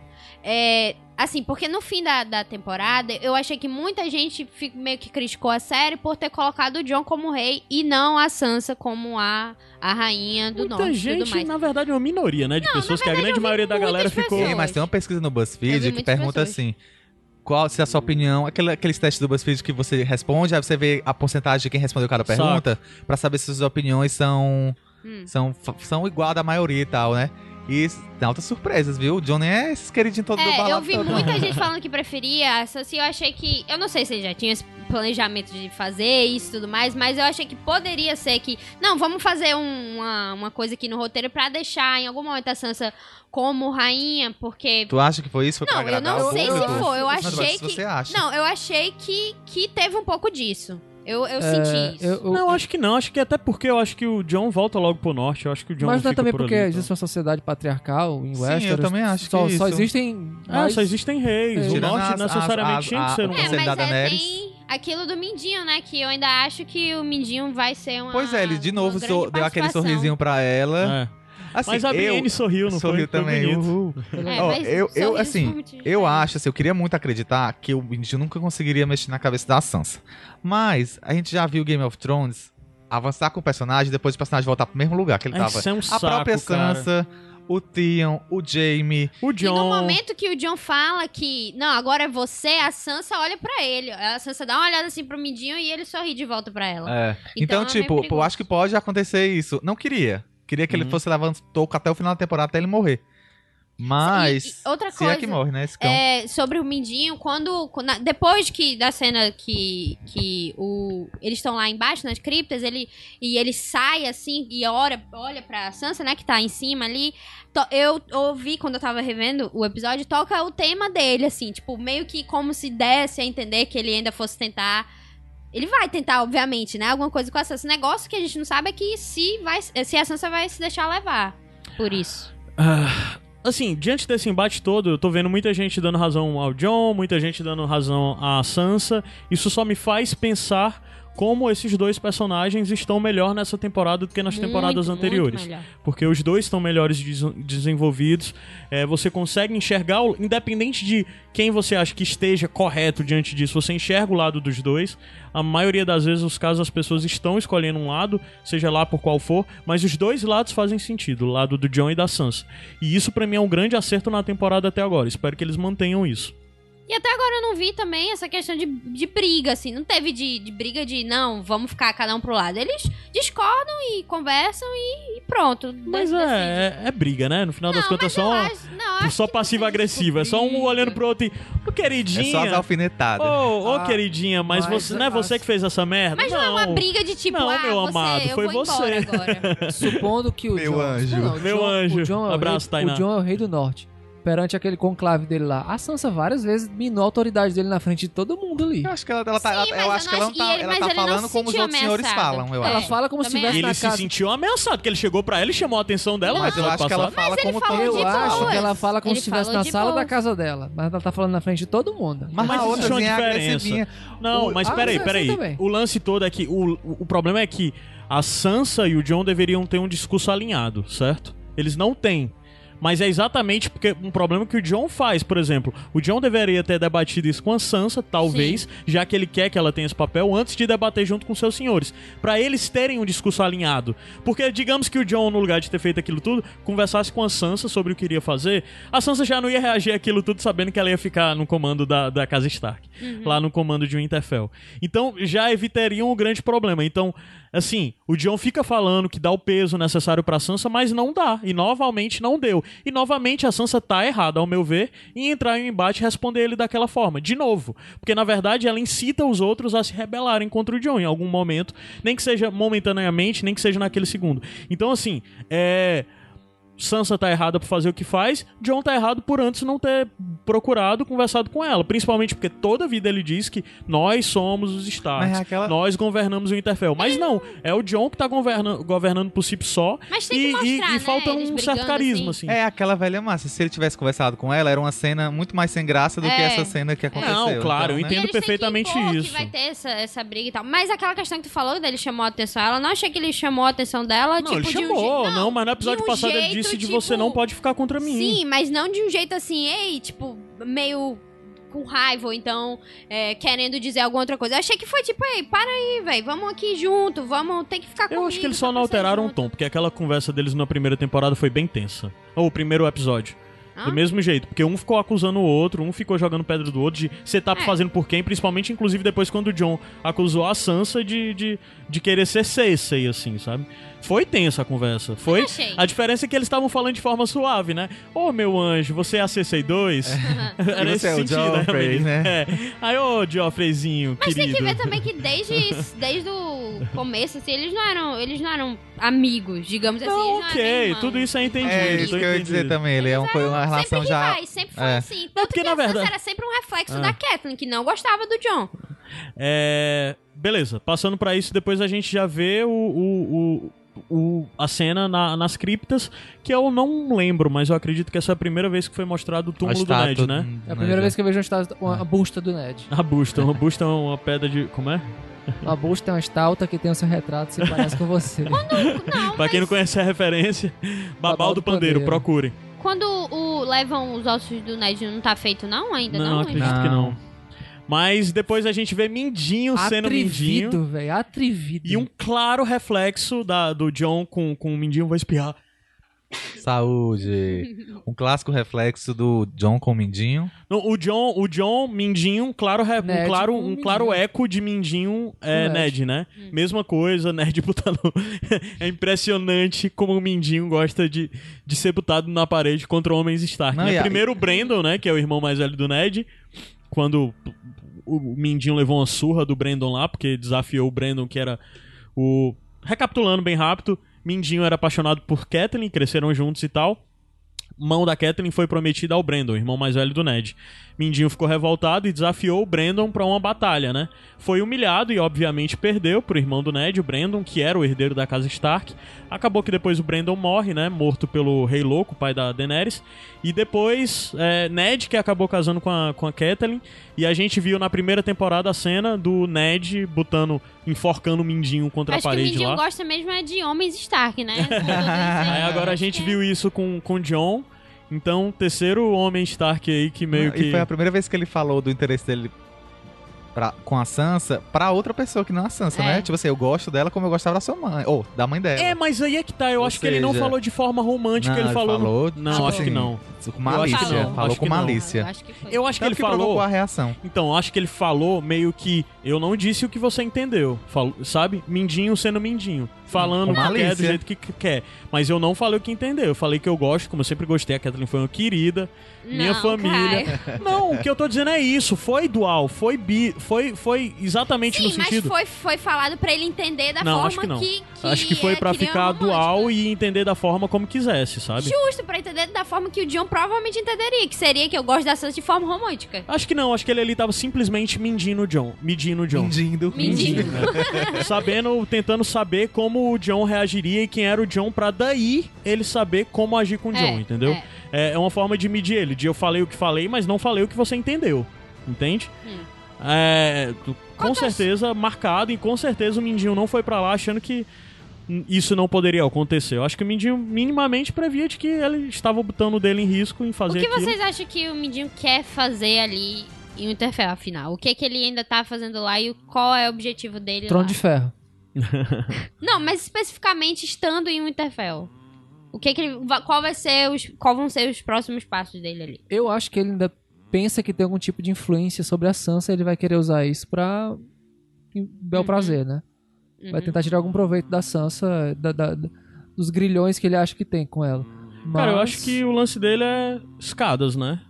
é, assim, porque no fim da, da temporada, eu achei que muita gente fi- meio que criticou a série por ter colocado o John como rei e não a Sansa como a, a rainha do Muita norte tudo gente, mais. na verdade, é uma minoria, né? De pessoas que a grande maioria da galera ficou. Sim, mas tem uma pesquisa no BuzzFeed que pergunta pessoas. assim: qual se a sua opinião, aquele, aqueles testes do BuzzFeed que você responde, aí você vê a porcentagem de quem respondeu cada pergunta, pra saber se suas opiniões são Hum. são são igual à da maioria e tal, né? E tem altas surpresas, viu? O Johnny é esses queridinhos todo do É, eu balado vi todo. muita gente falando que preferia e eu achei que. Eu não sei se ele já tinha esse planejamento de fazer isso e tudo mais, mas eu achei que poderia ser que. Não, vamos fazer um- uma, uma coisa aqui no roteiro pra deixar em algum momento a Sansa como rainha, porque. Tu acha que foi isso? Foi pra Não, eu não sei se foi. Eu mas achei que. Não, eu achei que, que teve um pouco disso. Eu, eu É, senti isso. eu- eu- Não, eu acho que não. Acho que até porque eu acho que o John volta logo pro norte. Eu acho que o John mas não é também por porque ali, existe uma sociedade patriarcal em Sim, Westeros. eu também acho só, que só isso. existem. então. Ah, só existem reis. É. O norte as- necessariamente as- tinha que ser um. É, mas é, tem aquilo do Mindinho, né? Que eu ainda acho que o Mindinho vai ser uma. Pois é, ele de novo so- deu aquele sorrisinho pra ela. É. Assim, Mas a Brienne sorriu, não sorriu foi? Foi também. bonito. Uhul. É, mas eu, eu assim, eu acho, assim, eu queria muito acreditar que o Indy nunca conseguiria mexer na cabeça da Sansa. Mas a gente já viu Game of Thrones avançar com o personagem depois o personagem voltar pro mesmo lugar que ele tava. É um a saco, própria cara. Sansa, o Theon, o Jaime. O E John. no momento que o John fala que, não, agora é você, a Sansa olha pra ele. A Sansa dá uma olhada assim pro Mindinho e ele sorri de volta pra ela. É. Então, Então, é tipo, eu acho que pode acontecer isso. Não queria. Queria que ele Uhum. fosse levando toco até o final da temporada até ele morrer. Mas. E- e outra se coisa, é que morre, né? Esse cão. É, sobre o Mindinho, quando. na- depois que da cena que, que o, eles estão lá embaixo nas criptas, ele, e ele sai assim e olha, olha pra Sansa, né, que tá em cima ali. to- eu ouvi quando eu tava revendo o episódio, toca o tema dele, assim, tipo, meio que como se desse a entender que ele ainda fosse tentar. Ele vai tentar, obviamente, né? Alguma coisa com a Sansa. O negócio que a gente não sabe é que se, vai, se a Sansa vai se deixar levar. Por isso. Ah, assim, diante desse embate todo, eu tô vendo muita gente dando razão ao John, muita gente dando razão à Sansa. Isso só me faz pensar como esses dois personagens estão melhor nessa temporada do que nas Muito, temporadas anteriores. porque os dois estão melhores des- desenvolvidos. É, você consegue enxergar, independente de quem você acha que esteja correto diante disso, você enxerga o lado dos dois. A maioria das vezes, os casos, as pessoas estão escolhendo um lado, seja lá por qual for, mas os dois lados fazem sentido, o lado do John e da Sansa. E isso pra mim é um grande acerto na temporada até agora. Espero que eles mantenham isso. E até agora eu não vi também essa questão de, de briga, assim. Não teve de, de briga de, não, vamos ficar cada um pro lado. Eles discordam e conversam e, e pronto. Mas é, é, é briga, né? No final das Não, contas, mas eu só, acho- não, só que passivo-agressivo. É só um olhando pro outro e. Ô, É queridinha. só as alfinetadas. Ô, ô, Ah, queridinha, mas, mas você não é você que fez essa merda? Mas não, é uma briga de tipo, Não, ah, meu você, amado, foi você. Supondo que o Meu John. anjo. Não, o Meu John- anjo. O John, é o Abraço, rei, Tainá. O John é o rei do norte. Perante aquele conclave dele lá. A Sansa várias vezes minou a autoridade dele na frente de todo mundo ali. Eu acho que ela, ela tá, Sim, ela- eu acho que não ela não acho- tá, e ele- ela mas tá ele não falando se como os sentiu outros senhores ameaçado. falam, eu É. Ela acho. fala como se também estivesse Ele na se casa. sentiu ameaçado, porque ele chegou pra ela e chamou a atenção dela. Mas eu acho que ela fala ele como falou todo Eu acho boas. que ela fala como Ele se estivesse falou na de sala boas. da casa dela. Mas ela tá falando na frente de todo mundo. Mas, Mas a existe uma é diferença. agressivinha. Não, O- mas Ah, peraí, mas peraí. também. O lance todo é que o, o, o problema é que a Sansa e o John deveriam ter um discurso alinhado, certo? Eles não têm. Mas é exatamente porque um problema que o John faz, por exemplo. O John deveria ter debatido isso com a Sansa, talvez, já que ele quer que ela tenha esse papel, antes de debater junto com seus senhores. Pra eles terem um discurso alinhado. Porque digamos que o John, no lugar de ter feito aquilo tudo, conversasse com a Sansa sobre o que iria fazer, a Sansa já não ia reagir àquilo tudo sabendo que ela ia ficar no comando da, da casa Stark. Lá no comando de Winterfell. Então já evitariam um grande problema. Então, assim, o John fica falando que dá o peso necessário pra Sansa, mas não dá. E novamente não deu. E novamente a Sansa tá errada, ao meu ver, em entrar em um embate e responder ele daquela forma. De novo. Porque na verdade ela incita os outros a se rebelarem contra o John em algum momento. Nem que seja momentaneamente, nem que seja naquele segundo. Então, assim, é. Sansa tá errada por fazer o que faz, John tá errado por antes não ter procurado, conversado com ela. Principalmente porque toda a vida ele diz que nós somos os Starks, é aquela- nós governamos o Interfell. Mas não, é o John que tá governa governando por si só Mas tem e, que mostrar, e- e né, falta eles um certo carisma, assim. É aquela velha massa. Se ele tivesse conversado com ela, era uma cena muito mais sem graça do que É. essa cena que aconteceu. Não, claro, eu Então, né? entendo. Perfeitamente que impor isso. Que vai ter essa, essa briga e tal. Mas aquela questão que tu falou dele chamou a atenção, ela não achei que ele chamou a atenção dela, Não, tipo, ele de um chamou, jeito. não, mas no episódio um passado ele jeito, disse de tipo, você não pode ficar contra mim. Sim, mas não de um jeito assim, ei, tipo, meio com raiva, ou então é, querendo dizer alguma outra coisa. Eu achei que foi tipo, ei, para aí, velho, vamos aqui junto, vamos, tem que ficar Eu comigo. acho que eles só tá não alteraram o tom, porque aquela conversa deles na primeira temporada foi bem tensa. Ou o primeiro episódio. Hã? Do mesmo jeito, porque um ficou acusando o outro, um ficou jogando pedra do outro, de você tá É. fazendo por quem, principalmente, inclusive, depois quando o John acusou a Sansa de, de, de querer ser Cersei, assim, sabe? Foi tensa a conversa. Foi. Eu achei. A diferença é que eles estavam falando de forma suave, né? Ô, meu anjo, você é a C62? Era E você é o sentido, Joffrey, realmente. né? É. Aí, ô, Joffreyzinho, Mas querido. tem que ver também que desde, desde o começo, assim, eles não eram, eles não eram amigos, digamos assim. Não, eles não ok, tudo isso é entendido. É isso que eu ia dizer também. Ele é uma, coisa- uma relação sempre já. rivais, sempre foi é. assim. Tanto porque, que na verdade- era sempre um reflexo Ah. da Catelyn, que não gostava do John. É, beleza, passando pra isso, depois a gente já vê o, o, o- o- a cena na- nas criptas, que eu não lembro, mas eu acredito que essa é a primeira vez que foi mostrado o a túmulo do Ned, né? É a primeira vez que eu vejo uma, estátua- uma a busta do Ned. A busta, uma busta é uma pedra de... como é? Uma busta é uma estátua que tem o seu retrato se parece com você. Não, Pra quem não mas conhece a referência, Babal do do Pandeiro, Pandeiro. procure. quando o, levam os ossos do Ned não tá feito não ainda, Não, não? acredito ainda? que Não. Mas depois a gente vê Mindinho sendo Mindinho. Atrevido, velho. Atrevido. E um claro reflexo da, do John com, com o Mindinho, vou espirrar. Saúde. Um clássico reflexo do John com o Mindinho. Não, o John, o John Mindinho, um claro, re- um claro, um Mindinho. claro eco de Mindinho é, Ned, Ned. né? Mesma coisa, Ned botando. é impressionante como o Mindinho gosta de, de ser botado na parede contra homens Stark. Não, né? e a- Primeiro o Brandon, né? Que é o irmão mais velho do Ned. Quando o Mindinho levou uma surra do Brandon lá, porque desafiou o Brandon, que era o. Recapitulando bem rápido, Mindinho era apaixonado por Catelyn, cresceram juntos e tal. Mão da Catelyn foi prometida ao Brandon, irmão mais velho do Ned. Mindinho ficou revoltado e desafiou o Brandon pra uma batalha, né? Foi humilhado e obviamente perdeu pro irmão do Ned, o Brandon, que era o herdeiro da casa Stark. Acabou que depois o Brandon morre, né? Morto pelo Rei Louco, pai da Daenerys. E depois é, Ned, que acabou casando com a, com a Catelyn. E a gente viu na primeira temporada a cena do Ned botando, enforcando o Mindinho contra Acho a que o parede Mindinho lá. gosta mesmo é de homens Stark, né? Aí agora a gente viu isso com com John. Então, terceiro homem Stark aí que meio que. E foi a primeira vez que ele falou do interesse dele pra- com a Sansa pra outra pessoa que não a Sansa, É. né? Tipo assim, eu gosto dela como eu gostava da sua mãe. Ou da mãe dela. É, mas aí é que tá. Eu Ou acho que ele não seja, falou de forma romântica, não, ele ele falou. Não, tipo acho que assim, não. Com que malícia. não, Falou acho com que não. malícia. Eu acho que foi. Eu acho que Tanto ele falou. provocou a reação. Então, acho que ele falou meio que eu não disse o que você entendeu, Fal- sabe? Mindinho sendo mindinho, falando o que quer do jeito que que quer. Mas eu não falei o que entendeu. Eu falei que eu gosto, como eu sempre gostei, a Kathleen foi uma querida, minha Não, família. Caio. Não, o que eu tô dizendo é isso, foi dual, foi bi, foi foi exatamente no Sim, mas sentido. foi, foi falado pra ele entender da Não, forma acho que não. que, que Acho que foi é, pra queria ficar dual e entender da forma como quisesse, sabe? Justo, pra entender da forma que o John provavelmente entenderia, que seria que eu gosto da Sansa de forma romântica. Acho que não, acho que ele ali tava simplesmente medindo o John. Medindo o John. Mendindo. Mendigo. Sabendo, tentando saber como o John reagiria e quem era o John pra daí ele saber como agir com o John, É, entendeu? é. É. é uma forma de medir ele, de eu falei o que falei, mas não falei o que você entendeu. Entende? Hum. É, com Quantas- certeza marcado e com certeza o Mindinho não foi pra lá achando que isso não poderia acontecer. Eu acho que o Mindinho minimamente previa de que ele estava botando o dele em risco em O fazer que aquilo. vocês acham que o Mindinho quer fazer ali em Winterfell, afinal? O que, que ele ainda tá fazendo lá e o- qual é o objetivo dele Trono lá? de ferro. Não, mas especificamente estando em Winterfell. O que que ele, qual vai ser os, qual vão ser os próximos passos dele ali? Eu acho que ele ainda pensa que tem algum tipo de influência sobre a Sansa e ele vai querer usar isso pra bel Uhum. prazer, né? Vai Uhum. tentar tirar algum proveito da Sansa, da- da- da- dos grilhões que ele acha que tem com ela. Cara, eu Mas- acho que o lance dele é escadas, né?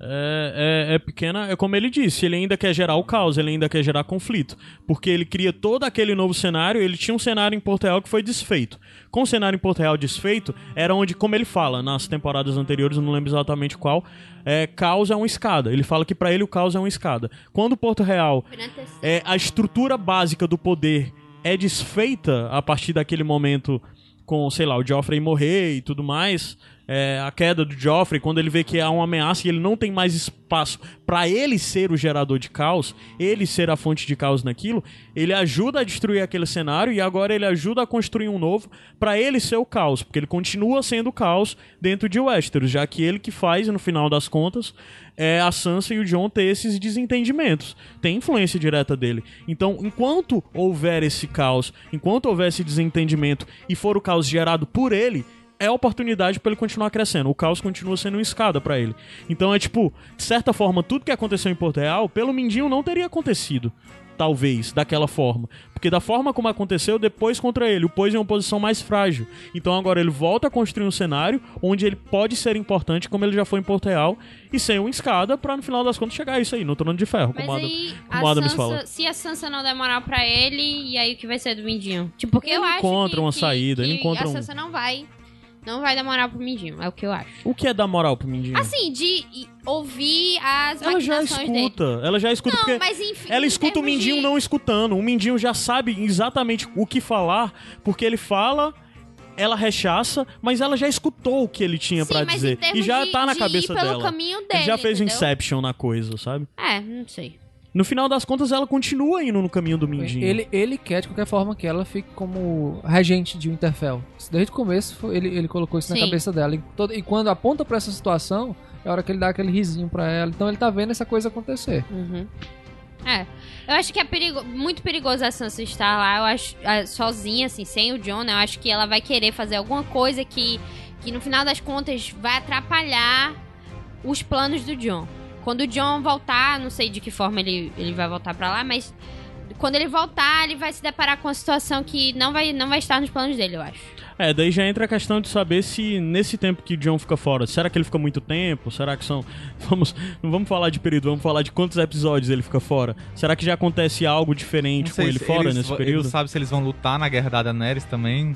É, é, é pequena, é como ele disse, ele ainda quer gerar o caos, ele ainda quer gerar conflito. Porque ele cria todo aquele novo cenário, ele tinha um cenário em Porto Real que foi desfeito. Com o cenário em Porto Real desfeito, era onde, como ele fala nas temporadas anteriores, eu não lembro exatamente qual, é, caos é uma escada. Ele fala que pra ele o caos é uma escada. Quando Porto Real é, a estrutura básica do poder é desfeita a partir daquele momento com, sei lá, o Joffrey morrer e tudo mais, é, a queda do Joffrey, quando ele vê que há uma ameaça e ele não tem mais espaço pra ele ser o gerador de caos, ele ser a fonte de caos naquilo, ele ajuda a destruir aquele cenário e agora ele ajuda a construir um novo pra ele ser o caos, porque ele continua sendo o caos dentro de Westeros, já que ele que faz, no final das contas, é a Sansa e o Jon ter esses desentendimentos. Tem influência direta dele. Então, enquanto houver esse caos, enquanto houver esse desentendimento e for o caos gerado por ele, é a oportunidade pra ele continuar crescendo. O caos continua sendo uma escada pra ele. Então é tipo, de certa forma, tudo que aconteceu em Porto Real, pelo Mindinho não teria acontecido. Talvez, daquela forma. Porque da forma como aconteceu, depois contra ele, o pôs em uma posição mais frágil. Então agora ele volta a construir um cenário onde ele pode ser importante, como ele já foi em Porto Real, e sem uma escada pra no final das contas chegar a isso aí, no trono de ferro, Mas como, a Adam- aí, como a Adams Sansa, fala. se a Sansa não der moral pra ele, e aí o que vai ser do Mindinho? Tipo, porque Ele eu acho encontra uma que- saída, ele que encontra a um- Sansa não vai, não vai dar moral pro Mindinho, é o que eu acho. O que é dar moral pro Mindinho? Assim, de ouvir as ela já maquinações dele. escuta, ela já escuta Não, porque mas enfim. ela escuta o termos Mindinho de- não escutando. O Mindinho já sabe exatamente o que falar, porque ele fala, ela rechaça, mas ela já escutou o que ele tinha em dizer. E já de- tá na de cabeça ir pelo dela. caminho dele, ele já fez o entendeu? Inception na coisa, sabe? É, não sei. No final das contas, ela continua indo no caminho do Mindinho. Ele, ele quer, de qualquer forma, que ela fique como regente de Winterfell. Desde o começo, ele, ele colocou isso Sim. na cabeça dela. E, todo- e quando aponta pra essa situação, é a hora que ele dá aquele risinho pra ela. Então ele tá vendo essa coisa acontecer. Uhum. É. Eu acho que é perigo- muito perigoso a Sansa estar lá, eu acho, ah, sozinha, assim, sem o John, né? Eu acho que ela vai querer fazer alguma coisa que, que no final das contas vai atrapalhar os planos do John. Quando o John voltar, não sei de que forma ele, ele vai voltar pra lá, mas quando ele voltar, ele vai se deparar com uma situação que não vai, não vai estar nos planos dele, eu acho. É, daí já entra a questão de saber se nesse tempo que o John fica fora, será que ele fica muito tempo? Será que são. Vamos, não vamos falar de período, vamos falar de quantos episódios ele fica fora. Será que já acontece algo diferente com ele fora eles nesse período? Não sabe se eles vão lutar na guerra da Daenerys também.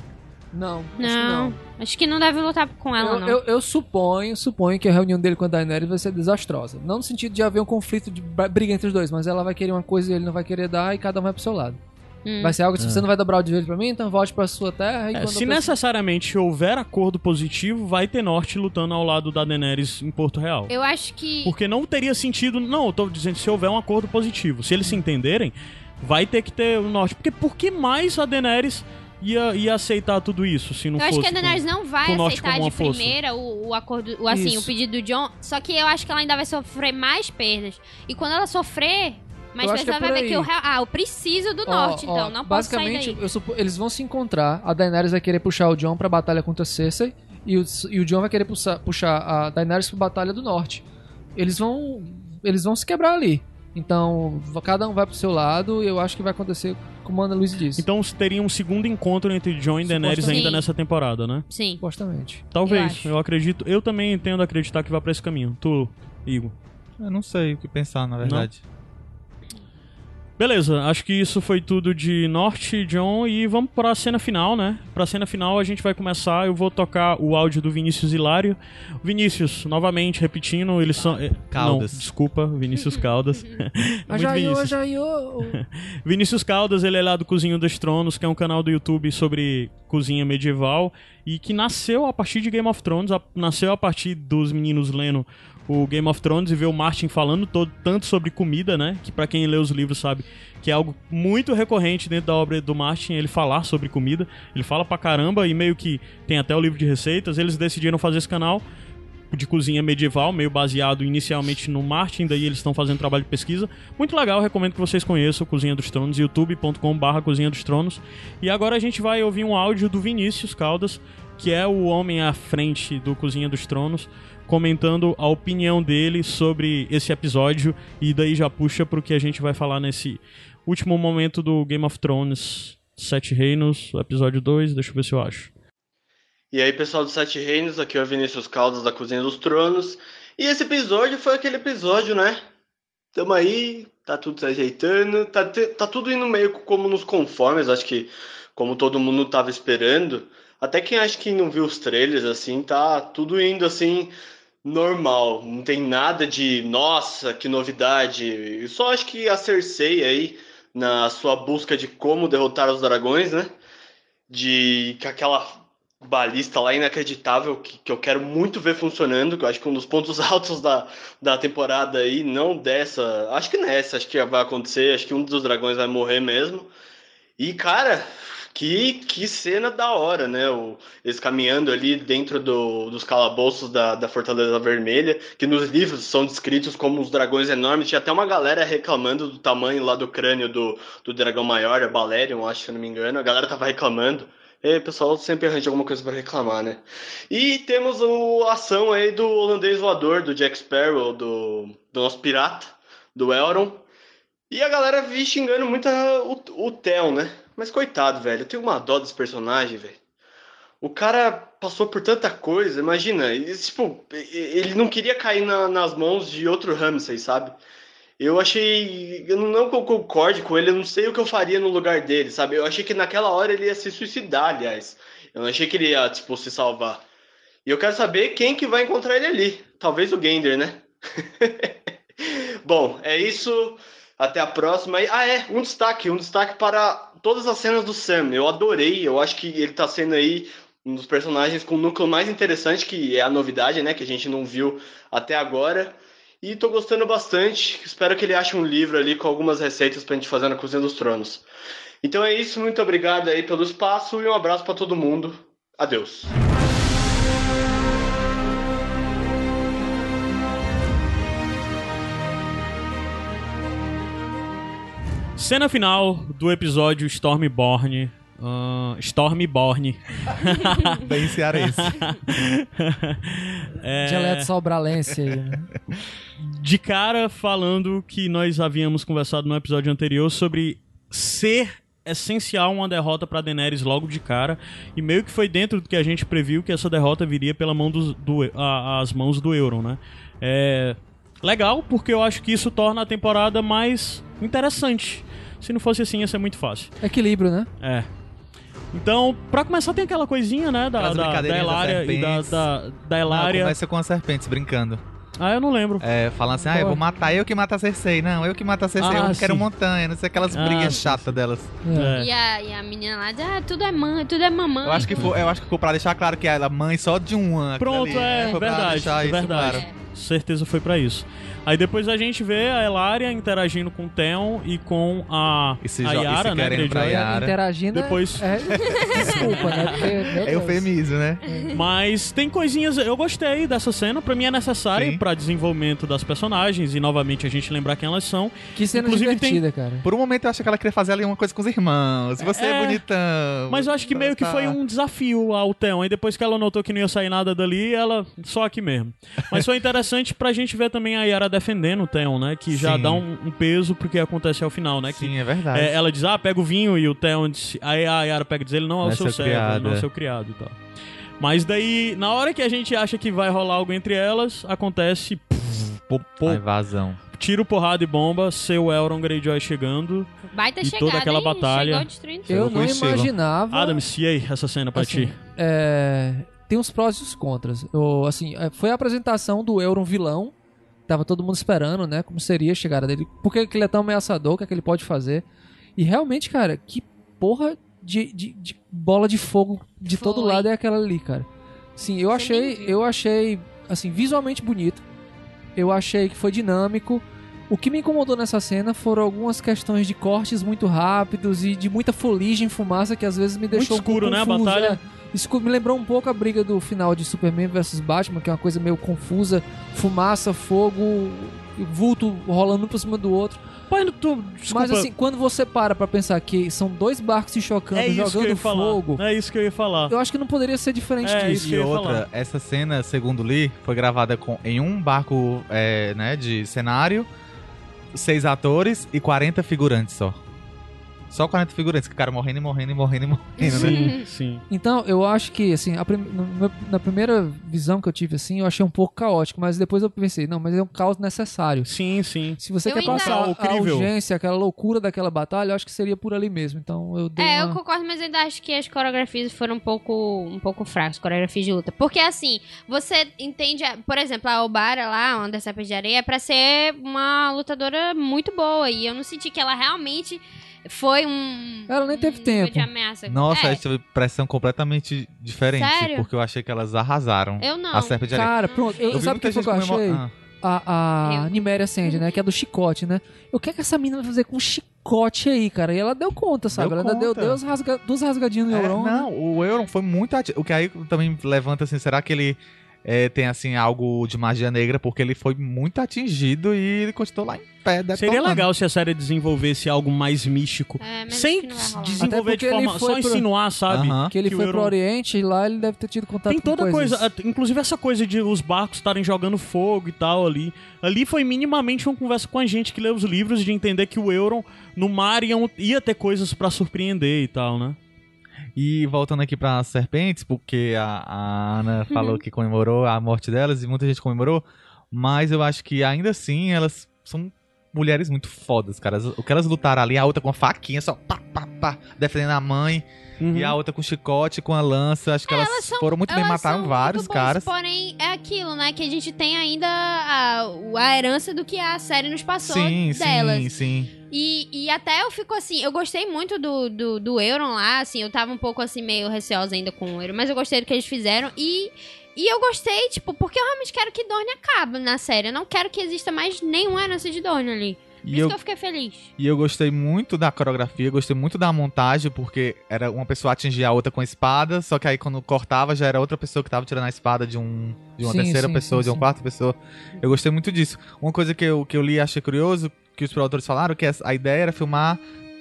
Não, acho que Não, não. acho que não deve lutar com ela, Eu, não. eu, eu suponho, suponho que a reunião dele com a Daenerys vai ser desastrosa. Não no sentido de haver um conflito de briga entre os dois, mas ela vai querer uma coisa e ele não vai querer dar e cada um vai pro seu lado. Hum. Vai ser algo que se você não vai dobrar o direito pra mim, então volte pra sua terra e É, quando se necessariamente houver acordo positivo, vai ter Norte lutando ao lado da Daenerys em Porto Real. Eu acho que. Porque não teria sentido. Não, eu tô dizendo se houver um acordo positivo. Se eles se entenderem, vai ter que ter o Norte. Porque por que mais a Daenerys ia, ia aceitar tudo isso se não Eu fosse. acho que a com- Daenerys não vai aceitar como uma de força. primeira o, o acordo, o, assim, Isso. o pedido do John. Só que eu acho que ela ainda vai sofrer mais perdas. E quando ela sofrer, Eu acho que é ela vai ver que eu, ah, eu preciso do Ó, norte, ó, então não posso sair Basicamente, daí. eu supo- eles vão se encontrar. A Daenerys vai querer puxar o Jon pra batalha contra Cersei. E o, e o Jon vai querer puxar, puxar a Daenerys pra batalha do norte. Eles vão. Eles vão se quebrar ali. Então, cada um vai pro seu lado e eu acho que vai acontecer como a Ana Luiz disse. Então teria um segundo encontro entre John e Daenerys ainda nessa temporada, né? Sim. Supostamente. Talvez, eu, Eu acredito. Eu também tendo a acreditar que vai pra esse caminho. Tu, Igor. Eu não sei o que pensar, na verdade. Beleza, acho que isso foi tudo de Norte, John, e vamos pra cena final, né? Pra cena final a gente vai começar, eu vou tocar o áudio do Vinícius Hilário. Vinícius, novamente, repetindo, eles são... eh, Caldas. Não, desculpa, Vinícius Caldas. Muito Vinícius. Vinícius Caldas, ele é lá do Cozinho dos Tronos, que é um canal do YouTube sobre cozinha medieval e que nasceu a partir de Game of Thrones, a- nasceu a partir dos meninos lendo o Game of Thrones e ver o Martin falando todo, tanto sobre comida, né? Que pra quem lê os livros sabe que é algo muito recorrente dentro da obra do Martin, ele falar sobre comida. Ele fala pra caramba e meio que tem até o livro de receitas. Eles decidiram fazer esse canal de cozinha medieval, meio baseado inicialmente no Martin, daí eles estão fazendo trabalho de pesquisa. Muito legal, recomendo que vocês conheçam Cozinha dos Tronos, youtube.com/barra Cozinha dos Tronos. E agora a gente vai ouvir um áudio do Vinícius Caldas, que é o homem à frente do Cozinha dos Tronos, comentando a opinião dele sobre esse episódio e daí já puxa pro que a gente vai falar nesse último momento do Game of Thrones, Sete Reinos, episódio 2, deixa eu ver se eu acho. E aí, pessoal do Sete Reinos, aqui é o Vinícius Caldas da Cozinha dos Tronos. E esse episódio foi aquele episódio, né? Tamo aí, tá tudo se ajeitando, tá, tá tudo indo meio como nos conformes, acho que como todo mundo tava esperando. Até quem acha que não viu os trailers, assim, tá tudo indo assim, normal. Não tem nada de, nossa, que novidade. Eu só acho que a Cersei aí, na sua busca de como derrotar os dragões, né? De que aquela balista lá inacreditável que, que eu quero muito ver funcionando, que eu acho que um dos pontos altos da, da temporada aí, não dessa, acho que nessa, acho que vai acontecer, acho que um dos dragões vai morrer mesmo. E, cara, que, que cena da hora, né? O, eles caminhando ali dentro do, dos calabouços da, da Fortaleza Vermelha, que nos livros são descritos como uns dragões enormes. Tinha até uma galera reclamando do tamanho lá do crânio do, do dragão maior, a Balerion, acho, se eu não me engano. A galera tava reclamando. E o pessoal sempre arranja alguma coisa pra reclamar, né? E temos a ação aí do holandês voador, do Jack Sparrow, do, do nosso pirata, do Elron. E a galera vi xingando muito a- o, o Theo, né? Mas coitado, velho, eu tenho uma dó desse personagem, velho. O cara passou por tanta coisa, imagina, tipo, ele não queria cair na- nas mãos de outro Ramsay, sabe? Eu achei. Eu não, concorde com ele, eu não sei o que eu faria no lugar dele, sabe? Eu achei que naquela hora ele ia se suicidar, aliás. Eu não achei que ele ia, tipo, se salvar. E eu quero saber quem que vai encontrar ele ali. Talvez o Gender, né? Bom, é isso. Até a próxima. Ah, é, um destaque, um destaque para todas as cenas do Sam. Eu adorei, eu acho que ele tá sendo aí um dos personagens com o núcleo mais interessante, que é a novidade, né? Que a gente não viu até agora. E tô gostando bastante. Espero que ele ache um livro ali com algumas receitas pra gente fazer na Cozinha dos Tronos. Então é isso, muito obrigado aí pelo espaço e um abraço pra todo mundo. Adeus. Cena final do episódio Stormborn. ah, Stormborn. Bem cearense. É, Dialeto sobralense aí, né? de cara falando que nós havíamos conversado no episódio anterior sobre ser essencial uma derrota para Daenerys logo de cara e meio que foi dentro do que a gente previu que essa derrota viria pela mão dos, do, a- as mãos do Euron, né? É legal porque eu acho que isso torna a temporada mais interessante. Se não fosse assim ia ser muito fácil. Equilíbrio, né? É. Então, pra começar, tem aquela coisinha, né? Da, Aquelas da, da Elária e da, serpentes. da, da Não, Elária. começa com as serpentes brincando. Ah, eu não lembro. É, falando assim, ah, eu vou matar eu que mato a Cersei. Não, eu que mato a Cersei, Ah, eu não quero sim. montanha, não sei aquelas Ah, brigas sim, chatas delas. É. É. E, a, e a menina lá diz, ah, tudo é mãe, tudo é mamãe. Eu acho que foi, eu acho que foi pra deixar claro que ela é mãe só de uma. aquilo Pronto, ali, é, né? Foi pra verdade, deixar isso verdade. claro. Certeza foi pra isso. Aí depois a gente vê a Elária interagindo com o Theon e com a, E se a e Yara, se né? Greyjoy. Yara. Interagindo. Depois- É, é- desculpa, né? Porque, meu É eufemismo, né? Mas tem coisinhas. Eu gostei dessa cena. Pra mim é necessária Sim. pra desenvolvimento das personagens e novamente a gente lembrar quem elas são. Que cena Inclusive, divertida, cara. Por um momento eu achei que ela queria fazer ali uma coisa com os irmãos. Você é, É, bonitão. Mas eu acho que meio que Tá. foi um desafio ao Theon. Aí depois que ela notou que não ia sair nada dali, ela só aqui mesmo. Mas foi interessante pra gente ver também a Yara defendendo o Theon, né? Que já Sim. dá um, um peso pro que acontece ao final, né? Que Sim, é verdade. É, ela diz, ah, pega o vinho, e o Theon diz, aí a Yara pega e diz, ele não é o é seu seu servo, ele criado, não é o é. seu criado e tal. Mas daí, na hora que a gente acha que vai rolar algo entre elas, acontece, pff, pô, pô, A invasão. tiro, porrada e bomba, seu Elron Greyjoy chegando. Baita E chegada, toda aquela hein? batalha. Eu não imaginava. Adams, e aí, essa cena pra assim, ti? é, tem os prós e os contras. Eu, assim, é, foi a apresentação do Euron vilão. Tava todo mundo esperando, né? Como seria a chegada dele. Por que que ele é tão ameaçador? O que é que ele pode fazer? E realmente, cara, que porra de, de, de bola de fogo de todo Foi. lado é aquela ali, cara. Sim, eu Você achei, eu achei, assim, visualmente bonito. Eu achei que foi dinâmico. O que me incomodou nessa cena foram algumas questões de cortes muito rápidos e de muita fuligem, fumaça que às vezes me deixou um pouco escuro, né, a batalha? Isso me lembrou um pouco a briga do final de Superman vs Batman, que é uma coisa meio confusa, fumaça, fogo, vulto rolando um por cima do outro. Pai, tu, Mas assim, quando você para pra pensar que são dois barcos se chocando, é isso que eu jogando ia falar. fogo, É isso que eu ia falar. eu acho que não poderia ser diferente É, disso. isso que E outra, falar. essa cena, segundo Lee, foi gravada com, em um barco é, né, de cenário, seis atores e 40 figurantes só. Só 40 figurantes, que o cara morrendo e morrendo e morrendo e morrendo, né? Sim, sim. Então, eu acho que, assim, a prim- na primeira visão que eu tive, assim, eu achei um pouco caótico, mas depois eu pensei, não, mas é um caos necessário. Sim, sim. Se você Eu quer passar O a crível. urgência, aquela loucura daquela batalha, eu acho que seria por ali mesmo. Então, eu dei É, eu uma... concordo, mas eu ainda acho que as coreografias foram um pouco, um pouco fracas, coreografias de luta. Porque assim, você entende, a- por exemplo, a Obara lá, uma das de areia, é pra ser uma lutadora muito boa. E eu não senti que ela realmente foi um. Ela nem teve um tempo. nível De ameaça. Nossa, é, a gente teve pressão completamente diferente. Sério? Porque eu achei que elas arrasaram. eu não. A serpente de areia. Cara, pronto, eu, Eu sabe o que que eu achei? Ah. A, a Eu. Niméria Sandy, né? Que é do chicote, né? O que é que essa menina vai fazer com um chicote aí, cara? E ela deu conta, sabe? Deu ela ainda deu, conta. deu as rasga- duas rasgadinhas no É, Euron. né? não, o Euron foi muito ati- O que aí também levanta assim, será que ele é, tem assim algo de magia negra? Porque ele foi muito atingido e ele continuou lá em pé. Seria detonando. legal se a série desenvolvesse algo mais místico. É, sem desenvolver de forma. Só pro- insinuar, sabe? Aham. Que ele Que foi Euron- pro Oriente e lá ele deve ter tido contato Tem com toda coisas. coisa, inclusive essa coisa de os barcos estarem jogando fogo e tal ali. Ali foi minimamente uma conversa com a gente que lê os livros de entender que o Euron no mar ia, ia ter coisas pra surpreender e tal, né? E voltando aqui pra serpentes, porque a, a Ana falou que comemorou a morte delas e muita gente comemorou, mas eu acho que ainda assim elas são mulheres muito fodas, cara. O que elas lutaram ali, a outra com a faquinha, só pá, pá, pá, defendendo a mãe, Uhum. e a outra com chicote, com a lança. Acho que elas, elas são- foram muito bem, Elas mataram são vários muito boas, caras. Porém, é aquilo, né? Que a gente tem ainda a, a herança do que a série nos passou Sim, delas. sim, sim. E, e até eu fico assim, eu gostei muito do, do, do Euron lá, assim, eu tava um pouco assim, meio receosa ainda com o Euron, mas eu gostei do que eles fizeram e. E eu gostei, tipo, porque eu realmente quero que Dorne acabe na série. Eu não quero que exista mais nenhuma herança de Dorne ali. Por E isso eu, que eu fiquei feliz. e eu gostei muito da coreografia, gostei muito da montagem, porque era uma pessoa atingir a outra com a espada, só que aí quando cortava já era outra pessoa que tava tirando a espada de, um, de uma Sim, terceira sim, pessoa, sim, de uma sim. quarta pessoa. Eu gostei muito disso. Uma coisa que eu, que eu li e achei curioso, que os produtores falaram, que a ideia era filmar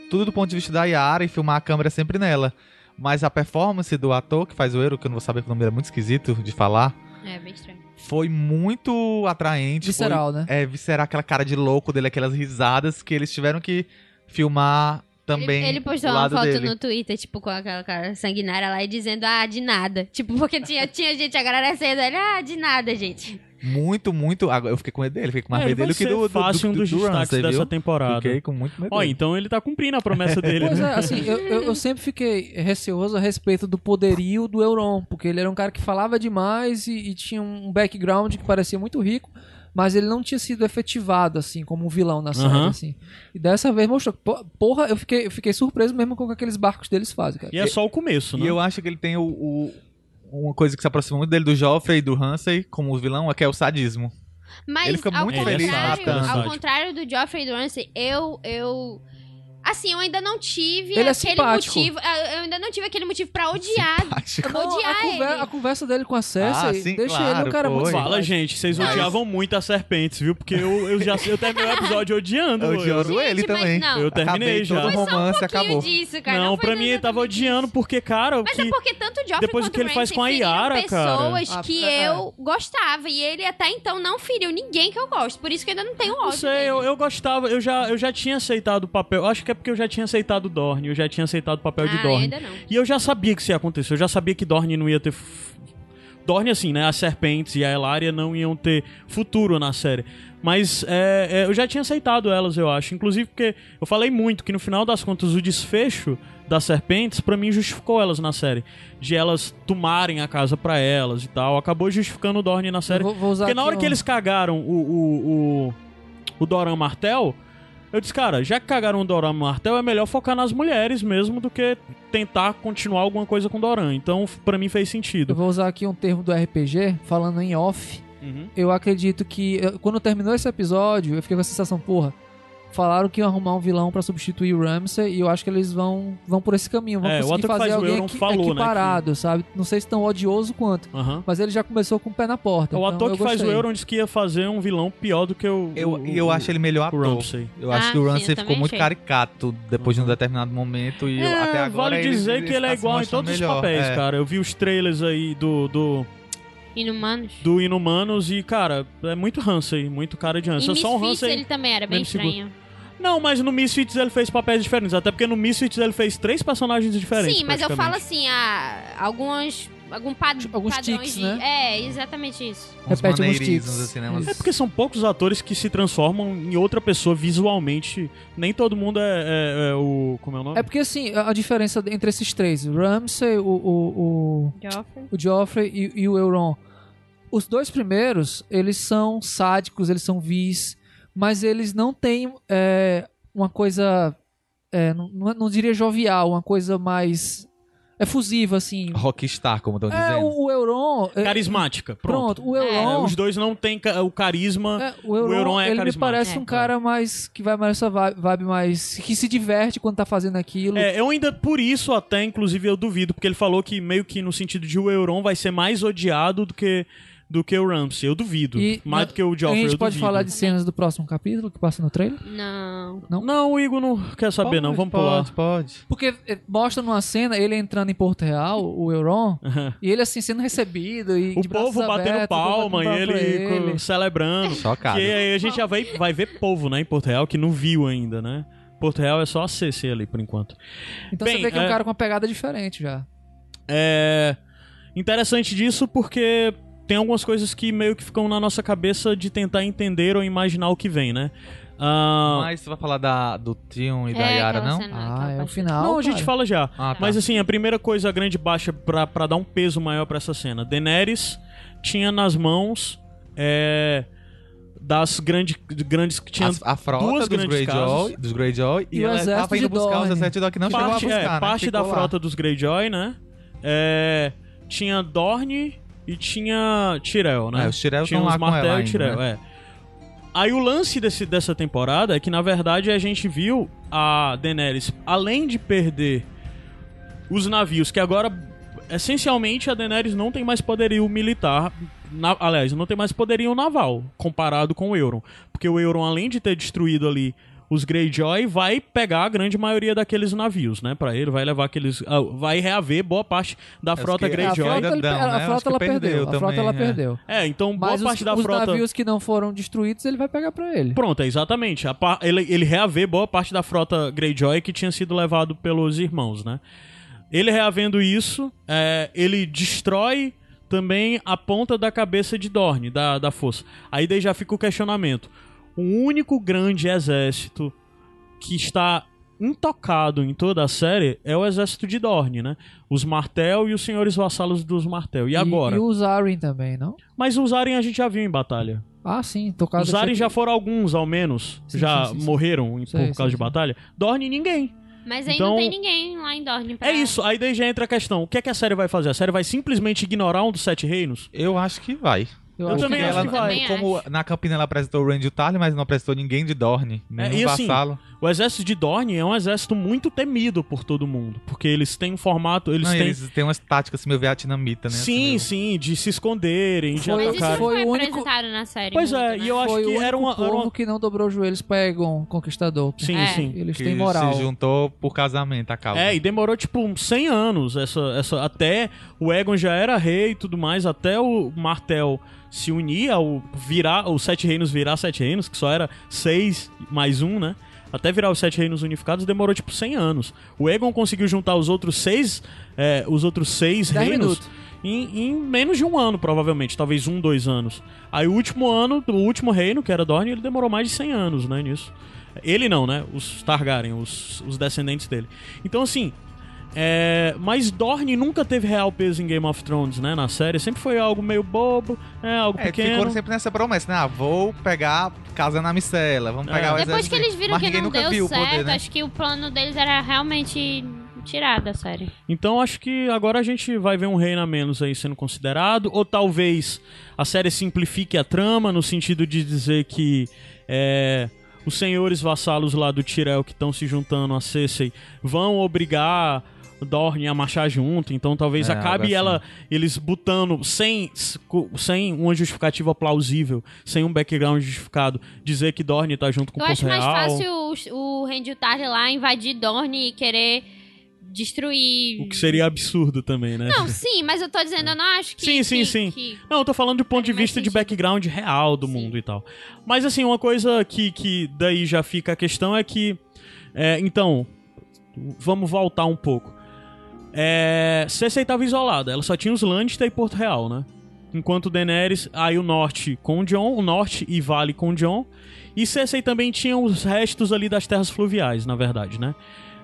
tudo do ponto de vista da Yara e filmar a câmera sempre nela. Mas a performance do ator que faz o Euro, que eu não vou saber que o nome dele é muito esquisito de falar, É, bem estranho. Foi muito atraente. foi- Visceral, né? é, viscerar aquela cara de louco dele, aquelas risadas que eles tiveram que filmar também Ele, ele postou do uma foto dele. no Twitter, tipo, com aquela cara sanguinária lá e dizendo, ah, de nada. Tipo, porque tinha, tinha gente agradecendo ele, ah, de nada, gente. Muito, muito. Agora eu fiquei com medo dele, fiquei com mais É, medo dele que do, do, fácil do, um dos do destaques dessa viu? temporada. Fiquei com muito medo Ó, dele. então ele tá cumprindo a promessa dele, Pois né? é, assim, eu, eu, eu sempre fiquei receoso a respeito do poderio do Euron, porque ele era um cara que falava demais e, e tinha um background que parecia muito rico, mas ele não tinha sido efetivado, assim, como um vilão na série, Aham. assim. E dessa vez mostrou. Porra, eu fiquei, eu fiquei surpreso mesmo com o que aqueles barcos deles fazem, cara. E é só o começo, né? E eu acho que ele tem o, o- uma coisa que se aproxima muito dele do Joffrey e do Ramsay como vilão, é que é o sadismo. Mas Ele fica ao muito feliz contrário, matando. ao contrário do Geoffrey Ramsay, eu eu assim, eu ainda não tive Ele é aquele simpático. motivo, eu ainda não tive aquele motivo pra odiar. Simpático. Eu vou Não, odiar a, conver- ele. a conversa dele com a Cersei Ah, sim, deixa ele claro, um cara muito foi. Fala, simpático. gente, vocês Mas- odiavam muito as serpentes, viu? Porque eu, eu já eu terminei o episódio odiando. Odiando ele Gente, mas também. não. Eu terminei Acabei já. todo o Foi só um romance acabou. disso, cara. Não, foi pra mim ele tava odiando porque, cara, Mas que... é porque tanto o Geoffrey depois quanto do que ele o faz com a Yara, cara. pessoas Ah, que é, eu gostava e ele até então não feriu ninguém que eu gosto. Por isso que eu ainda não tenho ódio Não sei, eu, eu gostava, eu já, eu já tinha aceitado o papel. Acho que é porque eu já tinha aceitado o Dorne, eu já tinha aceitado o papel de ah, Dorne. ainda não. E eu já sabia que isso ia acontecer, eu já sabia que Dorne não ia ter. f- Dorne, assim, né? As serpentes e a Elaria não iam ter futuro na série. Mas é, é, eu já tinha aceitado elas, eu acho. Inclusive porque eu falei muito que no final das contas o desfecho das serpentes, pra mim, justificou elas na série. De elas tomarem a casa pra elas e tal. Acabou justificando o Dorne na série. Vou, vou Porque na hora que um- eles cagaram o, o, o, o Doran Martel, eu disse, cara, já que cagaram o Doran Martel, é melhor focar nas mulheres mesmo do que tentar continuar alguma coisa com o Doran. Então, pra mim fez Eu sentido. vou usar aqui um termo do RPG, falando em off. Uhum. Eu acredito que, eu- quando terminou esse episódio, eu fiquei com a sensação, porra, falaram que iam arrumar um vilão pra substituir o Ramsay e eu acho que eles vão, vão por esse caminho. Vão É, o conseguir ator que fazer faz o alguém Euron equi- falou, né, equiparado, sabe? Não sei se tão odioso quanto, mas ele já começou com o pé na porta. O então ator eu que faz o. Euron disse que ia fazer um vilão pior do que o. Eu, o, e eu acho ele melhor o ator. Ramsay. Eu acho Ah, que o também ficou muito achei. caricato depois de um determinado momento e eu- É, até agora vale ele- dizer que ele é tá se igual em todos melhor. os papéis, É. cara. Eu vi os trailers aí do, do, Inumanos. do Inumanos e, cara, é muito Hansen, muito cara de Hansen. Só um Hansen. ele também era bem seguro. Não, mas no Misfits ele fez papéis diferentes. Até porque no Misfits ele fez três personagens diferentes. Sim, mas eu falo assim, ah, algumas. Algum pad Tipo, alguns padrões tics, de. né? É, exatamente isso. Uns Repete alguns tics. assim, né? É porque são poucos atores que se transformam em outra pessoa visualmente. Nem todo mundo é, é- é o. Como é o nome? É porque assim, a diferença entre esses três, o Ramsey, o, o, o, Joffrey. o Joffrey e, e o Euron. Os dois primeiros, eles são sádicos, eles são vis, mas eles não têm é, uma coisa, é, não, não- não diria jovial, uma coisa mais efusiva, assim. Rockstar, como estão É, dizendo. o, o Euron... é, Carismática. Pronto. Pronto, o É, Euron... os dois não têm ca- o carisma. É, o Euron, Euron é ele me parece É. um cara mais que vai mais essa vibe, vibe mais que se diverte quando tá fazendo aquilo. É, eu ainda, por isso até, inclusive, eu duvido, porque ele falou que meio que no sentido de o Euron vai ser mais odiado do que, do que o Ramsey. Eu duvido. E mais do que o Joffrey, a gente eu pode duvido. falar de cenas do próximo capítulo que passa no trailer? Não. Não, o Igor não quer saber, não. Pode, Vamos pode, pular. Pode, Porque eh, mostra numa cena ele entrando em Porto Real, o Euron, e ele assim sendo recebido e O povo batendo abertos, o povo palma e batendo palma ele, ele. celebrando. Chocado. Que aí a gente já vai, vai ver povo, né, em Porto Real, que não viu ainda, né? Porto Real é só a CC ali, por enquanto. Então Bem, você vê que é um é- cara com uma pegada diferente já. É interessante disso porque tem algumas coisas que meio que ficam na nossa cabeça de tentar entender ou imaginar o que vem, né? Ah, Mas você vai falar da, do Tion e da é, Yara, aquela não? cena, Ah, é o parte- final. não, a gente fala já. Ah, tá. Mas assim, a primeira coisa, a grande baixa pra, pra dar um peso maior pra essa cena. Daenerys tinha nas mãos é, das grande, grandes que tinha a, a frota duas dos grandes Greyjoy, dos Greyjoy e, E o ela tava indo buscar os Dorne. 17 Dog, não chegou a parte, buscar, é, né? parte da Ficou lá. frota dos Greyjoy, né? É, tinha Dorne e tinha Tyrell, né? É, os Tyrell tinha os Martel e Tyrell, né? é. Aí o lance desse, dessa temporada é que, na verdade, a gente viu a Daenerys, além de perder os navios, que agora, essencialmente, a Daenerys não tem mais poderio militar. na- aliás, não tem mais poderio naval, comparado com o Euron. Porque o Euron, além de ter destruído ali os Greyjoy, vai pegar a grande maioria daqueles navios, né? Pra ele, vai levar aqueles... ah, vai reaver boa parte da frota que- É, a Greyjoy. frota, ele- Grandão, a né? Frota ela perdeu perdeu. A frota também, ela é. perdeu. É, então boa Mas os, parte da os frota... navios que não foram destruídos, ele vai pegar pra ele. Pronto, é exatamente. A pa- ele, ele reaver boa parte da frota Greyjoy que tinha sido levado pelos irmãos, né? Ele reavendo isso, é, ele destrói também a ponta da cabeça de Dorne, da, da força. Aí daí já fica o questionamento. O único grande exército que está intocado em toda a série é o exército de Dorne, né? Os Martel e os senhores vassalos dos Martel. E agora? E, os Arryn também, não? Mas os Arryn a gente já viu em batalha. Ah, sim, tocado. Os Arryn já foram alguns, ao menos. Sim, já sim, sim, sim. morreram em- por causa sim, de sim. batalha. Dorne ninguém. Mas aí Então- não tem ninguém lá em Dorne pra... É isso. Aí daí já entra a questão. O que é que a série vai fazer? A série vai simplesmente ignorar um dos sete reinos? Eu acho que vai. Eu, Eu acho também que acho ela, que vai. Como na Campina ela apresentou o Randy Tarly, mas não apresentou ninguém de Dorne. Nenhum e assim, vassalo. O exército de Dorne é um exército muito temido por todo mundo. Porque eles têm um formato. Eles Não, têm. eles têm umas táticas assim, meio vietnamita, né? Sim, assim, sim, de se esconderem, de Foi- não Foi foi o único- na série Pois muito, é, né? e eu acho Foi que o único era era povo uma- que não dobrou os joelhos pra Egon Conquistador. Sim, É. sim. Eles que têm moral. se juntou por casamento a causa. É, e demorou tipo uns 100 anos essa, essa até o Egon já era rei e tudo mais, até o Martel se unir ao virar os sete reinos virar sete reinos, que só era seis mais um, né? Até virar os sete reinos unificados demorou tipo 100 anos. O Egon conseguiu juntar os outros seis, é, os outros seis reinos em, em menos de um ano, provavelmente, talvez um, dois anos. Aí o último ano, o último reino, que era Dorne, ele demorou mais de 100 anos, né, nisso. Ele não, né? Os Targaryen, os, os descendentes dele. Então, assim, é, mas Dorne nunca teve real peso em Game of Thrones, né? Na série. Sempre foi algo meio bobo, né? Algo É, pequeno. ficou sempre nessa promessa, né? Ah, vou pegar casa na micela, vamos É. pegar o Depois exército. que eles viram Mas que ninguém não nunca deu viu o certo, poder, né? acho que o plano deles era realmente tirar da série. Então acho que agora a gente vai ver um reino a menos aí sendo considerado. Ou talvez a série simplifique a trama no sentido de dizer que é, os senhores vassalos lá do Tyrell que estão se juntando a Cersei vão obrigar Dorne a marchar junto. Então talvez É, acabe algo assim. ela eles botando sem, sem uma justificativa plausível, sem um background justificado, dizer que Dorne tá junto com Eu o acho Porto mais Real. fácil o, o Randy Tarly lá invadir Dorne e querer destruir. O que seria absurdo também, né? Não, sim, mas eu tô dizendo, eu não acho que. Sim, sim, que- sim. que- Não, eu tô falando do ponto de mais vista de sentido. background real do Sim. mundo e tal. Mas assim, uma coisa que, que daí já fica a questão é que. é, então, vamos voltar um pouco. É, Cersei tava isolada, ela só tinha os Lannister e Porto Real, né? Enquanto Daenerys, aí o norte com o Jon, o norte e Vale com o Jon. E Cersei também tinha os restos ali das terras fluviais, na verdade, né?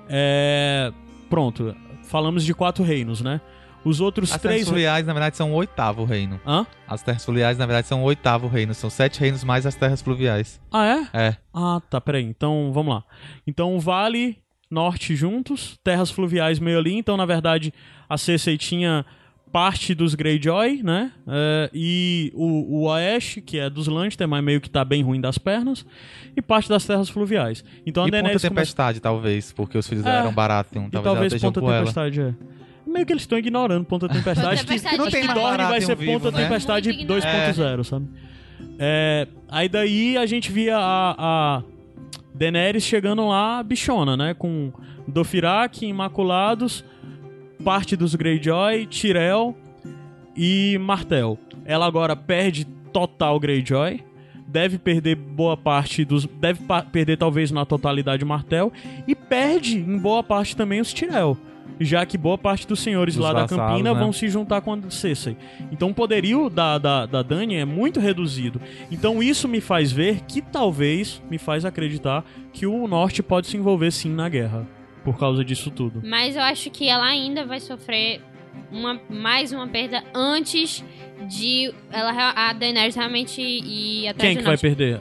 É, pronto, falamos de quatro reinos, né? Os outros As terras três. fluviais, na verdade, são o oitavo reino. Hã? As terras fluviais, na verdade, são o oitavo reino. São sete reinos mais as terras fluviais. Ah, é? É. Ah, tá, peraí. Então, vamos lá. Então, Vale, Norte juntos, terras fluviais meio ali. Então, na verdade, a Cersei tinha parte dos Greyjoy, né? É, e o, o Oeste, que é dos Lannister, mas meio que tá bem ruim das pernas. E parte das terras fluviais. Então, a e Ponta Daenerys começa... Tempestade, talvez, porque os filhos É. dela eram baratos. Um, E talvez, talvez ela Ponta com ela. Tempestade, é. Meio que eles estão ignorando Ponta Tempestade. que, Tempestade que não tem que Dorne vai ser um vivo, Ponta né? Tempestade Muito ignorante. 2.0, sabe? É, aí daí a gente via a, a Daenerys chegando lá bichona, né? Com Dothraki, Imaculados, parte dos Greyjoy, Tyrell e Martel. Ela agora perde total Greyjoy. Deve perder boa parte dos. Deve perder, talvez, na totalidade Martel. E perde em boa parte também os Tyrell. Já que boa parte dos senhores Dos lá da Campina né? vão se juntar com a Cersei. Então o poderio da, da, da Dany é muito reduzido. Então isso me faz ver que talvez me faz acreditar que o Norte pode se envolver sim na guerra. Por causa disso tudo. Mas eu acho que ela ainda vai sofrer uma, mais uma perda antes de ela, a Daenerys realmente ir atrás Quem do que vai perder?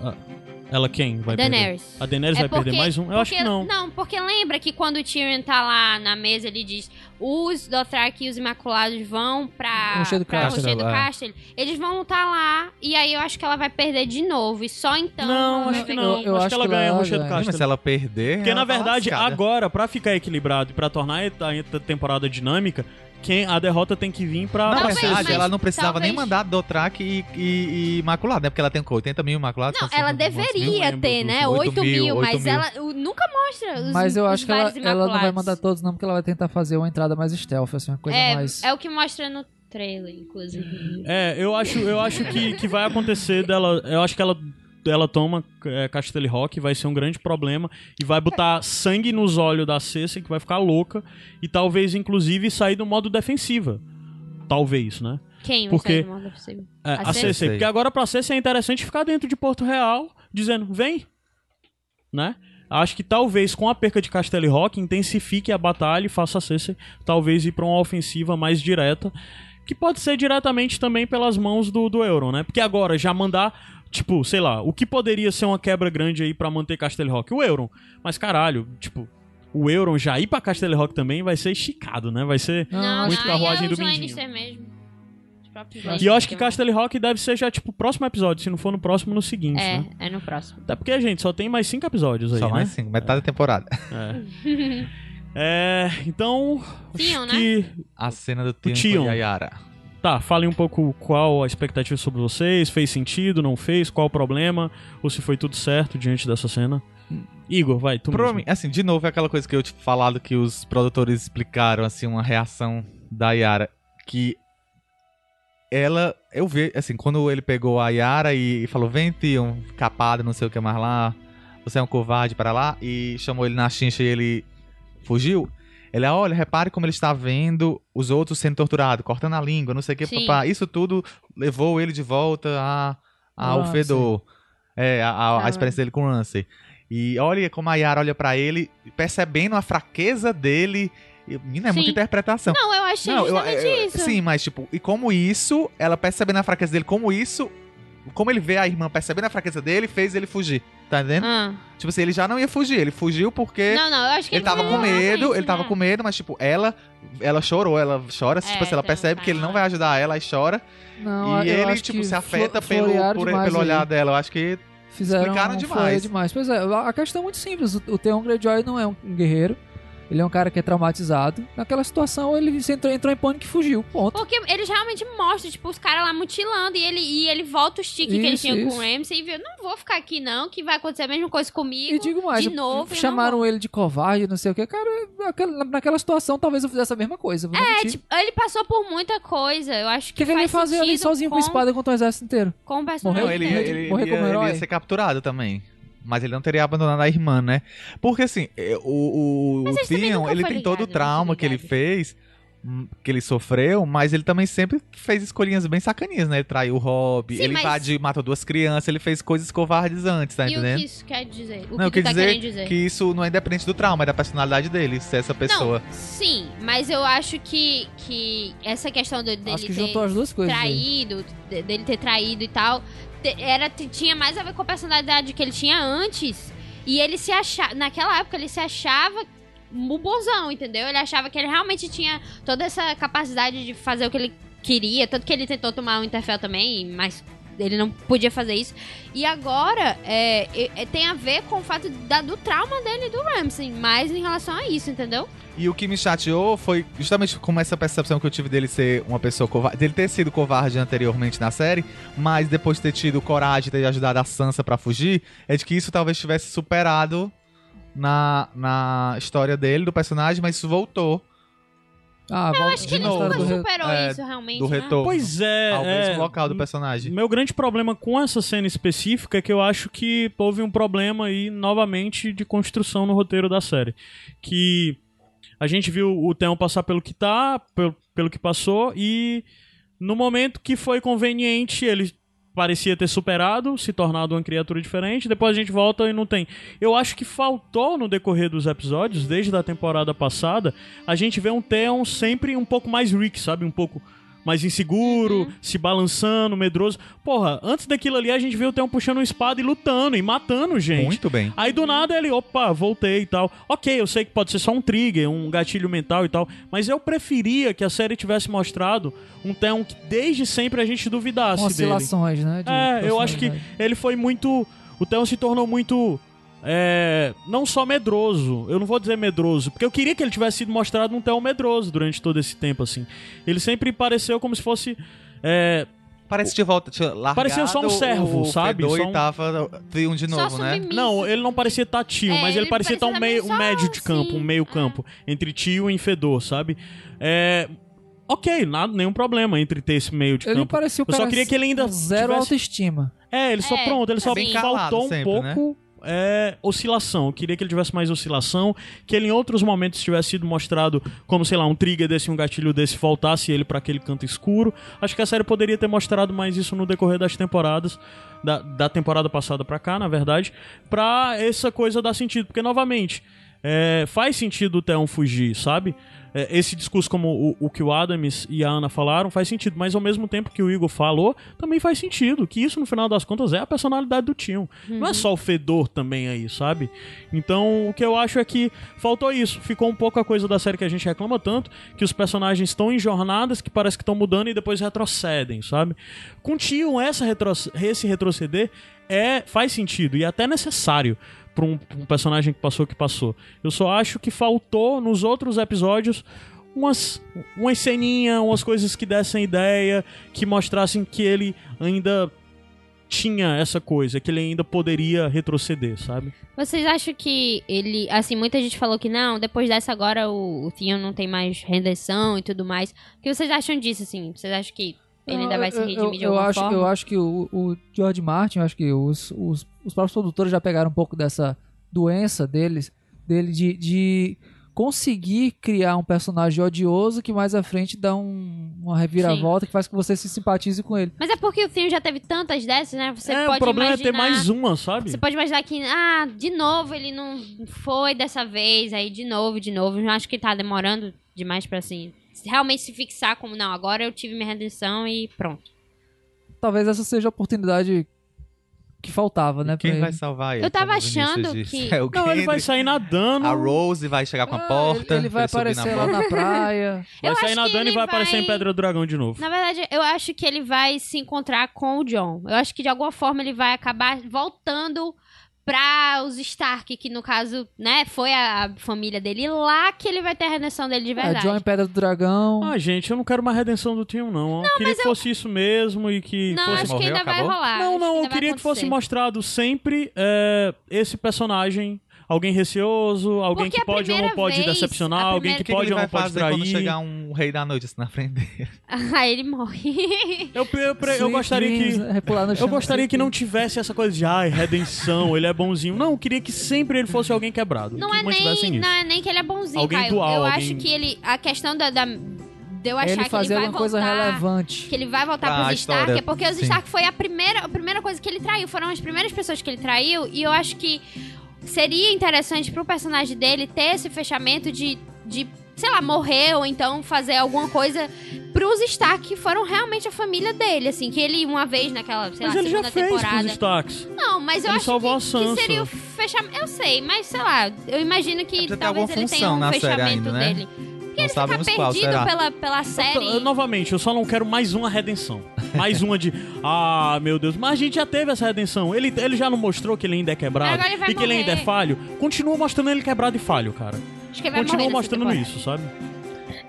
Ela quem vai perder? Daenerys. A Daenerys vai perder mais um? Eu acho que porque- não. Não, porque lembra que quando o Tyrion tá lá na mesa, ele diz os Dothraki e os Imaculados vão pra, Rochedo pra Casterly, Rochedo é. Casterly. Eles vão lutar lá, e aí eu acho que ela vai perder de novo. E só então... Não, acho que não. Eu- eu acho, acho que ela que ganha Rochedo. Sim, mas se ela perder. Porque ela na tá verdade, lascada. agora, pra ficar equilibrado e pra tornar a temporada dinâmica, quem, a derrota tem que vir pra. Na pra verdade, ela não precisava nem talvez- mandar Dothraki e, e, e Imaculado, né? Porque ela tem 80 mil Imaculados. Não, ela 100 quantos mil? deveria ter, né? 8 8 mil, mil, 8 mas mil. ela o- nunca mostra os Mas eu acho que ela, ela não vai mandar todos, não, porque ela vai tentar fazer uma entrada mais stealth, assim, uma coisa É, mais. é o que mostra no trailer, inclusive. É, eu acho, eu acho que, que vai acontecer dela. Eu acho que ela, ela toma é, Castelli Rock, vai ser um grande problema. E vai botar sangue nos olhos da Cersei, que vai ficar louca. E talvez, inclusive, sair do modo defensiva. Talvez, né? Quem vai Porque- sair do modo possível? É, A a Cersei? Cersei. Porque agora pra Cersei é interessante ficar dentro de Porto Real, dizendo, vem. Né? Acho que talvez com a perca de Castelli Rock intensifique a batalha e faça a Cersei talvez ir pra uma ofensiva mais direta. Que pode ser diretamente também pelas mãos do, do Euron, né? Porque agora já mandar, tipo, sei lá, o que poderia ser uma quebra grande aí pra manter Castelli Rock? O Euron. Mas caralho, tipo, o Euron já ir pra Castelli Rock também vai ser esticado, né? Vai ser. Não, muito não, carruagem é do Mindinho. Mesmo. E eu acho que Castelli Rock deve ser já, tipo, o próximo episódio. Se não for no próximo, no seguinte, É, né? é no próximo. Até porque, gente, só tem mais cinco episódios aí, Só né? mais cinco, metade da temporada. É. É, então. Tion, acho que. A cena do Tion Tion. e a Yara. Tá, falem um pouco qual a expectativa sobre vocês. Fez sentido, não fez? Qual o problema? Ou se foi tudo certo diante dessa cena? Igor, vai, tu Pra mesmo. mim, assim, de novo, é aquela coisa que eu tinha falado que os produtores explicaram, assim, uma reação da Yara. Que ela, eu vi, assim, quando ele pegou a Yara e, e falou, vem, Tion, capado, não sei o que mais lá, você é um covarde para lá, e chamou ele na chincha e ele fugiu. Ele, olha, repare como ele está vendo os outros sendo torturados, cortando a língua, não sei o que, papá. Isso tudo levou ele de volta a, ao Ramsay. fedor. É, a, a, a Ah. experiência dele com o Ramsay. E olha como a Yara olha pra ele, percebendo a fraqueza dele. Menina, é muita interpretação. Não, eu achei Não, eu- eu- isso. Sim, mas tipo, e como isso, ela percebendo a fraqueza dele, como isso, como ele vê a irmã percebendo a fraqueza dele, fez ele fugir. Tá entendendo? Ah. Tipo assim, ele já não ia fugir, ele fugiu porque Não, não, eu acho que ele tava com medo, ele tava com medo, mas tipo, ela ela chorou, ela chora, É, tipo assim, ela tem um percebe que ele não time vai ajudar ela e chora. Não, e ele, tipo, se afeta pelo, por- pelo aí. olhar dela. Eu acho que Fizeram explicaram demais. demais. Pois é, a questão é muito simples. O, o Theon Greyjoy não é um guerreiro. Ele é um cara que é traumatizado. Naquela situação, ele entrou, entrou em pânico e fugiu. Ponto. Porque eles realmente mostram, tipo, os caras lá mutilando e ele, e ele volta o stick que ele Isso, tinha com isso. o Ramsey e viu, não vou ficar aqui não, que vai acontecer a mesma coisa comigo. E digo mais, de novo. chamaram não vou. ele de covarde, não sei o que. Cara, naquela, naquela situação, talvez eu fizesse a mesma coisa. vou É, tipo, ele passou por muita coisa. Eu acho o que, que, que ele ia faz fazer ali sozinho com, com espada contra o exército inteiro? Com o personagem ele, Morreu- ele, ele, morrer ia, como ele herói? ia ser capturado também. Mas ele não teria abandonado a irmã, né? Porque assim, eh, o, o, o Theon, ele tem todo o ligado, trauma que ele ligado. fez, hum, que ele sofreu, mas ele também sempre fez escolhinhas bem sacaninhas, né? Ele traiu o Rob, Sim, ele mas- invadiu, matou duas crianças, ele fez coisas covardes antes, tá E o entendendo? que isso quer dizer? O não, que quer tu tá dizer, querendo dizer? que isso não é independente do trauma, é da personalidade dele, ser essa pessoa. Não, sim, mas eu acho que, que essa questão do- dele Acho que ter juntou as duas coisas. aí. traído, de- dele ter traído e tal, era, tinha mais a ver com a personalidade que ele tinha antes. E ele se achava. Naquela época, ele se achava um bonzão, entendeu? Ele achava que ele realmente tinha toda essa capacidade de fazer o que ele queria. Tanto que ele tentou tomar o Interfell também, mas ele não podia fazer isso. E agora é, é- tem a ver com o fato da- do trauma dele do Ramsay, mais em relação a isso, entendeu? E o que me chateou foi justamente como essa percepção que eu tive dele ser uma pessoa covarde, dele ter sido covarde anteriormente na série, mas depois de ter tido coragem de ter ajudado a Sansa pra fugir, é de que isso talvez tivesse superado na, na história dele, do personagem, mas isso voltou Ah, eu Acho que ele nunca superou é, isso realmente. do né? retorno Pois é. ao é, mesmo local do personagem. Meu grande problema com essa cena específica é que eu acho que houve um problema aí, novamente, de construção no roteiro da série. Que a gente viu o Theon passar pelo que tá, pelo, pelo que passou, e no momento que foi conveniente, ele parecia ter superado, se tornado uma criatura diferente, depois a gente volta e não tem. Eu acho que faltou no decorrer dos episódios, desde a temporada passada, a gente vê um Theon sempre um pouco mais Rick, sabe? Um pouco mais inseguro, se balançando, medroso. Porra, antes daquilo ali a gente viu o Theon puxando uma espada e lutando e matando gente. Muito bem. Aí do nada ele, opa, voltei e tal. Ok, eu sei que pode ser só um trigger, um gatilho mental e tal, mas eu preferia que a série tivesse mostrado um Theon que desde sempre a gente duvidasse Com dele. oscilações, né? de É, eu acho que ele foi muito. O Theon se tornou muito. É, não só medroso, eu não vou dizer medroso, porque eu queria que ele tivesse sido mostrado um Theon medroso durante todo esse tempo, assim. Ele sempre pareceu como se fosse. É, Parece que de volta, tinha largado Parecia só um servo, o sabe? Fedor Só um- tava Theon de Só novo, né? Não, ele não parecia estar tio, É, mas ele, ele parecia estar um, meio, um médio de campo, sim, um meio é. campo, entre tio e fedor, sabe? É. Ok, nada, nenhum problema entre ter esse meio de Ele campo. parecia o Eu só cara queria que ele ainda zero tivesse- autoestima. É, ele só É, pronto, ele só bem faltou um sempre, né? É, oscilação. Eu queria que ele tivesse mais oscilação, que ele em outros momentos tivesse sido mostrado como, sei lá, um trigger desse, um gatilho desse, voltasse ele pra aquele canto escuro. Acho que a série poderia ter mostrado mais isso no decorrer das temporadas, da, da temporada passada pra cá, na verdade, pra essa coisa dar sentido. Porque, novamente, é, faz sentido o Theon fugir, sabe? É, esse discurso, como o, o que o Adams e a Ana falaram, faz sentido. Mas ao mesmo tempo que o Igor falou, também faz sentido. Que isso, no final das contas, é a personalidade do Tion. Não é só o fedor também aí, sabe? Então, o que eu acho é que faltou isso. Ficou um pouco a coisa da série que a gente reclama tanto, que os personagens estão em jornadas que parece que estão mudando e depois retrocedem, sabe? Com o Tion, essa retro esse retroceder é, faz sentido e até necessário pra um, um personagem que passou que passou. Eu só acho que faltou nos outros episódios umas, umas ceninhas, umas coisas que dessem ideia, que mostrassem que ele ainda tinha essa coisa, que ele ainda poderia retroceder, sabe? Vocês acham que ele. Assim, muita gente falou que não, depois dessa agora o, o Theon não tem mais redenção e tudo mais. O que vocês acham disso, assim? Vocês acham que ele ainda vai se Eu- redimir eu, de eu alguma acho, forma? Eu acho que o, o George Martin, eu acho que os, os, os próprios produtores já pegaram um pouco dessa doença deles, dele de, de conseguir criar um personagem odioso que mais à frente dá um- uma reviravolta que faz com que você se simpatize com ele. Mas é porque o Theon já teve tantas dessas, né? Você é, pode o problema imaginar... é ter mais uma, sabe? Você pode imaginar que, ah, de novo ele não foi dessa vez, aí de novo, de novo. Eu acho que tá demorando demais pra, assim, realmente se fixar como, não, agora eu tive minha redenção e pronto. Talvez essa seja a oportunidade que faltava, né? Quem vai ele. salvar ele? Eu tava achando que- É Não, ele vai sair nadando. A Rose vai chegar com a Ah, porta. Ele, ele vai subir na aparecer lá na praia. Vai Eu sair nadando e ele vai aparecer em vai- Pedra do Dragão de novo. Na verdade, eu acho que ele vai se encontrar com o John. Eu acho que de alguma forma ele vai acabar voltando pra os Stark, que no caso, né, foi a, família dele, lá que ele vai ter a redenção dele de É, verdade. John em Pedra do Dragão. Ah, gente, eu não quero mais redenção do Tim, não. Eu queria que fosse isso mesmo e que não, fosse acho que morreu, ainda vai acabou? rolar. Não, acho não, eu vai queria que fosse mostrado sempre é, esse personagem. Alguém receoso, alguém Porque que pode ou não pode vez- decepcionar, alguém que que, que pode ou não pode trair. quando chegar um rei da noite assim na frente dele? Aí ele morre. Eu, eu, eu, Sweet gostaria que. no Eu gostaria que não tivesse essa coisa de ai, redenção, ele é bonzinho. Não, eu queria que sempre ele fosse alguém quebrado. Não que é, nem, isso. não é nem que ele é bonzinho, Alguém Caio. dual, eu alguém- acho que ele. A questão da. da de eu achar Ele que ele vai alguma coisa voltar. relevante. Que ele vai voltar Ah, a pros Stark, história, é porque os sim. Stark foi a primeira, a primeira coisa que ele traiu. Foram as primeiras pessoas que ele traiu. E eu acho que seria interessante pro personagem dele ter esse fechamento de, de sei lá, morrer ou então fazer alguma coisa pros Stark, que foram realmente a família dele, assim. Que ele, uma vez naquela, sei Mas lá, ele já segunda fez temporada. pros destaques. Não, mas eu Ele acho salvou que, a Sansa. que seria o fechamento. Eu sei, mas sei lá, eu imagino que ter talvez ele tenha um fechamento ainda, né? dele. Porque Não ele fica sabemos qual perdido será. pela, pela série. Eu- novamente, eu só não quero mais uma redenção. Mais uma de, ah, meu Deus, mas a gente já teve essa redenção. Ele, ele já não mostrou que ele ainda é quebrado Agora ele vai e que ele ainda é morrer. falho. Continua mostrando ele quebrado e falho, cara. Acho que ele vai Continua morrer mostrando isso, sabe?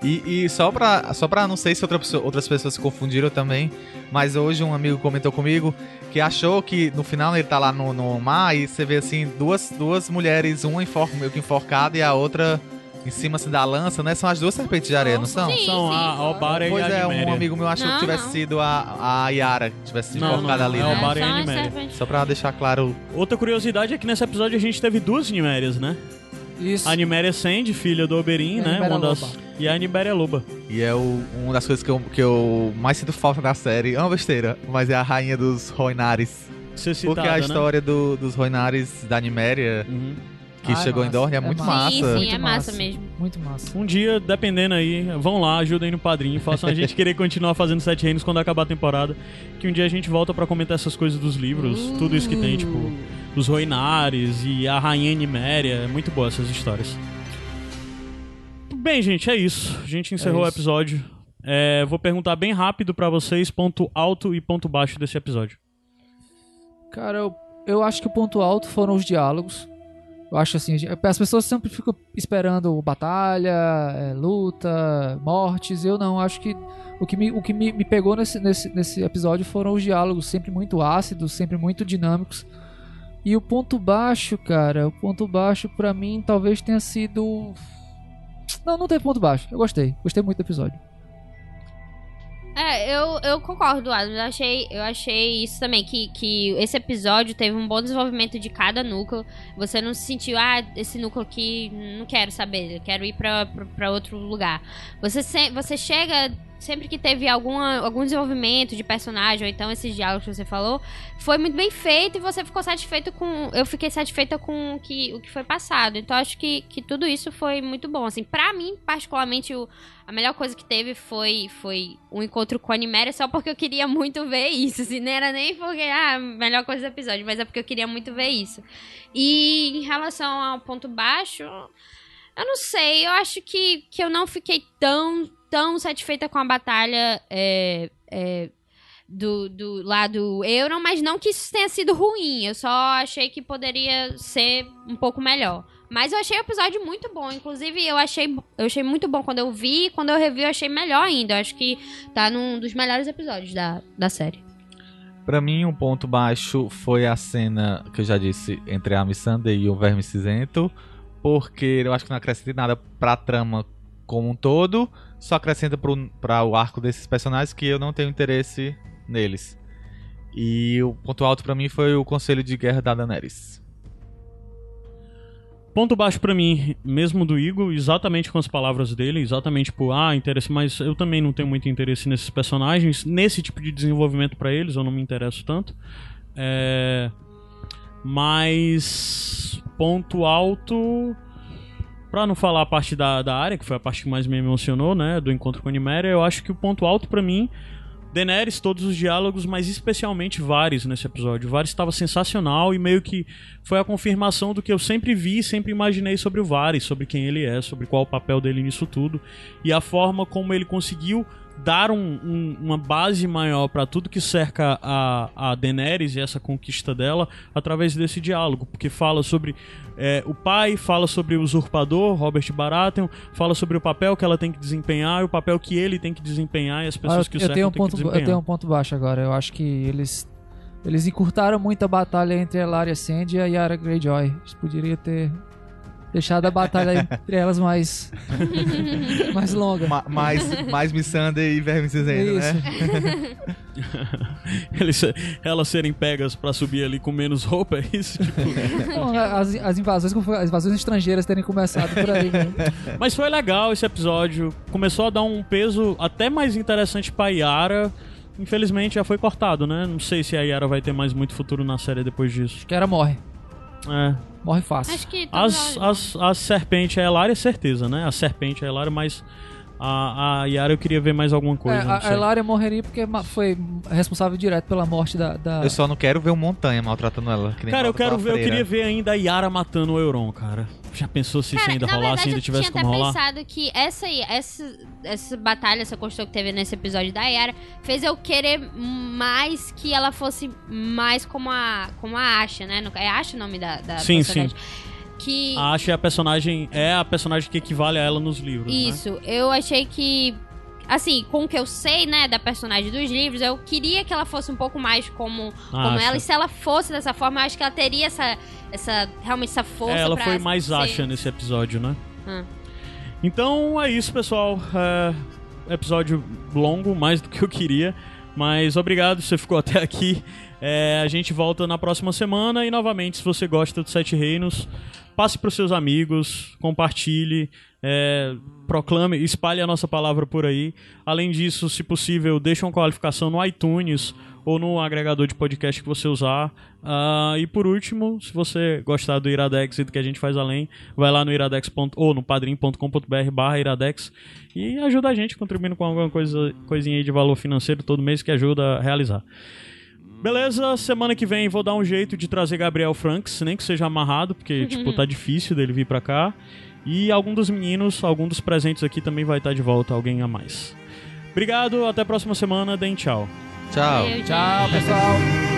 E, e só, pra, só pra, não sei se outra pessoa- outras pessoas se confundiram também, mas hoje um amigo comentou comigo que achou que no final ele tá lá no, no mar e você vê assim, duas, duas mulheres, uma enfor, meio que enforcada e a outra em cima assim, da lança, né? São as duas serpentes de areia, não são? Sim, São sim. a, Obara e Pois a é, um amigo meu achou Não, que tivesse não. sido a, a Yara que tivesse sido Não, enforcada não, ali, é né? o Obara e a São as Nymeria. serpentes. Só pra deixar claro. Outra curiosidade é que nesse episódio a gente teve duas Nimérias, né? Isso. A Niméria Sand, filha do Oberyn, a né? Uma das... E a Nibéria Loba. E é o, uma das coisas que eu, que eu mais sinto falta da série. É uma besteira, mas é a rainha dos Roinares. Citada, Porque a né? história do- dos Roinares da Niméria, Uhum. Que Ah, chegou em. Dorne, é É muito massa. massa. Sim, sim, Muito é massa, massa. mesmo. Muito massa. Um dia, dependendo aí, vão lá, ajudem no padrinho, façam a gente querer continuar fazendo Sete Reinos quando acabar a temporada. Que um dia a gente volta pra comentar essas coisas dos livros, tudo isso que tem, tipo, os Roinares e a Rainha Niméria. É muito boa essas histórias. Bem, gente, é isso. A gente encerrou o isso. episódio. É, vou perguntar bem rápido pra vocês ponto alto e ponto baixo desse episódio. Cara, eu, eu acho que o ponto alto foram os diálogos. Eu acho assim, as pessoas sempre ficam esperando batalha, é, luta, mortes. Eu não, acho que o que me, o que me, me pegou nesse, nesse, nesse episódio foram os diálogos, sempre muito ácidos, sempre muito dinâmicos. E o ponto baixo, cara, o ponto baixo pra mim talvez tenha sido. Não, não teve ponto baixo. Eu gostei. Gostei muito do episódio. É, eu, eu concordo, Adam. Eu achei, eu achei isso também, que, que esse episódio teve um bom desenvolvimento de cada núcleo. Você não se sentiu, ah, esse núcleo aqui, não quero saber, quero ir pra outro lugar. Você, se, você chega, sempre que teve alguma, algum desenvolvimento de personagem, ou então esses diálogos que você falou, foi muito bem feito e você ficou satisfeito com. Eu fiquei satisfeita com o que, o que foi passado. Então acho que, que tudo isso foi muito bom. Assim, pra mim, particularmente, o, a melhor coisa que teve foi, foi um encontro com a Niméria, só porque eu queria muito ver isso. Assim, não era nem porque, ah, a melhor coisa do episódio, mas é porque eu queria muito ver isso. E em relação ao ponto baixo, eu não sei, eu acho que, que eu não fiquei tão, tão satisfeita com a batalha é, é, do, do lado Euron, mas não que isso tenha sido ruim. Eu só achei que poderia ser um pouco melhor. Mas eu achei o episódio muito bom. Inclusive, eu achei, eu achei muito bom quando eu vi. Quando eu revi, eu achei melhor ainda. Eu acho que tá num dos melhores episódios da, da série. Pra mim, um ponto baixo foi a cena que eu já disse entre a Missandei e o Verme Cinzento, porque eu acho que não acrescenta nada pra trama como um todo, só acrescenta pro, pra o arco desses personagens que eu não tenho interesse neles. E o ponto alto pra mim foi o Conselho de Guerra da Daenerys. Ponto baixo pra mim, mesmo do Igor, exatamente com as palavras dele, exatamente por, ah, interesse, mas eu também não tenho muito interesse nesses personagens, nesse tipo de desenvolvimento pra eles, eu não me interesso tanto. É... Mas ponto alto, pra não falar a parte da, da área, que foi a parte que mais me emocionou, né, do encontro com a Niméria, eu acho que o ponto alto pra mim Daenerys, todos os diálogos, mas especialmente Varys nesse episódio. Varys estava sensacional e meio que foi a confirmação do que eu sempre vi e sempre imaginei sobre o Varys, sobre quem ele é, sobre qual o papel dele nisso tudo. E a forma como ele conseguiu dar um- um- uma base maior pra tudo que cerca a, a Daenerys e essa conquista dela através desse diálogo, porque fala sobre é, o pai, fala sobre o usurpador, Robert Baratheon, fala sobre o papel que ela tem que desempenhar e o papel que ele tem que desempenhar e as Ah, pessoas eu, que o eu cercam tenho um ponto, eu tenho um ponto baixo agora. Eu acho que eles eles encurtaram muito a batalha entre a Elaria Sand e a Yara Greyjoy. Eles poderiam ter deixado a batalha entre elas mais mais longa. Ma- mais, mais Missandei e Verme Cinzento, Isso. né? Eles, elas serem pegas pra subir ali com menos roupa, é isso? Tipo, Não, as, as invasões as invasões estrangeiras terem começado por aí. né? Mas foi legal esse episódio. Começou a dar um peso até mais interessante pra Yara. Infelizmente já foi cortado, né? Não sei se a Yara vai ter mais muito futuro na série depois disso. Que era morre. É. Morre fácil. Acho que As, as, a serpente, a Elaria, certeza, né? A serpente, a Elaria, mas a, a Yara eu queria ver mais alguma coisa. É, a, a morreria porque foi responsável direto pela morte da. da- Eu só não quero ver o Montanha maltratando ela. que nem Cara, eu quero ver, eu queria ver ainda a Yara matando o Euron, cara. Já pensou se isso Cara, ainda na rolasse, verdade, ainda eu tivesse tinha como até rolar? pensado que essa, aí- essa, essa batalha, essa construção que teve nesse episódio da Yara, fez eu querer mais que ela fosse mais como a, como a Asha, né? É Asha o nome da, da Sim, personagem? Que... A Asha é a personagem, é a personagem que equivale a ela nos livros, né? Isso, eu achei que. Assim, com o que eu sei, né, da personagem dos livros, eu queria que ela fosse um pouco mais como, como Asha. ela. E se ela fosse dessa forma, eu acho que ela teria essa. essa realmente essa força. É, ela foi mais ser- Asha nesse episódio, né? Ah. Então é isso, pessoal. É, episódio longo, mais do que eu queria. Mas obrigado, você ficou até aqui. É, a gente volta na próxima semana. E novamente, se você gosta do Sete Reinos, passe para os seus amigos, compartilhe, é, proclame, espalhe a nossa palavra por aí. Além disso, se possível, deixe uma qualificação no iTunes ou no agregador de podcast que você usar. Ah, e por último, se você gostar do Iradex e do que a gente faz além, vai lá no iradex. ou no padrim.com.br barra iradex e ajuda a gente contribuindo com alguma coisa, coisinha aí de valor financeiro todo mês que ajuda a realizar. Beleza, semana que vem vou dar um jeito de trazer Gabriel Franks, nem que seja amarrado, porque, tipo, tá difícil dele vir pra cá. E algum dos meninos, algum dos presentes aqui também vai estar de volta, alguém a mais. Obrigado, até a próxima semana, deem tchau. Tchau. Valeu. Tchau, pessoal.